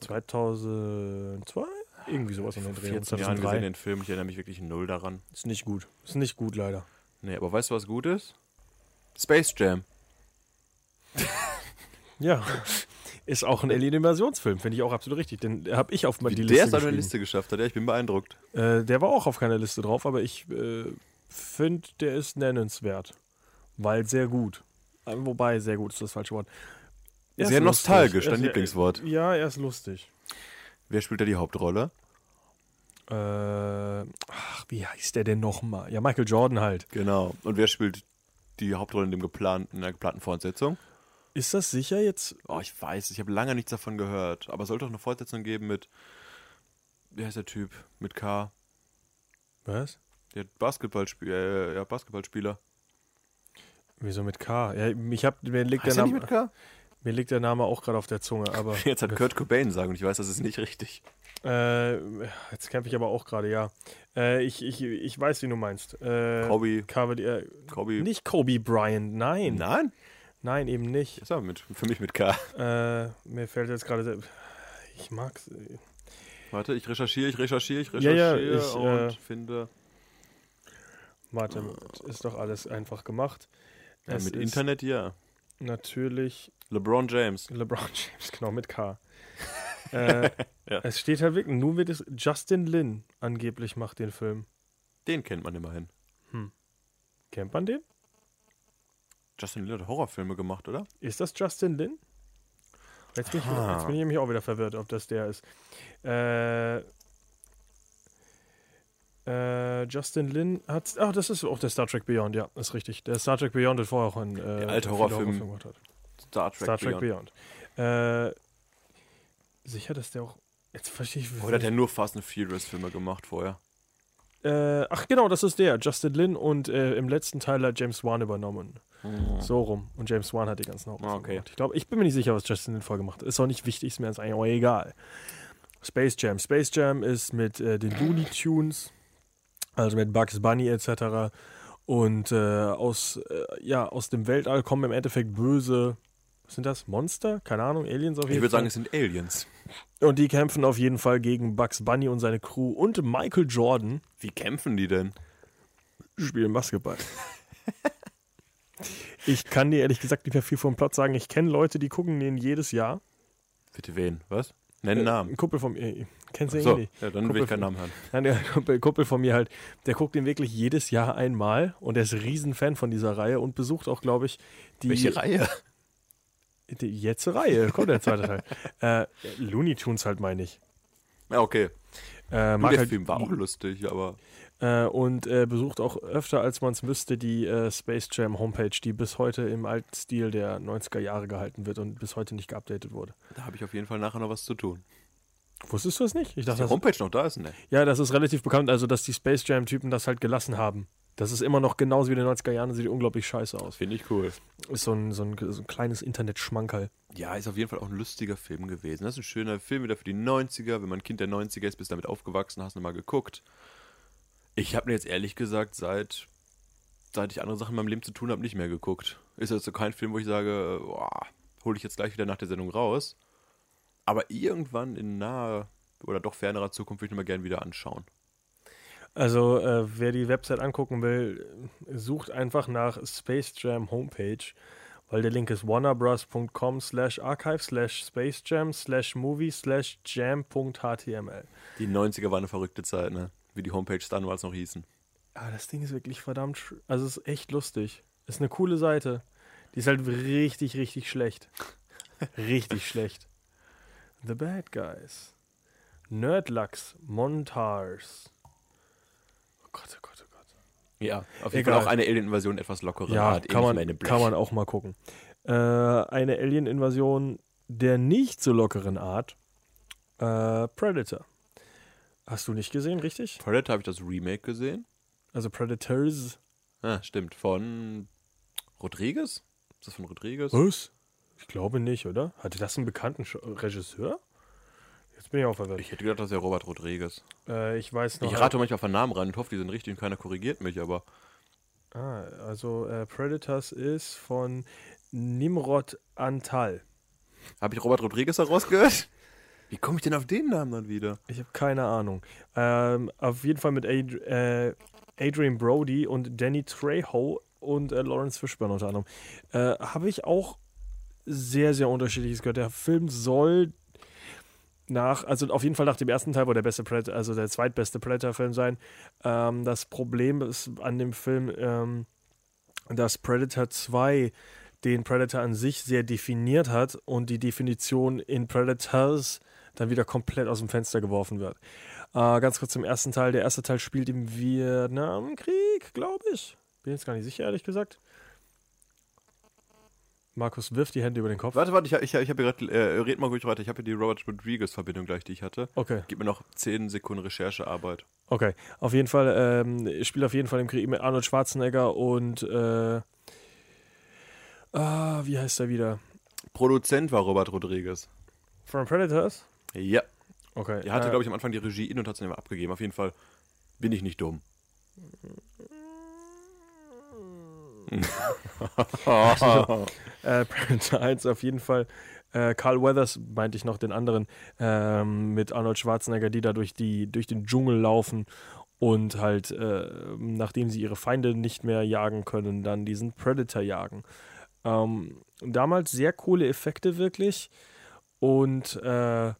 2002? Irgendwie sowas in den Dreh. 14 Jahren 2003. gesehen den Film, ich erinnere mich wirklich null daran. Ist nicht gut. Ist nicht gut, leider. Nee, aber weißt du, was gut ist? Space Jam. Ja. [LAUGHS] Ist auch ein Alien-Invasionsfilm, finde ich auch absolut richtig. Den habe ich auf Wie die der Liste es auf eine geschrieben. Liste geschafft hat, ja, ich bin beeindruckt. Äh, der war auch auf keiner Liste drauf, aber ich äh, finde, der ist nennenswert. Weil sehr gut. Äh, Wobei, sehr gut ist das falsche Wort. Er Sehr ist nostalgisch, dein ist- Lieblingswort. Ja, er ist lustig. Wer spielt da die Hauptrolle? Äh, ach, wie heißt der denn nochmal? Ja, Michael Jordan halt. Genau. Und wer spielt die Hauptrolle in, dem geplanten, in der geplanten Fortsetzung? Ist das sicher jetzt? Oh, ich weiß, ich habe lange nichts davon gehört. Aber es sollte doch eine Fortsetzung geben mit. Wie heißt der Typ? Mit K. Was? Der Basketballspieler. Äh, ja, Basketballspieler. Wieso mit K? Ja, ich hab, mir, liegt der Heißt der nicht Name, mit K? mir liegt der Name auch gerade auf der Zunge, aber. [LAUGHS] Jetzt hat Kurt Cobain sagen und ich weiß, das ist nicht richtig. Äh, jetzt kämpfe ich aber auch gerade, ja. Äh, ich, ich, ich weiß, wie du meinst. Äh, Kobe. Kobe, äh, Kobe. nicht Kobe Bryant, nein. Nein? Nein, eben nicht. Ist aber mit, für mich mit K. Äh, mir fällt jetzt gerade. Ich mag's. äh, Warte, ich recherchiere, ich recherchiere, ich Ja, ja, recherchiere ich, und äh, finde. Warte, ist doch alles einfach gemacht. Ja, mit Internet ja. Natürlich LeBron James. LeBron [LAUGHS] James, genau, mit K. [LAUGHS] äh, Ja. Es steht halt wirklich, nun wird es. Justin Lin angeblich macht den Film. Den kennt man immerhin. Kennt man den? Justin Lin hat Horrorfilme gemacht, oder? Ist das Justin Lin? Jetzt bin, ich, jetzt bin ich nämlich auch wieder verwirrt, ob das der ist. Äh, äh, Justin Lin hat. Ach, das ist auch der Star Trek Beyond, ja, ist richtig. Der Star Trek Beyond hat vorher auch ein. Äh, Der alte Horrorfilm. Gemacht hat. Star Trek, Star Trek Beyond. Beyond. Äh, sicher, dass der auch. Jetzt verstehe ich. Oder hat er nur Fast and Furious Filme gemacht vorher? Äh, ach genau, das ist der, Justin Lin und äh, im letzten Teil hat James Wan übernommen. So rum. Und James Wan hat die ganzen Hauptrollen Ah, okay. gemacht. Ich glaube, ich bin mir nicht sicher, was Justin Lin vorher gemacht hat. Ist auch nicht wichtig, ist mir jetzt eigentlich auch egal. Space Jam. Space Jam ist mit äh, den Looney Tunes, also mit Bugs Bunny etc. Und äh, aus, äh, ja, aus dem Weltall kommen im Endeffekt böse, was sind das? Monster? Keine Ahnung, Aliens auf jeden Ich würde Fall. sagen, es sind Aliens. und die kämpfen auf jeden Fall gegen Bugs Bunny und seine Crew und Michael Jordan. Wie kämpfen die denn? spielen Basketball. [LAUGHS] ich kann dir ehrlich gesagt nicht mehr viel vom Plot sagen. Ich kenne Leute, die gucken den jedes Jahr. Bitte wen? Was? Nenn einen Ein Namen. Kumpel von mir, kennst du ihn So, nicht? ja, dann will Kumpel ich keinen Namen hören. [LAUGHS] Nein, der Kumpel, Kumpel von mir halt, der guckt den wirklich jedes Jahr einmal und er ist ein Riesenfan von dieser Reihe und besucht auch, glaube ich, die, Welche Reihe? die jetzt Reihe. Kommt der zweite Teil. [LAUGHS] äh, Looney Tunes halt, meine ich. Ja, okay. Äh, mag der halt, Film war auch lustig, aber Äh, und äh, besucht auch öfter, als man es müsste, die äh, Space Jam Homepage, die bis heute im alten Stil der 90er Jahre gehalten wird und bis heute nicht geupdatet wurde. da habe ich auf jeden Fall nachher noch was zu tun. Wusstest du das nicht? Ich dachte, die das, Homepage noch da ist, ne? ja, das ist relativ bekannt, also dass die Space Jam-Typen das halt gelassen haben. Das ist immer noch genauso wie in den 90er Jahren sieht unglaublich scheiße aus. Finde ich cool. Ist so ein, so ein, so ein kleines Internet-Schmankerl. Ja, ist auf jeden Fall auch ein lustiger Film gewesen. Das ist ein schöner Film wieder für die 90er. Wenn man Kind der 90er ist, bist damit aufgewachsen, hast du mal geguckt. Ich habe mir jetzt ehrlich gesagt, seit, seit ich andere Sachen in meinem Leben zu tun habe, nicht mehr geguckt. Ist also kein Film, wo ich sage, hole ich jetzt gleich wieder nach der Sendung raus. Aber irgendwann in naher oder doch fernerer Zukunft würde ich mir gerne wieder anschauen. Also, äh, wer die Website angucken will, sucht einfach nach Space Jam Homepage, weil der Link ist warnerbros.com slash archive slash Space Jam slash movie slash jam.html. Die 90er war eine verrückte Zeit, ne? Wie die Homepages damals noch hießen. Aber das Ding ist wirklich verdammt, also es ist echt lustig. Ist eine coole Seite. Die ist halt richtig, richtig schlecht. [LAUGHS] richtig schlecht. The Bad Guys. Nerdlux. Montars. Oh Gott, oh Gott, oh Gott. Ja, auf jeden Egal. Fall auch eine Alien-Invasion etwas lockerer Ja, Art. kann man, kann man auch mal gucken. Äh, eine Alien-Invasion der nicht so lockeren Art. Äh, Predator. Hast du nicht gesehen, richtig? Predator habe ich das Remake gesehen. Also Predators. Ah, stimmt. Von Rodriguez? Ist das von Rodriguez? Was? Ich glaube nicht, oder? Hatte das einen bekannten Regisseur? Jetzt bin ich auch verwirrt. Ich hätte gedacht, das wäre Robert Rodriguez. äh, ich weiß noch. Ich rate manchmal von Namen rein und hoffe, die sind richtig und keiner korrigiert mich, aber Ah, also äh, Predators ist von Nimrod Antal. habe ich Robert Rodriguez herausgehört? Wie komme ich denn auf den Namen dann wieder? Ich habe keine Ahnung. Ähm, auf jeden Fall mit Ad äh, Adrian Brody und Danny Trejo und äh, Lawrence Fishburne unter anderem. Äh, habe ich auch sehr, sehr unterschiedliches gehört. Der Film soll nach, also auf jeden Fall nach dem ersten Teil, wo der beste Predator, also der zweitbeste Predator-Film sein. Ähm, das Problem ist an dem Film, ähm, dass Predator 2 den Predator an sich sehr definiert hat und die Definition in Predators dann wieder komplett aus dem Fenster geworfen wird. Äh, ganz kurz zum ersten Teil. Der erste Teil spielt im Vietnamkrieg, glaube ich. Bin jetzt gar nicht sicher, ehrlich gesagt. Markus wirft die Hände über den Kopf. Warte, warte, ich, ich, ich habe gerade, äh, red mal ruhig weiter. Ich habe hier die Robert Rodriguez-Verbindung gleich, die ich hatte. Okay, Gib mir noch 10 Sekunden Recherchearbeit. okay. Auf jeden Fall, ähm, spielt auf jeden Fall im Krieg mit Arnold Schwarzenegger und äh, ah, wie heißt er wieder? Produzent war Robert Rodriguez. From Predators? Ja. Okay. Er hatte, äh, glaube ich, am Anfang die Regie in und hat es dann immer abgegeben. Auf jeden Fall bin ich nicht dumm. [LAUGHS] [LAUGHS] Äh, Predator 1 auf jeden Fall. Äh, Carl Weathers meinte ich noch den anderen ähm, mit Arnold Schwarzenegger, die da durch, die, durch den Dschungel laufen und halt, äh, nachdem sie ihre Feinde nicht mehr jagen können, dann diesen Predator jagen. Ähm, damals sehr coole Effekte wirklich und äh,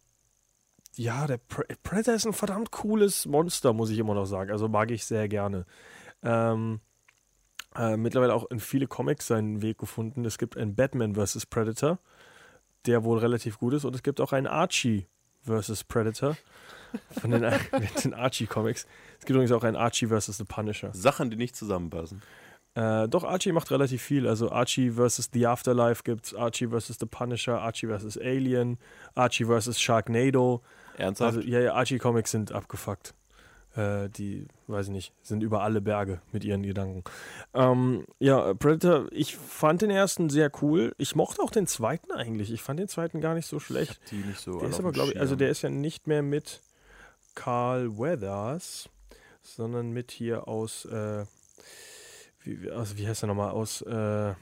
ja, der Pre Predator ist ein verdammt cooles Monster, muss ich immer noch sagen. Also mag ich sehr gerne. Ähm, äh, mittlerweile auch in viele Comics seinen Weg gefunden. Es gibt ein Batman vs. Predator, der wohl relativ gut ist. Und es gibt auch einen Archie vs. Predator von den, [LAUGHS] [LAUGHS] den Archie-Comics. Es gibt übrigens auch einen Archie vs. The Punisher. Sachen, die nicht zusammenpassen. Äh, doch, Archie macht relativ viel. Also Archie vs. The Afterlife gibt's, Archie vs. The Punisher, Archie vs. Alien, Archie vs. Sharknado. Ernsthaft? Also, ja, ja, Archie-Comics sind abgefuckt. Äh, die, weiß ich nicht, sind über alle Berge mit ihren Gedanken. Ähm, ja, Predator, ich fand den ersten sehr cool. Ich mochte auch den zweiten eigentlich. Ich fand den zweiten gar nicht so schlecht. die nicht so Der ist aber, glaube ich, also der ist ja nicht mehr mit Carl Weathers, sondern mit hier aus, äh, wie, also wie heißt er nochmal, aus äh,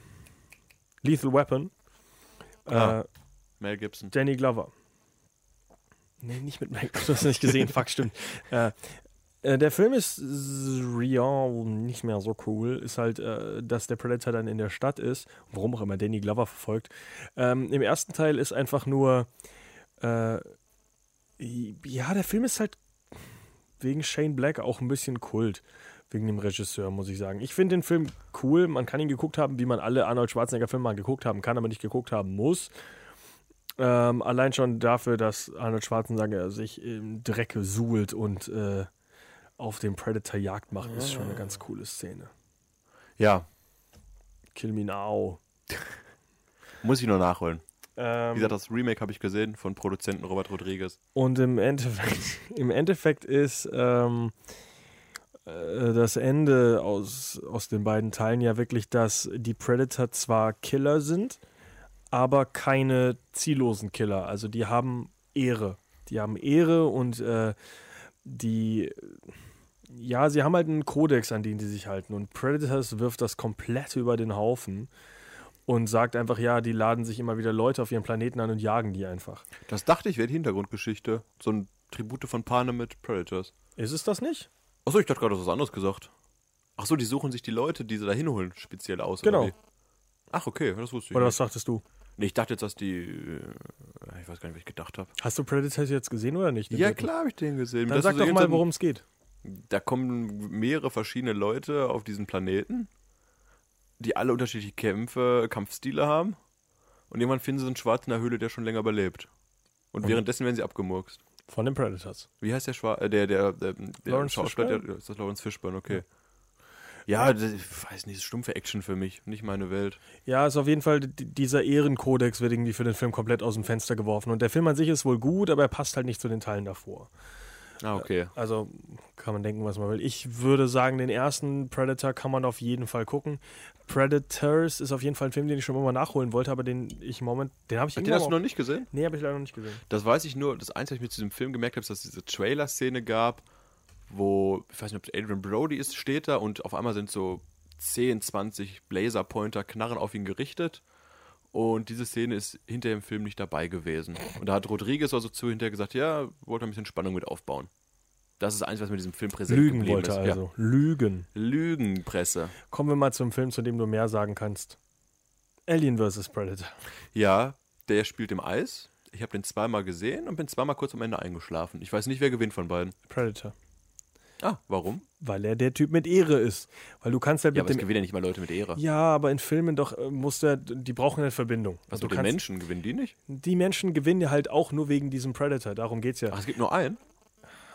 Lethal Weapon. Äh, Ah. Mel Gibson. Danny Glover. Nee, nicht mit Mike. [LAUGHS] Du hast nicht gesehen. Fuck, stimmt. Äh, äh, der Film ist real nicht mehr so cool. Ist halt, äh, dass der Predator dann in der Stadt ist. Warum auch immer Danny Glover verfolgt. Ähm, Im ersten Teil ist einfach nur. Äh, ja, der Film ist halt wegen Shane Black auch ein bisschen Kult. Wegen dem Regisseur, muss ich sagen. Ich finde den Film cool. Man kann ihn geguckt haben, wie man alle Arnold Schwarzenegger-Filme mal geguckt haben kann, aber nicht geguckt haben muss. Ähm, allein schon dafür, dass Arnold Schwarzenegger sich im Dreck suhlt und äh, auf den Predator Jagd macht, ist schon eine ganz coole Szene. Ja, Kill me now. [LAUGHS] muss ich nur nachholen. Ähm, Wie gesagt, das Remake habe ich gesehen von Produzenten Robert Rodriguez. Und im Endeffekt, [LAUGHS] im Endeffekt ist ähm, äh, das Ende aus, aus den beiden Teilen ja wirklich, dass die Predator zwar Killer sind, aber keine ziellosen Killer. Also die haben Ehre. Die haben Ehre und äh, die, ja, sie haben halt einen Kodex, an den sie sich halten. Und Predators wirft das komplett über den Haufen und sagt einfach, ja, die laden sich immer wieder Leute auf ihren Planeten an und jagen die einfach. Das dachte ich wäre die Hintergrundgeschichte. So ein Tribute von Panem mit Predators. Ist es das nicht? Achso, ich dachte gerade, du hast was anderes gesagt. Achso, die suchen sich die Leute, die sie da hinholen, speziell aus. Genau. Ach, okay, das wusste ich Oder was sagtest du? Nee, ich dachte jetzt, dass die. äh, Ich weiß gar nicht, was ich gedacht habe. Hast du Predator jetzt gesehen oder nicht? Ja, dritten? klar habe ich den gesehen. Dann Das sag doch mal, worum es geht. Da kommen mehrere verschiedene Leute auf diesen Planeten, die alle unterschiedliche Kämpfe, Kampfstile haben. Und irgendwann finden sie einen Schwarz in der Höhle, der schon länger überlebt. Und Und- währenddessen werden sie abgemurkst. Von den Predators. Wie heißt der Schwarz? Äh, der, der, der, der Lawrence Schauspieler, Fishburne? der, ist das Lawrence Fishburne, okay. Ja, das, ich weiß nicht, das ist stumpfe Action für mich, nicht meine Welt. Ja, ist auf jeden Fall, dieser Ehrenkodex wird irgendwie für den Film komplett aus dem Fenster geworfen. Und der Film an sich ist wohl gut, aber er passt halt nicht zu den Teilen davor. Ah, okay. Also kann man denken, was man will. Ich würde sagen, den ersten Predator kann man auf jeden Fall gucken. Predators ist auf jeden Fall ein Film, den ich schon immer nachholen wollte, aber den ich moment, den habe ich Den irgendwann hast du noch nicht gesehen? Nee, habe ich leider noch nicht gesehen. Das weiß ich nur. Das Einzige, was ich mir zu diesem Film gemerkt habe, ist, dass es diese Trailer-Szene gab, wo, ich weiß nicht, ob es Adrian Brody ist, steht da und auf einmal sind so 10, 20 Laserpointer, Knarren auf ihn gerichtet. Und diese Szene ist hinter dem Film nicht dabei gewesen. Und da hat Rodriguez also zu hinterher gesagt, ja, wollte ein bisschen Spannung mit aufbauen. Das ist eins, was mit diesem Film präsent Lügen geblieben wollte ist. also. Lügen. Ja. Lügenpresse. Kommen wir mal zum Film, zu dem du mehr sagen kannst. Alien vs. Predator. Ja, der spielt im Eis. Ich habe den zweimal gesehen und bin zweimal kurz am Ende eingeschlafen. Ich weiß nicht, wer gewinnt von beiden. Predator. Ah, warum? Weil er der Typ mit Ehre ist. Weil du kannst halt Ja, mit aber es dem. gewinnen ja nicht mal Leute mit Ehre. Ja, aber in Filmen doch äh, musst du, ja- die brauchen eine Verbindung. Was du mit den kannst- Menschen? Gewinnen die nicht? Die Menschen gewinnen ja halt auch nur wegen diesem Predator. Darum geht's ja. Ach, es gibt nur einen?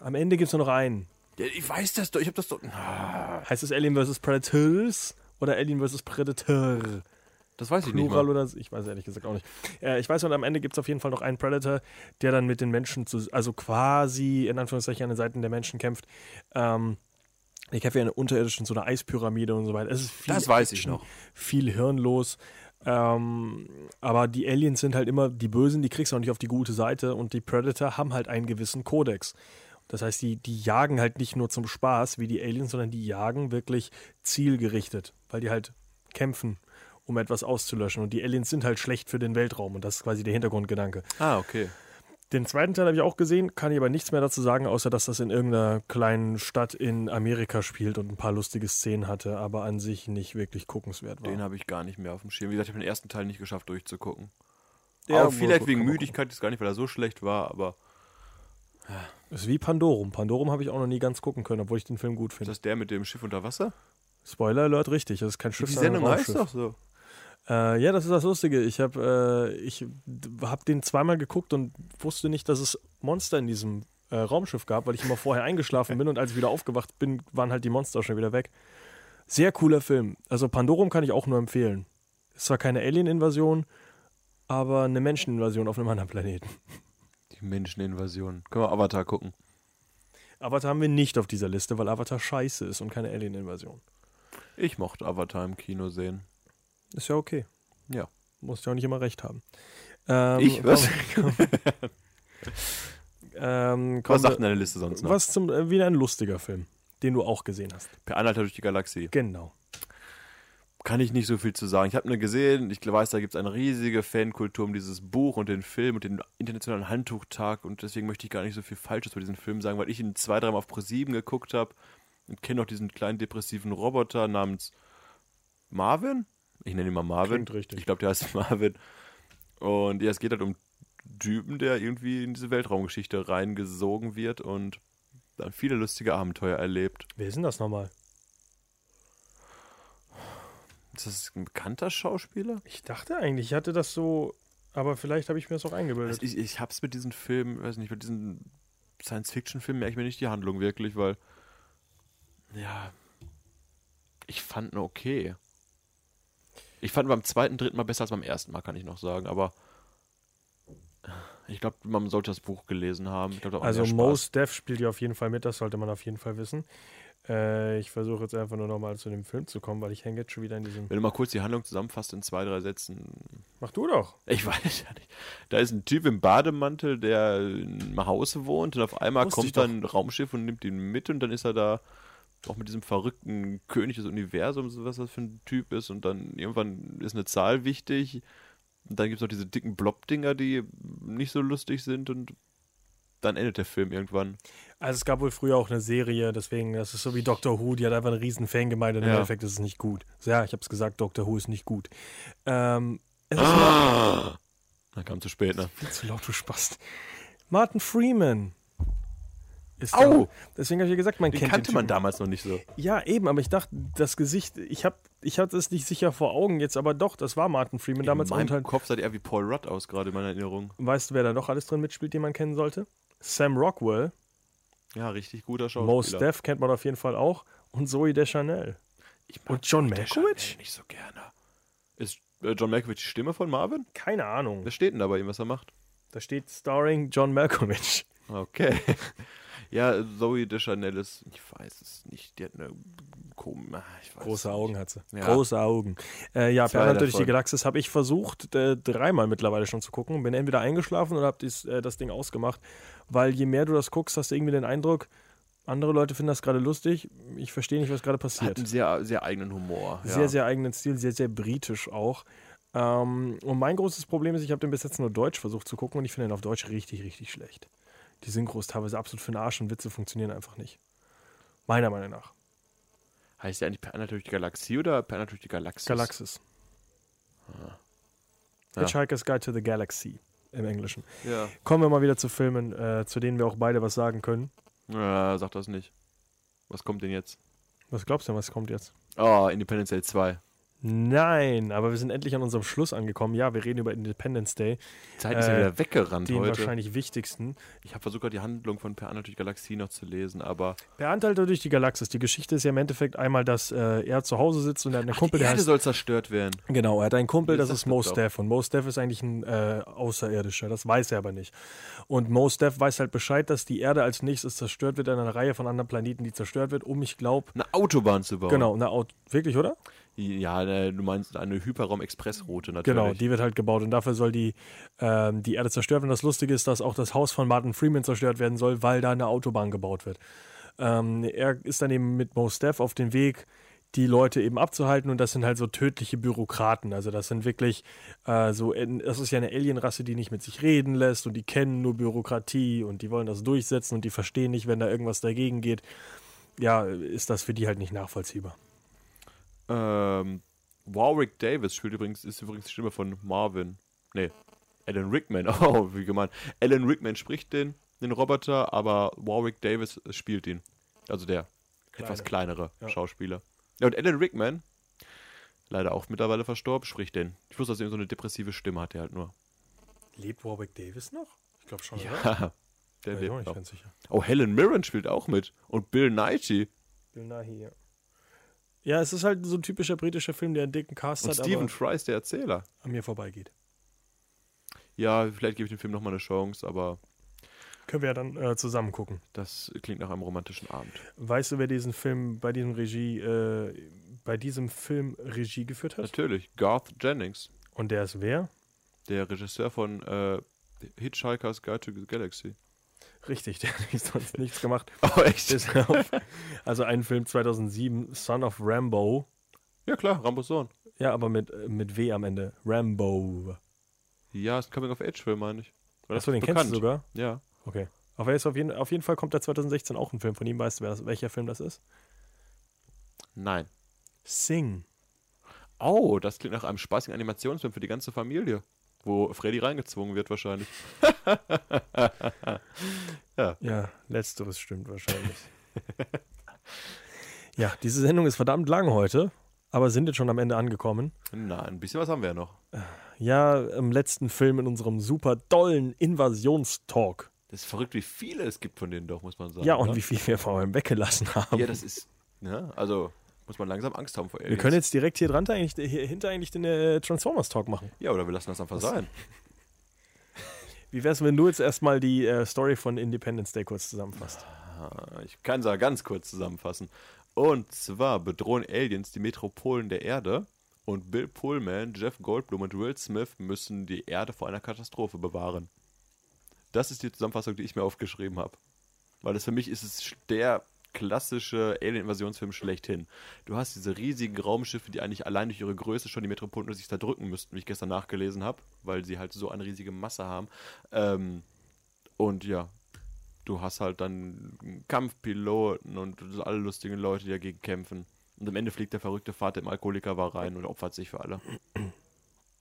Am Ende gibt's nur noch einen. Ja, ich weiß das doch. Ich habe das doch. Ah, Heißt es Alien vs. Predators oder Alien vs. Predator? Das weiß ich nicht Plural mal. oder ich weiß ehrlich gesagt auch nicht. Äh, ich weiß und am Ende gibt es auf jeden Fall noch einen Predator, der dann mit den Menschen zu, also quasi in Anführungszeichen an den Seiten der Menschen kämpft. Ähm, ich kämpfe ja in einer unterirdischen, so einer Eispyramide und so weiter. Es ist viel Das weiß ich Action, noch. Viel hirnlos. Ähm, aber die Aliens sind halt immer die Bösen, die kriegst du auch nicht auf die gute Seite und die Predator haben halt einen gewissen Kodex. Das heißt, die, die jagen halt nicht nur zum Spaß wie die Aliens, sondern die jagen wirklich zielgerichtet, weil die halt kämpfen, um etwas auszulöschen. Und die Aliens sind halt schlecht für den Weltraum und das ist quasi der Hintergrundgedanke. Ah, okay. Den zweiten Teil habe ich auch gesehen, kann ich aber nichts mehr dazu sagen, außer dass das in irgendeiner kleinen Stadt in Amerika spielt und ein paar lustige Szenen hatte, aber an sich nicht wirklich guckenswert war. Den habe ich gar nicht mehr auf dem Schirm. Wie gesagt, ich habe den ersten Teil nicht geschafft durchzugucken. Ja, auch vielleicht wegen Müdigkeit, ist gar nicht, weil er so schlecht war, aber ist wie Pandorum. Pandorum habe ich auch noch nie ganz gucken können, obwohl ich den Film gut ist finde. das der mit dem Schiff unter Wasser? Spoiler Alert, richtig. Das ist kein Schiff, Die sondern ein Sendung heißt doch so. Äh, ja, das ist das Lustige. Ich habe äh, ich hab den zweimal geguckt und wusste nicht, dass es Monster in diesem äh, Raumschiff gab, weil ich immer vorher eingeschlafen bin und als ich wieder aufgewacht bin, waren halt die Monster schon wieder weg. Sehr cooler Film. Also Pandorum kann ich auch nur empfehlen. Ist zwar keine Alien-Invasion, aber eine Menscheninvasion auf einem anderen Planeten. Die Menscheninvasion. Können wir Avatar gucken? Avatar haben wir nicht auf dieser Liste, weil Avatar scheiße ist und keine Alien-Invasion. Ich mochte Avatar im Kino sehen. Ist ja okay. Ja. Musst ja auch nicht immer recht haben. Ähm, Ich? Was? [LAUGHS] komm- ähm, Was sagt wir- denn deine Liste sonst noch? Was zum äh, wieder ein lustiger Film, den du auch gesehen hast. Per Anhalter durch die Galaxie. Genau. Kann ich nicht so viel zu sagen. Ich habe nur gesehen, ich weiß, da gibt es eine riesige Fankultur um dieses Buch und den Film und den internationalen Handtuchtag und deswegen möchte ich gar nicht so viel Falsches über diesen Film sagen, weil ich ihn zwei, dreimal auf Pro7 geguckt habe und kenne auch diesen kleinen depressiven Roboter namens Marvin. Ich nenne ihn mal Marvin. Klingt richtig. Ich glaube, der heißt [LAUGHS] Marvin. Und ja, es geht halt um Typen, der irgendwie in diese Weltraumgeschichte reingesogen wird und dann viele lustige Abenteuer erlebt. Wer ist denn das nochmal? Ist das ein bekannter Schauspieler? Ich dachte eigentlich, ich hatte das so, aber vielleicht habe ich mir das auch eingebildet. Also ich, ich hab's mit diesen Filmen, weiß nicht, mit diesen Science-Fiction-Filmen merke ich mir nicht die Handlung wirklich, weil, ja, ich fand nur okay. Ich fand beim zweiten, dritten Mal besser als beim ersten Mal, kann ich noch sagen, aber ich glaube, man sollte das Buch gelesen haben. Glaub, also mehr Spaß. Mos Def spielt ja auf jeden Fall mit, das sollte man auf jeden Fall wissen. Äh, ich versuche jetzt einfach nur nochmal zu dem Film zu kommen, weil ich hänge jetzt schon wieder in diesem. Wenn du mal kurz die Handlung zusammenfasst in zwei, drei Sätzen. Mach du doch. Ich [LAUGHS] weiß ja nicht. Da ist ein Typ im Bademantel, der in einem Haus wohnt und auf einmal Wusste kommt dann ein Raumschiff und nimmt ihn mit und dann ist er da auch mit diesem verrückten König des Universums, was das für ein Typ ist und dann irgendwann ist eine Zahl wichtig und dann gibt es noch diese dicken Blob-Dinger, die nicht so lustig sind und dann endet der Film irgendwann. Also es gab wohl früher auch eine Serie, deswegen, das ist so wie Doctor Who, die hat einfach eine riesen Fangemeinde und im Ja. Endeffekt ist es nicht gut. Ja, ich habe es gesagt, Doctor Who ist nicht gut. Ähm, es ist immer Dann kam zu spät, ne? viel zu laut, du Spast. Martin Freeman. Ist Au! Deswegen habe ich ja gesagt, man Den kennt kannte den man damals noch nicht so. Ja, eben, aber ich dachte, das Gesicht, ich habe ich hatte es nicht sicher vor Augen jetzt, aber doch, das war Martin Freeman damals in meinem halt, Kopf sah der eher wie Paul Rudd aus, gerade in meiner Erinnerung. weißt du, wer da noch alles drin mitspielt, den man kennen sollte? Sam Rockwell, Ja, richtig guter Schauspieler. Mos Def kennt man auf jeden Fall auch und Zoe Deschanel. Und John Malkovich? Nicht so gerne. Ist äh, John Malkovich die Stimme von Marvin? Keine Ahnung. Wer steht denn da bei ihm, was er macht? Da steht Starring John Malkovich. Okay. [LAUGHS] Ja, Zoe Deschanel ist, ich weiß es nicht, die hat eine komische, weiß Große nicht. Augen hat sie. Ja. Große Augen. Äh, ja, Bernhard durch die. Galaxis habe ich versucht, äh, dreimal mittlerweile schon zu gucken. Bin entweder eingeschlafen oder habe äh, das Ding ausgemacht. Weil je mehr du das guckst, hast du irgendwie den Eindruck, andere Leute finden das gerade lustig. Ich verstehe nicht, was gerade Hat passiert. einen sehr, sehr eigenen Humor. Sehr, ja. sehr eigenen Stil, sehr, sehr britisch auch. Ähm, und mein großes Problem ist, ich habe den bis jetzt nur Deutsch versucht zu gucken und ich finde den auf Deutsch richtig, richtig schlecht. Die Synchro ist teilweise absolut für den Arsch und Witze funktionieren einfach nicht. Meiner Meinung nach. Heißt der eigentlich Per Anhalter durch die Galaxie oder Per Anhalter durch die Galaxis? Galaxis. Ja. Hitchhiker's Guide to the Galaxy im Englischen. Ja. Kommen wir mal wieder zu Filmen, äh, zu denen wir auch beide was sagen können. ja, sag das nicht. Was kommt denn jetzt? Was glaubst du denn, was kommt jetzt? Oh, Independence Day 2. Nein, aber wir sind endlich an unserem Schluss angekommen. Ja, wir reden über Independence Day, Die Zeit ist ja Äh, wieder weggerannt den heute. wahrscheinlich wichtigsten. Ich habe versucht, gerade die Handlung von Per Anhalter durch die Galaxie noch zu lesen, aber Per Anhalter durch die Galaxis. Die Geschichte ist ja im Endeffekt einmal, dass äh, er zu Hause sitzt und er hat einen Kumpel, die der Erde heißt soll zerstört werden. Genau, er hat einen Kumpel, Das das ist Mo. Staff. Und Mo Staff ist eigentlich ein äh, Außerirdischer, das weiß er aber nicht. Und Mo Staff weiß halt Bescheid, dass die Erde als nächstes zerstört wird, an einer Reihe von anderen Planeten, die zerstört wird, um, ich glaube, Eine Autobahn zu bauen. genau, eine Auto, wirklich, oder? Ja, äh, du meinst eine Hyperraum-Expressroute natürlich. Genau, die wird halt gebaut und dafür soll die, ähm, die Erde zerstört werden. Das Lustige ist, dass auch das Haus von Martin Freeman zerstört werden soll, weil da eine Autobahn gebaut wird. Ähm, er ist dann eben mit Mo Staff auf dem Weg, die Leute eben abzuhalten und das sind halt so tödliche Bürokraten. Also das sind wirklich äh, so, das ist ja eine Alienrasse, die nicht mit sich reden lässt und die kennen nur Bürokratie und die wollen das durchsetzen und die verstehen nicht, wenn da irgendwas dagegen geht. Ja, ist das für die halt nicht nachvollziehbar. Ähm, Warwick Davis spielt übrigens, ist übrigens die Stimme von Marvin. Nee, Alan Rickman. [LAUGHS] Oh, wie gemeint. Alan Rickman spricht den, den Roboter, aber Warwick Davis spielt ihn. Also der etwas kleinere Ja. Schauspieler. Ja, und Alan Rickman, leider auch mittlerweile verstorben, spricht den. Ich wusste, dass er so eine depressive Stimme hat, der halt nur. Lebt Warwick Davis noch? Ich glaube schon, oder? Ja, [LAUGHS] der Ja, ich bin auch lebt nicht noch. ganz sicher. Oh, Helen Mirren spielt auch mit. Und Bill Nighy. Bill Nighy, ja. Ja, es ist halt so ein typischer britischer Film, der einen dicken Cast Und hat, Stephen Fry, der Erzähler. an mir vorbeigeht. Ja, vielleicht gebe ich dem Film nochmal eine Chance, aber Können wir ja dann äh, zusammen gucken. das klingt nach einem romantischen Abend. Weißt du, wer diesen Film bei diesem Regie, äh, bei diesem Film Regie geführt hat? Natürlich, Garth Jennings, Und der ist wer? der Regisseur von äh, Hitchhiker's Guide to the Galaxy. Richtig, [LAUGHS] der hat sonst [LAUGHS] nichts gemacht. Oh, echt? Auf, also ein Film 2007, Son of Rambo. Ja, klar, Rambos Sohn. Ja, aber mit, äh, mit W am Ende. Rambo. Ja, ist ein Coming-of-Age-Film, meine ich. Achso, den bekannt? kennst du sogar? Ja. Okay. Auf, jeden, auf jeden Fall kommt da 2016 auch ein Film von ihm. Weißt du, welcher Film das ist? Nein. Sing. Oh, das klingt nach einem spaßigen Animationsfilm für die ganze Familie. Wo Freddy reingezwungen wird wahrscheinlich. [LAUGHS] Ja, letzteres stimmt wahrscheinlich. [LAUGHS] ja, diese Sendung ist verdammt lang heute, aber sind jetzt schon am Ende angekommen. Na, ein bisschen was haben wir ja noch. Ja, im letzten Film in unserem super dollen Invasionstalk. Das ist verrückt, wie viele es gibt von denen doch, muss man sagen. Ja, und ne? wie viel wir vor allem weggelassen haben. Ja, das ist, ne, also muss man langsam Angst haben vor wir Aliens. können jetzt direkt hier dran eigentlich, hier hinter eigentlich den äh, Transformers-Talk machen. Ja, oder wir lassen das einfach sein. [LAUGHS] Wie wär's, wenn du jetzt erstmal die äh, Story von Independence Day kurz zusammenfasst? Ah, Ich kann es ja ganz kurz zusammenfassen. Und zwar bedrohen Aliens die Metropolen der Erde und Bill Pullman, Jeff Goldblum und Will Smith müssen die Erde vor einer Katastrophe bewahren. Das ist die Zusammenfassung, die ich mir aufgeschrieben habe. Weil das für mich ist es der klassische Alien-Invasionsfilm schlechthin. Du hast diese riesigen Raumschiffe, die eigentlich allein durch ihre Größe schon die Metropolen sich zerdrücken müssten, wie ich gestern nachgelesen habe, weil sie halt so eine riesige Masse haben. Ähm, und ja, du hast halt dann Kampfpiloten und alle lustigen Leute, die dagegen kämpfen. Und am Ende fliegt der verrückte Vater im Alkoholiker rein und opfert sich für alle.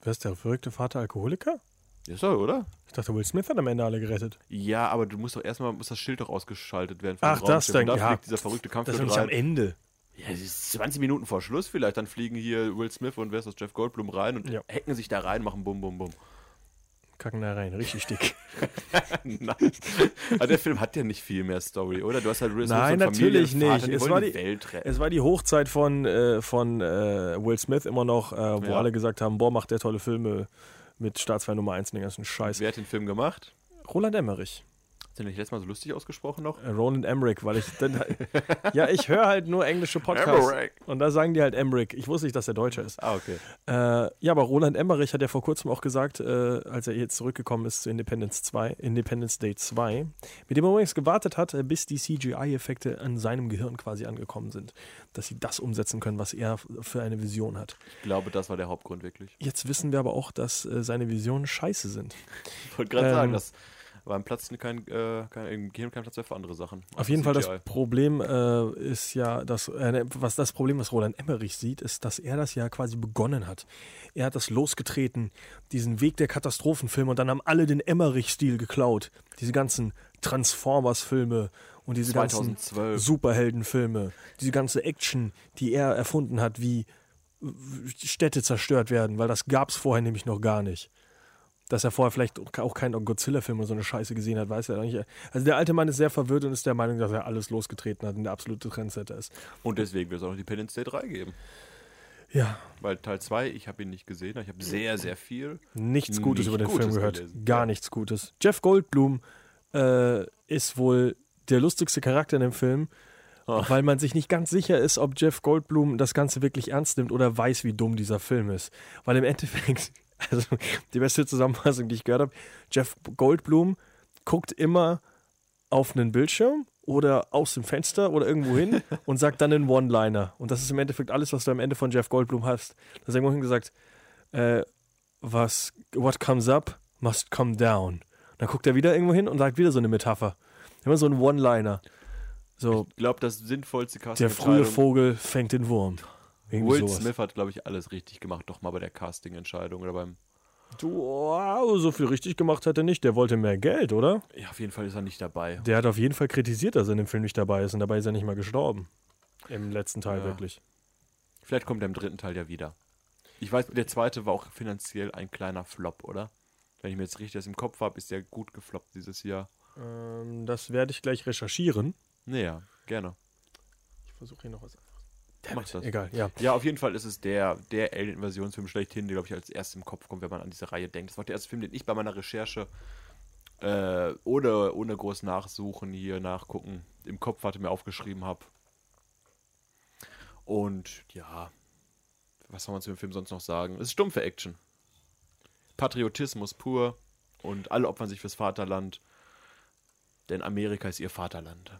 Wer ist der verrückte Vater Alkoholiker? Ist so, oder? Ich dachte, Will Smith hat am Ende alle gerettet. Ja, aber du musst doch erstmal, muss das Schild doch ausgeschaltet werden. von Ach, das dann, da ja. dieser verrückte Das ist nicht am. Ende. Ja, das ist 20 Minuten vor Schluss vielleicht. Dann fliegen hier Will Smith und wer ist das, Jeff Goldblum rein und Ja. hacken sich da rein, machen bum, bum, bum. Kacken da rein, richtig dick. [LAUGHS] Nein. Aber der Film hat ja nicht viel mehr Story, oder? Du hast halt Will Smith Nein, natürlich Familienvater, nicht. Es war die, die-. Es war die Hochzeit von, äh, von äh, Will Smith immer noch, äh, wo Ja. alle gesagt haben, boah, macht der tolle Filme mit Staatsfeind Nummer 1 und den ganzen Scheiß. Wer hat den Film gemacht? Roland Emmerich. Hast du nicht letztes Mal so lustig ausgesprochen noch? Äh, Roland Emmerich, weil ich dann, [LAUGHS] ja, ich höre halt nur englische Podcasts Emmerich. und da sagen die halt Emmerich. Ich wusste nicht, dass der Deutscher ist. Ah, okay. Äh, ja, aber Roland Emmerich hat ja vor kurzem auch gesagt, äh, als er jetzt zurückgekommen ist zu Independence 2, Independence Day 2, mit dem er übrigens gewartet hat, äh, bis die CGI-Effekte an seinem Gehirn quasi angekommen sind, dass sie das umsetzen können, was er für eine Vision hat. Ich glaube, das war der Hauptgrund wirklich. Jetzt wissen wir aber auch, dass äh, seine Visionen scheiße sind. Ich wollte gerade Ähm, sagen, das war im Platz kein, äh, kein, im Gehirn kein Platz mehr für andere Sachen. Auf jeden Fall das. Problem äh, ist ja, dass äh, was das Problem, was Roland Emmerich sieht, ist, dass er das ja quasi begonnen hat. Er hat das losgetreten, diesen Weg der Katastrophenfilme und dann haben alle den Emmerich-Stil geklaut. Diese ganzen Transformers-Filme und diese 2012. ganzen Superheldenfilme, diese ganze Action, die er erfunden hat, wie Städte zerstört werden, weil das gab es vorher nämlich noch gar nicht dass er vorher vielleicht auch keinen Godzilla-Film oder so eine Scheiße gesehen hat, weiß er nicht. Also der alte Mann ist sehr verwirrt und ist der Meinung, dass er alles losgetreten hat und der absolute Trendsetter ist. Und deswegen wird es auch noch Independence Day 3 geben. Ja, Weil Teil 2, ich habe ihn nicht gesehen, ich habe sehr, sehr viel. nichts Gutes Nicht über den Gutes Film gehört. gelesen. Gar Ja. nichts Gutes. Jeff Goldblum äh, ist wohl der lustigste Charakter in dem Film, Ach. weil man sich nicht ganz sicher ist, ob Jeff Goldblum das Ganze wirklich ernst nimmt oder weiß, wie dumm dieser Film ist. Weil im Endeffekt, [LAUGHS] also die beste Zusammenfassung, die ich gehört habe, Jeff Goldblum guckt immer auf einen Bildschirm oder aus dem Fenster oder irgendwo hin [LAUGHS] und sagt dann einen One-Liner. Und das ist im Endeffekt alles, was du am Ende von Jeff Goldblum hast. Da ist irgendwo hin gesagt, äh, was, what comes up must come down. Dann guckt er wieder irgendwo hin und sagt wieder so eine Metapher. Immer so ein One-Liner. So, Ich glaube, das sinnvollste Casting der frühe Vogel fängt den Wurm. Will sowas. Smith hat, glaube ich, alles richtig gemacht, doch mal bei der Casting-Entscheidung oder beim. Du, wow, so viel richtig gemacht hat er nicht. Der wollte mehr Geld, oder? Ja, auf jeden Fall ist er nicht dabei. Der hat auf jeden Fall kritisiert, dass er in dem Film nicht dabei ist. Und dabei ist er nicht mal gestorben. Im letzten Teil Ja. wirklich. Vielleicht kommt er im dritten Teil ja wieder. Ich weiß, der zweite war auch finanziell ein kleiner Flop, oder? Wenn ich mir jetzt richtig das im Kopf habe, ist der gut gefloppt dieses Jahr. Ähm, das werde ich gleich recherchieren. Naja, gerne. Ich versuche hier noch was anderes. Mach das. Egal, ja. Ja, auf jeden Fall ist es der, der Alien-Invasionsfilm schlechthin, der, glaube ich, als erstes im Kopf kommt, wenn man an diese Reihe denkt. Das war der erste Film, den ich bei meiner Recherche äh, ohne, ohne groß nachsuchen, hier nachgucken, im Kopf hatte, mir aufgeschrieben habe. Und ja, was soll man zu dem Film sonst noch sagen? Es ist stumpfe Action. Patriotismus pur und alle opfern sich fürs Vaterland, denn Amerika ist ihr Vaterland.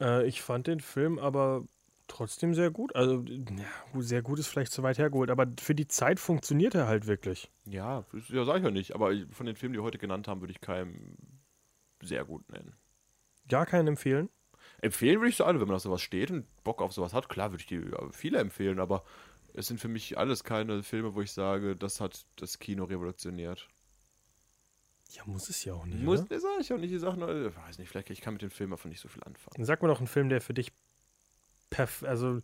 Äh, ich fand den Film aber trotzdem sehr gut. Also, ja, sehr gut ist vielleicht zu weit hergeholt, aber für die Zeit funktioniert er halt wirklich. Ja, das- ja, sag ich ja nicht, aber von den Filmen, die wir heute genannt haben, würde ich keinen sehr gut nennen. Gar keinen empfehlen. Empfehlen würde ich so alle, wenn man auf sowas steht und Bock auf sowas hat. Klar würde ich die viele empfehlen, aber es sind für mich alles keine Filme, wo ich sage, das hat das Kino revolutioniert. Ja, muss es ja auch nicht. Muss, oder? sage ich auch nicht. Ich sage nur, ich weiß nicht, vielleicht ich kann mit dem Film einfach nicht so viel anfangen. Sag mir doch einen Film, der für dich perf also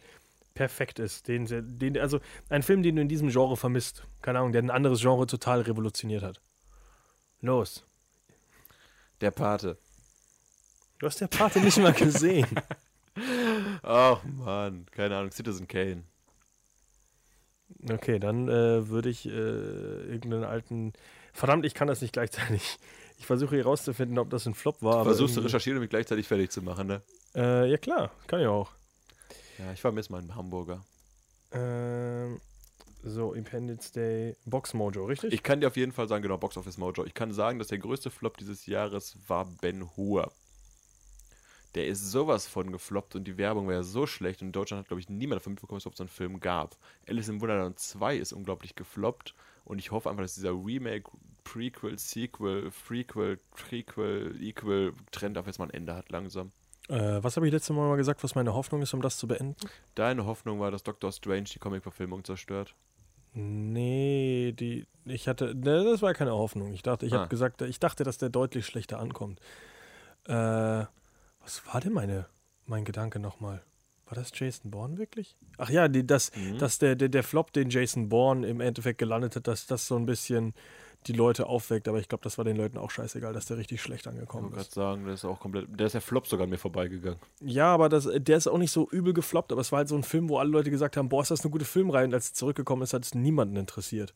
perfekt ist. Den, den, also ein Film, den du in diesem Genre vermisst. Keine Ahnung, der ein anderes Genre total revolutioniert hat. Los. Der Pate. Du hast der Pate nicht mal gesehen. [LAUGHS] Ach Mann, keine Ahnung, Citizen Kane. Okay, dann äh, würde ich äh, irgendeinen alten. Verdammt, ich kann das nicht gleichzeitig. Ich versuche hier rauszufinden, ob das ein Flop war. aber Versuchst du irgendwie- recherchieren und mich gleichzeitig fertig zu machen, ne? Äh, ja klar, kann ich auch. Ja, ich vermisse meinen Hamburger. Ähm, so, Independence Day, Box Mojo, richtig? Ich kann dir auf jeden Fall sagen, genau, Box Office Mojo. Ich kann sagen, dass der größte Flop dieses Jahres war Ben Hur. Der ist sowas von gefloppt und die Werbung war ja so schlecht und in Deutschland hat, glaube ich, niemand davon mitbekommen, dass es überhaupt so einen Film gab. Alice im Wunderland 2 ist unglaublich gefloppt und ich hoffe einfach, dass dieser Remake, Prequel, Sequel, Frequel, Prequel, Equal Trend auf jetzt mal ein Ende hat langsam. Äh, was habe ich letztes Mal mal gesagt, was meine Hoffnung ist, um das zu beenden? Deine Hoffnung war, dass Doctor Strange die Comic-Verfilmung zerstört. Nee, die, ich hatte, ne, das war keine Hoffnung. Ich dachte, ich Ah. habe gesagt, ich dachte, dass der deutlich schlechter ankommt. Äh, was war denn meine, mein Gedanke nochmal? War das Jason Bourne wirklich? Ach ja, die, dass, Mhm. dass der, der, der Flop, den Jason Bourne im Endeffekt gelandet hat, dass das so ein bisschen die Leute aufweckt. Aber ich glaube, das war den Leuten auch scheißegal, dass der richtig schlecht Ich angekommen wollte gerade ist. sagen, der ist auch komplett, der ist der Flop sogar an mir vorbeigegangen. Ja, aber das, der ist auch nicht so übel gefloppt, aber es war halt so ein Film, wo alle Leute gesagt haben, boah, ist das eine gute Filmreihe und als er zurückgekommen ist, hat es niemanden interessiert.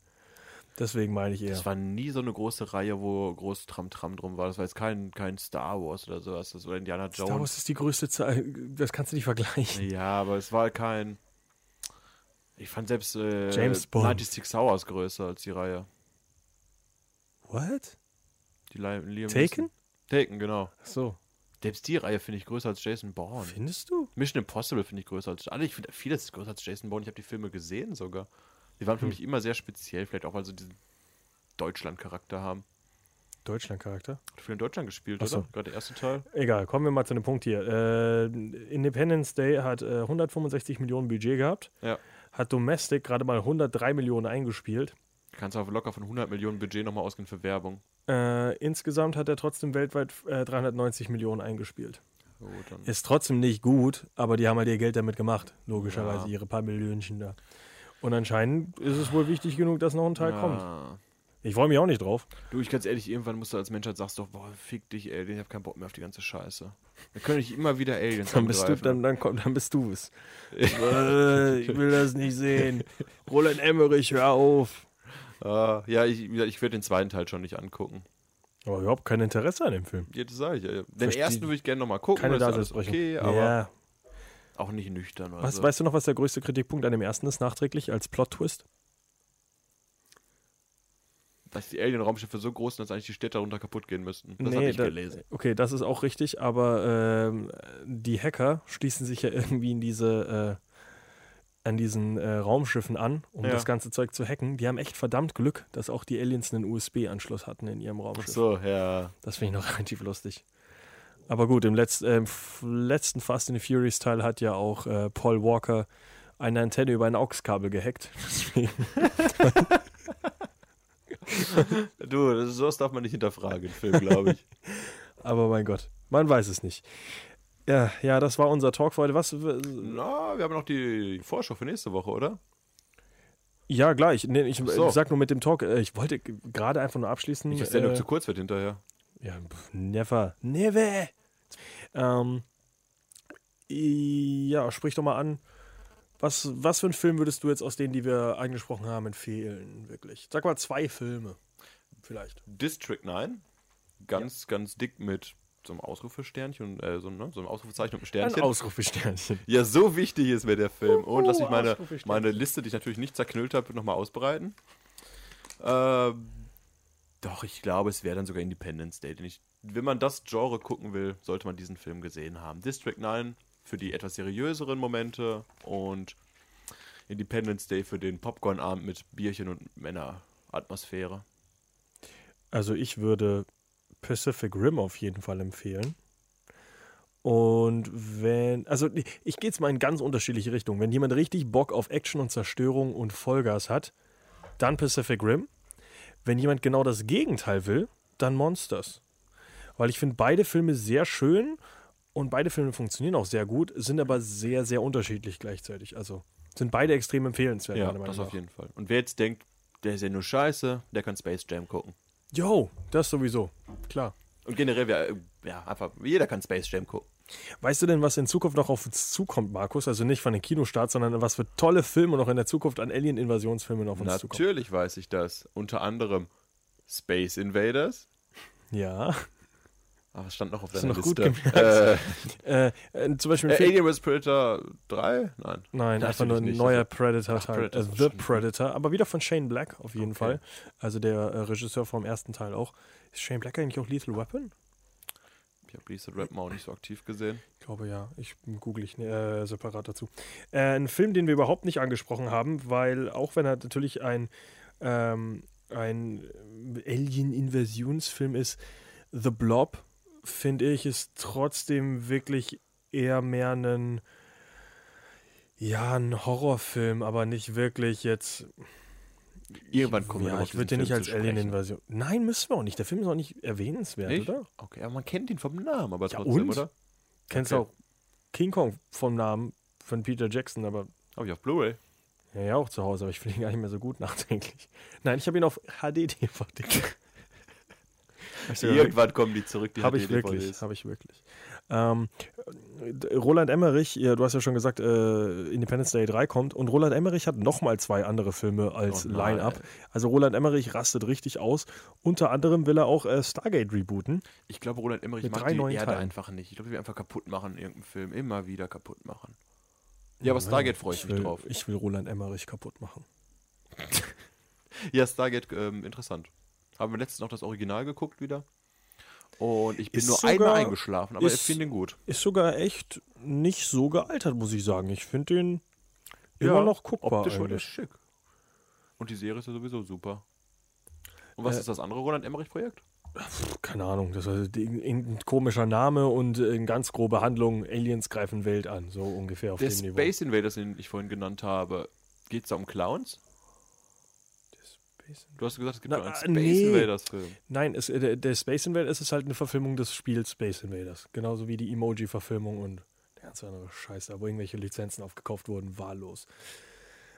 Deswegen meine ich eher. Das war nie so eine große Reihe, wo groß Tram-Tram drum war. Das war jetzt kein, kein Star Wars oder sowas. Das war Indiana Jones. Star Wars ist die größte Zahl. Das kannst du nicht vergleichen. Ja, aber es war kein. Ich fand selbst äh, James Bond. 96 Hours größer als die Reihe. What? Die Li- Liam Taken? Neeson- Taken, genau. Ach so. Selbst die Reihe finde ich größer als Jason Bourne. Findest du? Mission Impossible finde ich größer als alle. Ich finde vieles ist größer als Jason Bourne. Ich habe die Filme gesehen sogar. Die waren für mich immer sehr speziell, vielleicht auch weil sie diesen Deutschland-Charakter haben. Deutschland-Charakter. Hat viel in Deutschland gespielt, Ach so. oder? Gerade der erste Teil. Egal, kommen wir mal zu dem Punkt hier. Äh, Independence Day hat äh, 165 Millionen Budget gehabt, Ja. hat Domestic gerade mal 103 Millionen eingespielt. Kannst auch locker von 100 Millionen Budget nochmal ausgehen für Werbung. Äh, insgesamt hat er trotzdem weltweit äh, 390 Millionen eingespielt. Dann. Ist trotzdem nicht gut, aber die haben halt ihr Geld damit gemacht. Logischerweise, Ja. ihre paar Millionchen da. Und anscheinend ist es wohl wichtig genug, dass noch ein Teil kommt. Ja. Ich freue mich auch nicht drauf. Du, ich ganz ehrlich, irgendwann musst du als Menschheit sagst doch, boah, fick dich, ey, ich hab keinen Bock mehr auf die ganze Scheiße. Dann können ich immer wieder Aliens Dann bist du, angreifen. dann, dann, komm, dann bist du es. [LAUGHS] äh, ich will das nicht sehen. [LAUGHS] Roland Emmerich, hör auf. Ah, ja, ich, ich werde den zweiten Teil schon nicht angucken. Aber überhaupt kein Interesse an dem Film. Ja, das sage ich. Den Verstehe- ersten würde ich gerne nochmal gucken. Keine das ist alles Daseinsberechtigung. Okay, aber ja. auch nicht nüchtern. Was, so. Weißt du noch, was der größte Kritikpunkt an dem ersten ist, nachträglich, als Plot-Twist? Dass die Alien-Raumschiffe so groß sind, dass eigentlich die Städte darunter kaputt gehen müssten. Das habe ich da- gelesen. Okay, das ist auch richtig, aber ähm, die Hacker schließen sich ja [LAUGHS] irgendwie in diese, äh, an diesen äh, Raumschiffen an, um Ja. das ganze Zeug zu hacken. Die haben echt verdammt Glück, dass auch die Aliens einen USB-Anschluss hatten in ihrem Ach Raumschiff. so, ja. Das finde ich noch [LAUGHS] relativ lustig. Aber gut, im letz, äh, im letzten Fast and the Furious Teil hat ja auch äh, Paul Walker eine Antenne über ein AUX-Kabel gehackt. [LAUGHS] [LAUGHS] Du, sowas darf man nicht hinterfragen Film, glaube ich. aber mein Gott, man weiß es nicht. Ja, ja, das war unser Talk für heute. Was? Na, wir haben noch die Vorschau für nächste Woche, oder? Ja, gleich. Nee, ich so. äh, sag nur mit dem Talk. Äh, ich wollte gerade einfach nur abschließen. Dass der äh, zu kurz wird hinterher. Ja, never. Never. Ähm, ja, sprich doch mal an. Was, was für einen Film würdest du jetzt aus denen, die wir angesprochen haben, empfehlen? Wirklich. Sag mal zwei Filme. Vielleicht. District 9. Ganz, ganz dick mit so einem Ausrufesternchen, äh, so, ne, so einem Ausrufezeichen und einem Ein Sternchen. Ausrufesternchen. Ja, so wichtig ist mir der Film. Und lass mich meine, meine Liste, die ich natürlich nicht zerknüllt habe, nochmal ausbreiten. Ähm, doch, ich glaube, es wäre dann sogar Independence Day. Denn ich, wenn man das Genre gucken will, sollte man diesen Film gesehen haben. District 9 für die etwas seriöseren Momente und Independence Day für den Popcorn-Abend mit Bierchen und Männeratmosphäre. Also ich würde Pacific Rim auf jeden Fall empfehlen. Und wenn, also ich gehe jetzt mal in ganz unterschiedliche Richtungen. Wenn jemand richtig Bock auf Action und Zerstörung und Vollgas hat, dann Pacific Rim. Wenn jemand genau das Gegenteil will, dann Monsters. Weil ich finde beide Filme sehr schön und beide Filme funktionieren auch sehr gut, sind aber sehr, sehr unterschiedlich gleichzeitig. Also sind beide extrem empfehlenswert. Ja, meiner Meinung das auf nach. jeden Fall. Und wer jetzt denkt, der ist ja nur scheiße, der kann Space Jam gucken. Jo, das sowieso. Klar. Und generell, äh, ja, einfach, jeder kann Space Jam gucken. Weißt du denn, was in Zukunft noch auf uns zukommt, Markus? Also nicht von den Kinostarts, sondern was für tolle Filme noch in der Zukunft an Alien-Invasionsfilmen auf uns zukommen. Natürlich weiß ich das. Unter anderem Space Invaders. Ja. Was stand noch auf Hast deiner noch gut Liste? gemerkt. Äh, Äh, äh, zum Beispiel äh. Alien vs. Predator 3? Nein. Nein, Das einfach nur ein nicht. neuer Das- Predator Ach. Predator äh, The Predator, aber wieder von Shane Black auf jeden Okay. Fall. Also der äh, Regisseur vom ersten Teil auch. Ist Shane Black eigentlich auch Lethal Weapon? Ich habe Lethal Rap auch nicht so aktiv gesehen. Ich glaube ja. Ich google ich äh, separat dazu. Ein Film, den wir überhaupt nicht angesprochen haben, weil auch wenn er natürlich ein, ähm, ein Alien-Invasionsfilm ist, The Blob, finde ich, ist trotzdem wirklich eher mehr ein, ja, ein Horrorfilm, aber nicht wirklich jetzt. Irgendwann kommen wir ja, auf ich würde den nicht als. Alien-Invasion. Nein, müssen wir auch nicht. Der Film ist auch nicht erwähnenswert, Nicht? oder? Okay, aber man kennt ihn vom Namen, aber Ja, trotzdem, und? oder? Kennst Okay. auch King Kong vom Namen von Peter Jackson, aber Habe ich auf Blu-ray. Ja, ja, auch zu Hause, aber ich finde ihn gar nicht mehr so gut [LAUGHS] nachträglich. Nein, ich habe ihn auf HD-DVD. [LAUGHS] Irgendwann kommen die zurück, die Habe ich HD-DVDs. wirklich, habe ich wirklich. Roland Emmerich, ja, du hast ja schon gesagt, äh, Independence Day 3 kommt und Roland Emmerich hat nochmal zwei andere Filme als Oh. Line-Up. Also Roland Emmerich rastet richtig aus. Unter anderem will er auch äh, Stargate rebooten. Ich glaube, Roland Emmerich drei die Erde Teilen. einfach nicht. Ich glaube, wir einfach kaputt machen in irgendeinem Film. Immer wieder kaputt machen. Ja, aber Stargate freue ich, ich mich will, drauf. Ich will Roland Emmerich kaputt machen. [LAUGHS] Ja, Stargate, ähm, interessant. Haben wir letztens noch das Original geguckt wieder. Und ich bin Ist nur sogar- einmal eingeschlafen, aber ich ist- finde ihn gut. Ist sogar echt nicht so gealtert, muss ich sagen. Ich finde den immer noch guckbar Optisch eigentlich. schick. Und die Serie ist ja sowieso super. Und was Äh, ist das andere Roland Emmerich-Projekt? Keine Ahnung, das war irgendein komischer Name und eine ganz grobe Handlung. Aliens greifen Welt an, so ungefähr auf Der dem Niveau. Space Invaders, den ich vorhin genannt habe, geht es da um Clowns? Du hast gesagt, es gibt Na, einen äh, Space nee. Invaders-Film. Nein, es, äh, der, der Space Invaders ist halt eine Verfilmung des Spiels Space Invaders. Genauso wie die Emoji-Verfilmung und der ganze andere Scheiße, wo irgendwelche Lizenzen aufgekauft wurden, wahllos.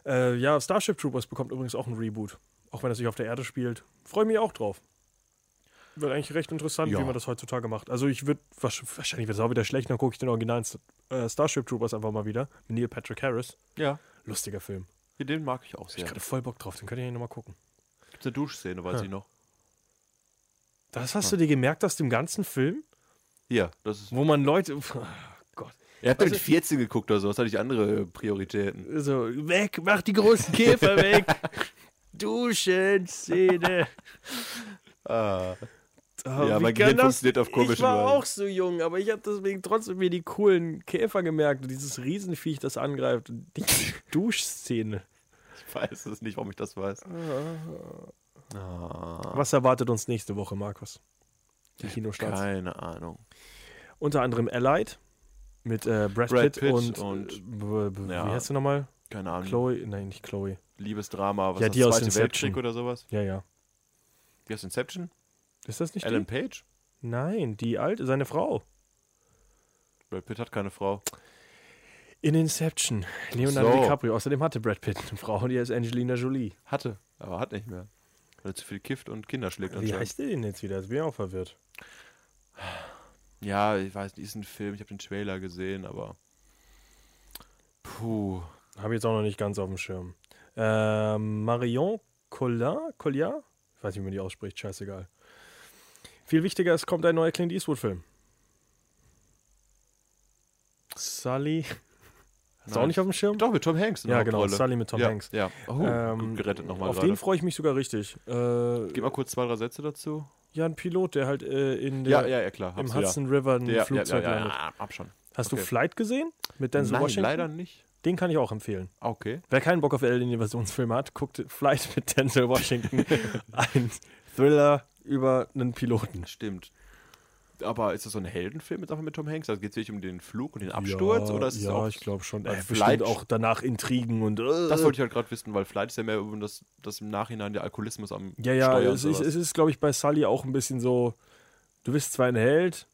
Äh, ja, Starship Troopers bekommt übrigens auch ein Reboot. Auch wenn es sich auf der Erde spielt. Freue mich auch drauf. Wird eigentlich recht interessant, Ja. wie man das heutzutage macht. Also ich würde, wahrscheinlich wird es auch wieder schlecht, dann gucke ich den originalen äh, Starship Troopers einfach mal wieder. Mit Neil Patrick Harris. Ja, Lustiger Film. den mag ich auch Hab ich sehr. gerade voll Bock drauf, den könnt ihr nochmal gucken. Gibt eine Duschszene, weiß Ja. ich noch. Das hast du dir gemerkt aus dem ganzen Film? Ja, das ist. Wo man Leute. [LAUGHS] Oh Gott. Er hat mit Also- 14 geguckt oder so, was hatte ich andere Prioritäten. So, weg, mach die großen Käfer [LAUGHS] weg. Duschen, Szene. [LAUGHS] Ah. Oh, Ja, mein Gehirn funktioniert auf Ich komischen war Weise. auch so jung, aber ich habe deswegen trotzdem mir die coolen Käfer gemerkt und dieses Riesenviech, das angreift. Und die Duschszene. Ich weiß es nicht, warum ich das weiß. Ah, Was erwartet uns nächste Woche, Markus? Die Kinostarts. keine Ahnung. Unter anderem Allied mit äh, Brad, Brad Pitt, Pitt und, und- äh, ja. wie heißt du nochmal? Keine Ahnung. Chloe? Nein, nicht Chloe. Liebesdrama, was Ja, ist die das, aus Zweite Inception. Weltkrieg oder sowas? Ja, ja. Wie heißt Inception? Ist das nicht Alan die? Page? Nein, die alte, seine Frau. Brad Pitt hat keine Frau. In Inception. Leonardo so. DiCaprio. Außerdem hatte Brad Pitt eine Frau die ist Angelina Jolie. Hatte, aber hat nicht mehr. Weil er zu viel kifft und Kinder schlägt Wie heißt der denn jetzt wieder? Jetzt bin ich auch verwirrt. Ja, ich weiß, nicht, ist ein Film, ich habe den Trailer gesehen, aber. Puh. Habe ich jetzt auch noch nicht ganz auf dem Schirm. Ähm, Marion Collard? Collard? Ich weiß nicht, wie man die ausspricht, scheißegal. Viel wichtiger, es kommt ein neuer Clint Eastwood-Film. Sully. Ist auch Nein. nicht auf dem Schirm? Doch, mit Tom Hanks. der Ja, genau, Hauptrolle. Sully mit Tom ja, Hanks. Ja, oh, Ähm, gut gerettet nochmal Auf gerade. den freue ich mich sogar richtig. Äh, Gib mal kurz zwei, drei Sätze dazu. ja, ein Pilot, der halt äh, in der, ja, ja, klar. im. Hudson River ein ja, Flugzeug ja, ja, landet. ja, hab schon. Hast Okay. du Flight gesehen? Mit Denzel Nein, Washington? leider nicht. Den kann ich auch empfehlen. Ah, Okay. Wer keinen Bock auf Alien-Invasionsfilme hat, guckt Flight mit Denzel Washington. [LAUGHS] ein Thriller über einen Piloten. Stimmt. Aber ist das so ein Heldenfilm jetzt einfach mit Tom Hanks? Also geht es wirklich um den Flug und den Absturz? oder ist es ja, auch, ich glaube schon. Äh, Flight- bestimmt auch danach Intrigen und. Äh, Das wollte ich halt gerade wissen, weil Flight ist ja mehr über das, das im Nachhinein der Alkoholismus am ja, ja, Steuern es ist, es ist glaube ich, bei Sully auch ein bisschen so. Du bist zwar ein Held,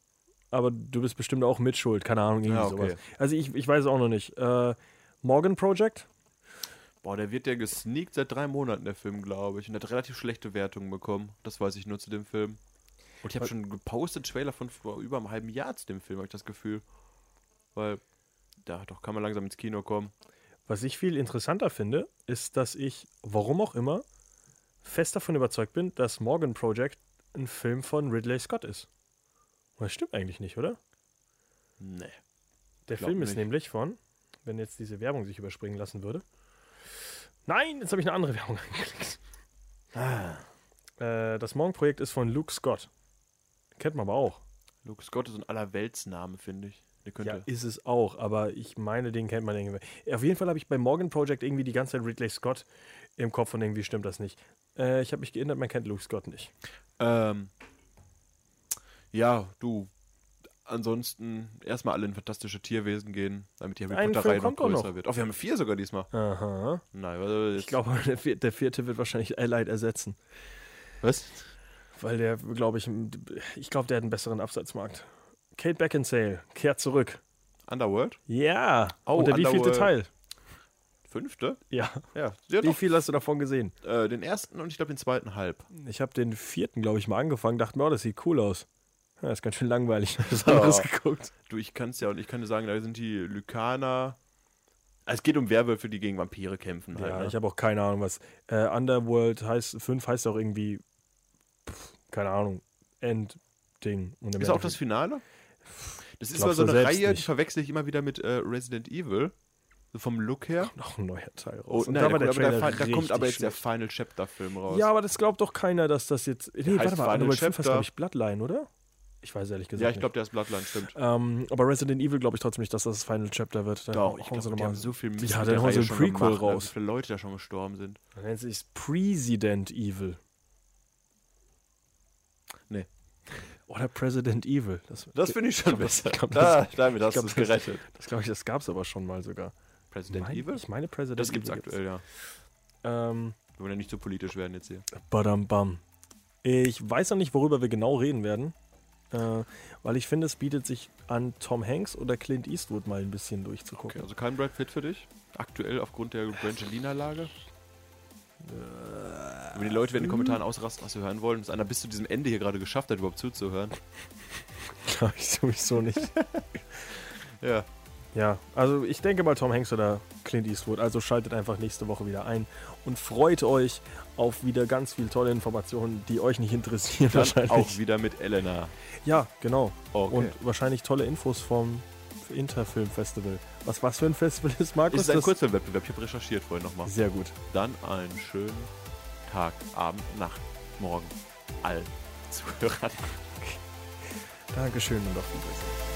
aber du bist bestimmt auch mitschuld. Keine Ahnung, irgendwie Ja, okay. sowas. Also ich, ich weiß es auch noch nicht. Äh, Morgan Project? Boah, der wird ja gesneakt seit drei Monaten, der Film, glaube ich. Und hat relativ schlechte Wertungen bekommen. Das weiß ich nur zu dem Film. Und ich habe schon gepostet Trailer von vor über einem halben Jahr zu dem Film, habe ich das Gefühl. Weil, da doch kann man langsam ins Kino kommen. Was ich viel interessanter finde, ist, dass ich, warum auch immer, fest davon überzeugt bin, dass Morgan Project ein Film von Ridley Scott ist. Das stimmt eigentlich nicht, oder? Nee. Der Film ist nicht. nämlich von, wenn jetzt diese Werbung sich überspringen lassen würde. Nein, jetzt habe ich eine andere [LAUGHS] Werbung angeklickt. Äh, das Morgan-Projekt ist von Luke Scott. Kennt man aber auch. Luke Scott ist ein Allerweltsname, finde ich. Ja, ist es auch, aber ich meine, den kennt man irgendwie. Auf jeden Fall habe ich bei Morgan Project irgendwie die ganze Zeit Ridley Scott im Kopf und irgendwie stimmt das nicht. Äh, ich habe mich geändert, man kennt Luke Scott nicht. Ähm, ja, du. Ansonsten erstmal alle in fantastische Tierwesen gehen, damit die Harry Ein Potter-Reihe noch größer noch. wird. Oh, wir haben vier sogar diesmal. Aha. Nein, weil Ich glaube, [LAUGHS] der vierte wird wahrscheinlich Allied ersetzen. Was? Weil der, glaube ich, ich glaube, der hat einen besseren Absatzmarkt. Kate Beckinsale kehrt zurück. Underworld? Ja. Oh, Und der wievielte Underworld. Teil? Fünfte? Ja. Ja, Wie doch. viel hast du davon gesehen? Äh, den ersten und ich glaube den zweiten halb. Ich habe den vierten, glaube ich, mal angefangen, dachte mir, oh, das sieht cool aus. Ja, ist ganz schön langweilig. [LAUGHS] Was anderes Ja. geguckt. Du, ich kann es ja und ich kann dir sagen, da sind die Lykaner. Also es geht um Werwölfe, die gegen Vampire kämpfen. Halt, Ja, ne? ich habe auch keine Ahnung, was. Äh, Underworld heißt, 5 heißt auch irgendwie, pff, keine Ahnung, End-Ding. Und Ist auch das Finale? Das ist aber so eine Reihe, die nicht. verwechsel ich immer wieder mit äh, Resident Evil. So vom Look her. noch ein neuer Teil raus. Oh, nein, da der kommt, aber der, da kommt aber jetzt der schlecht. Final Chapter Film raus. Ja, aber das glaubt doch keiner, dass das jetzt. Nee, heißt warte mal, Final Underworld 5 heißt, Chapter. glaube ich, Bloodline, oder? Ich weiß ehrlich gesagt. ja ich glaube, der ist Bloodline, stimmt. Ähm, aber Resident Evil glaube ich trotzdem nicht, dass das das Final Chapter wird. Dann Doch, ich glaube, die nochmal- haben so viel Mist Ja, dann der hauen sie ein Prequel gemacht, ne, raus. Wie viele Leute da schon gestorben sind. Dann nennt sich President Evil. Nee. Oder President Evil. Das, Das finde ich schon glaub, das- besser. ich glaub, Da, das- damit hast glaub, du es das- gerettet. Das glaube ich, das gab es aber schon mal sogar. President Mein- Evil? Ich meine President Das gibt's Evil aktuell, ja. Ähm, Wir wollen ja nicht so politisch werden jetzt hier. badam bam. Ich weiß noch nicht, worüber wir genau reden werden. Äh, weil ich finde, es bietet sich an, Tom Hanks oder Clint Eastwood mal ein bisschen durchzugucken. Okay, also kein Brad Pitt für dich? Aktuell aufgrund der Brangelina-Lage? Wenn die Leute werden in den Kommentaren ausrasten, was sie hören wollen, ist einer bis zu diesem Ende hier gerade geschafft hat, überhaupt zuzuhören. [LAUGHS] Glaube ich sowieso nicht. [LAUGHS] Ja. Ja, also ich denke mal Tom Hanks oder Clint Eastwood. Also schaltet einfach nächste Woche wieder ein und freut euch auf wieder ganz viel tolle Informationen, die euch nicht interessieren Dann wahrscheinlich. auch wieder mit Elena. Ja, genau. Okay. Und wahrscheinlich tolle Infos vom Interfilm Festival. Was was für ein Festival ist, Markus? ist ein Kurzfilmwettbewerb. Ich habe recherchiert vorhin nochmal. Sehr gut. Dann einen schönen Tag, Abend, Nacht, Morgen allen Zuhörern. Dankeschön und auf Wiedersehen.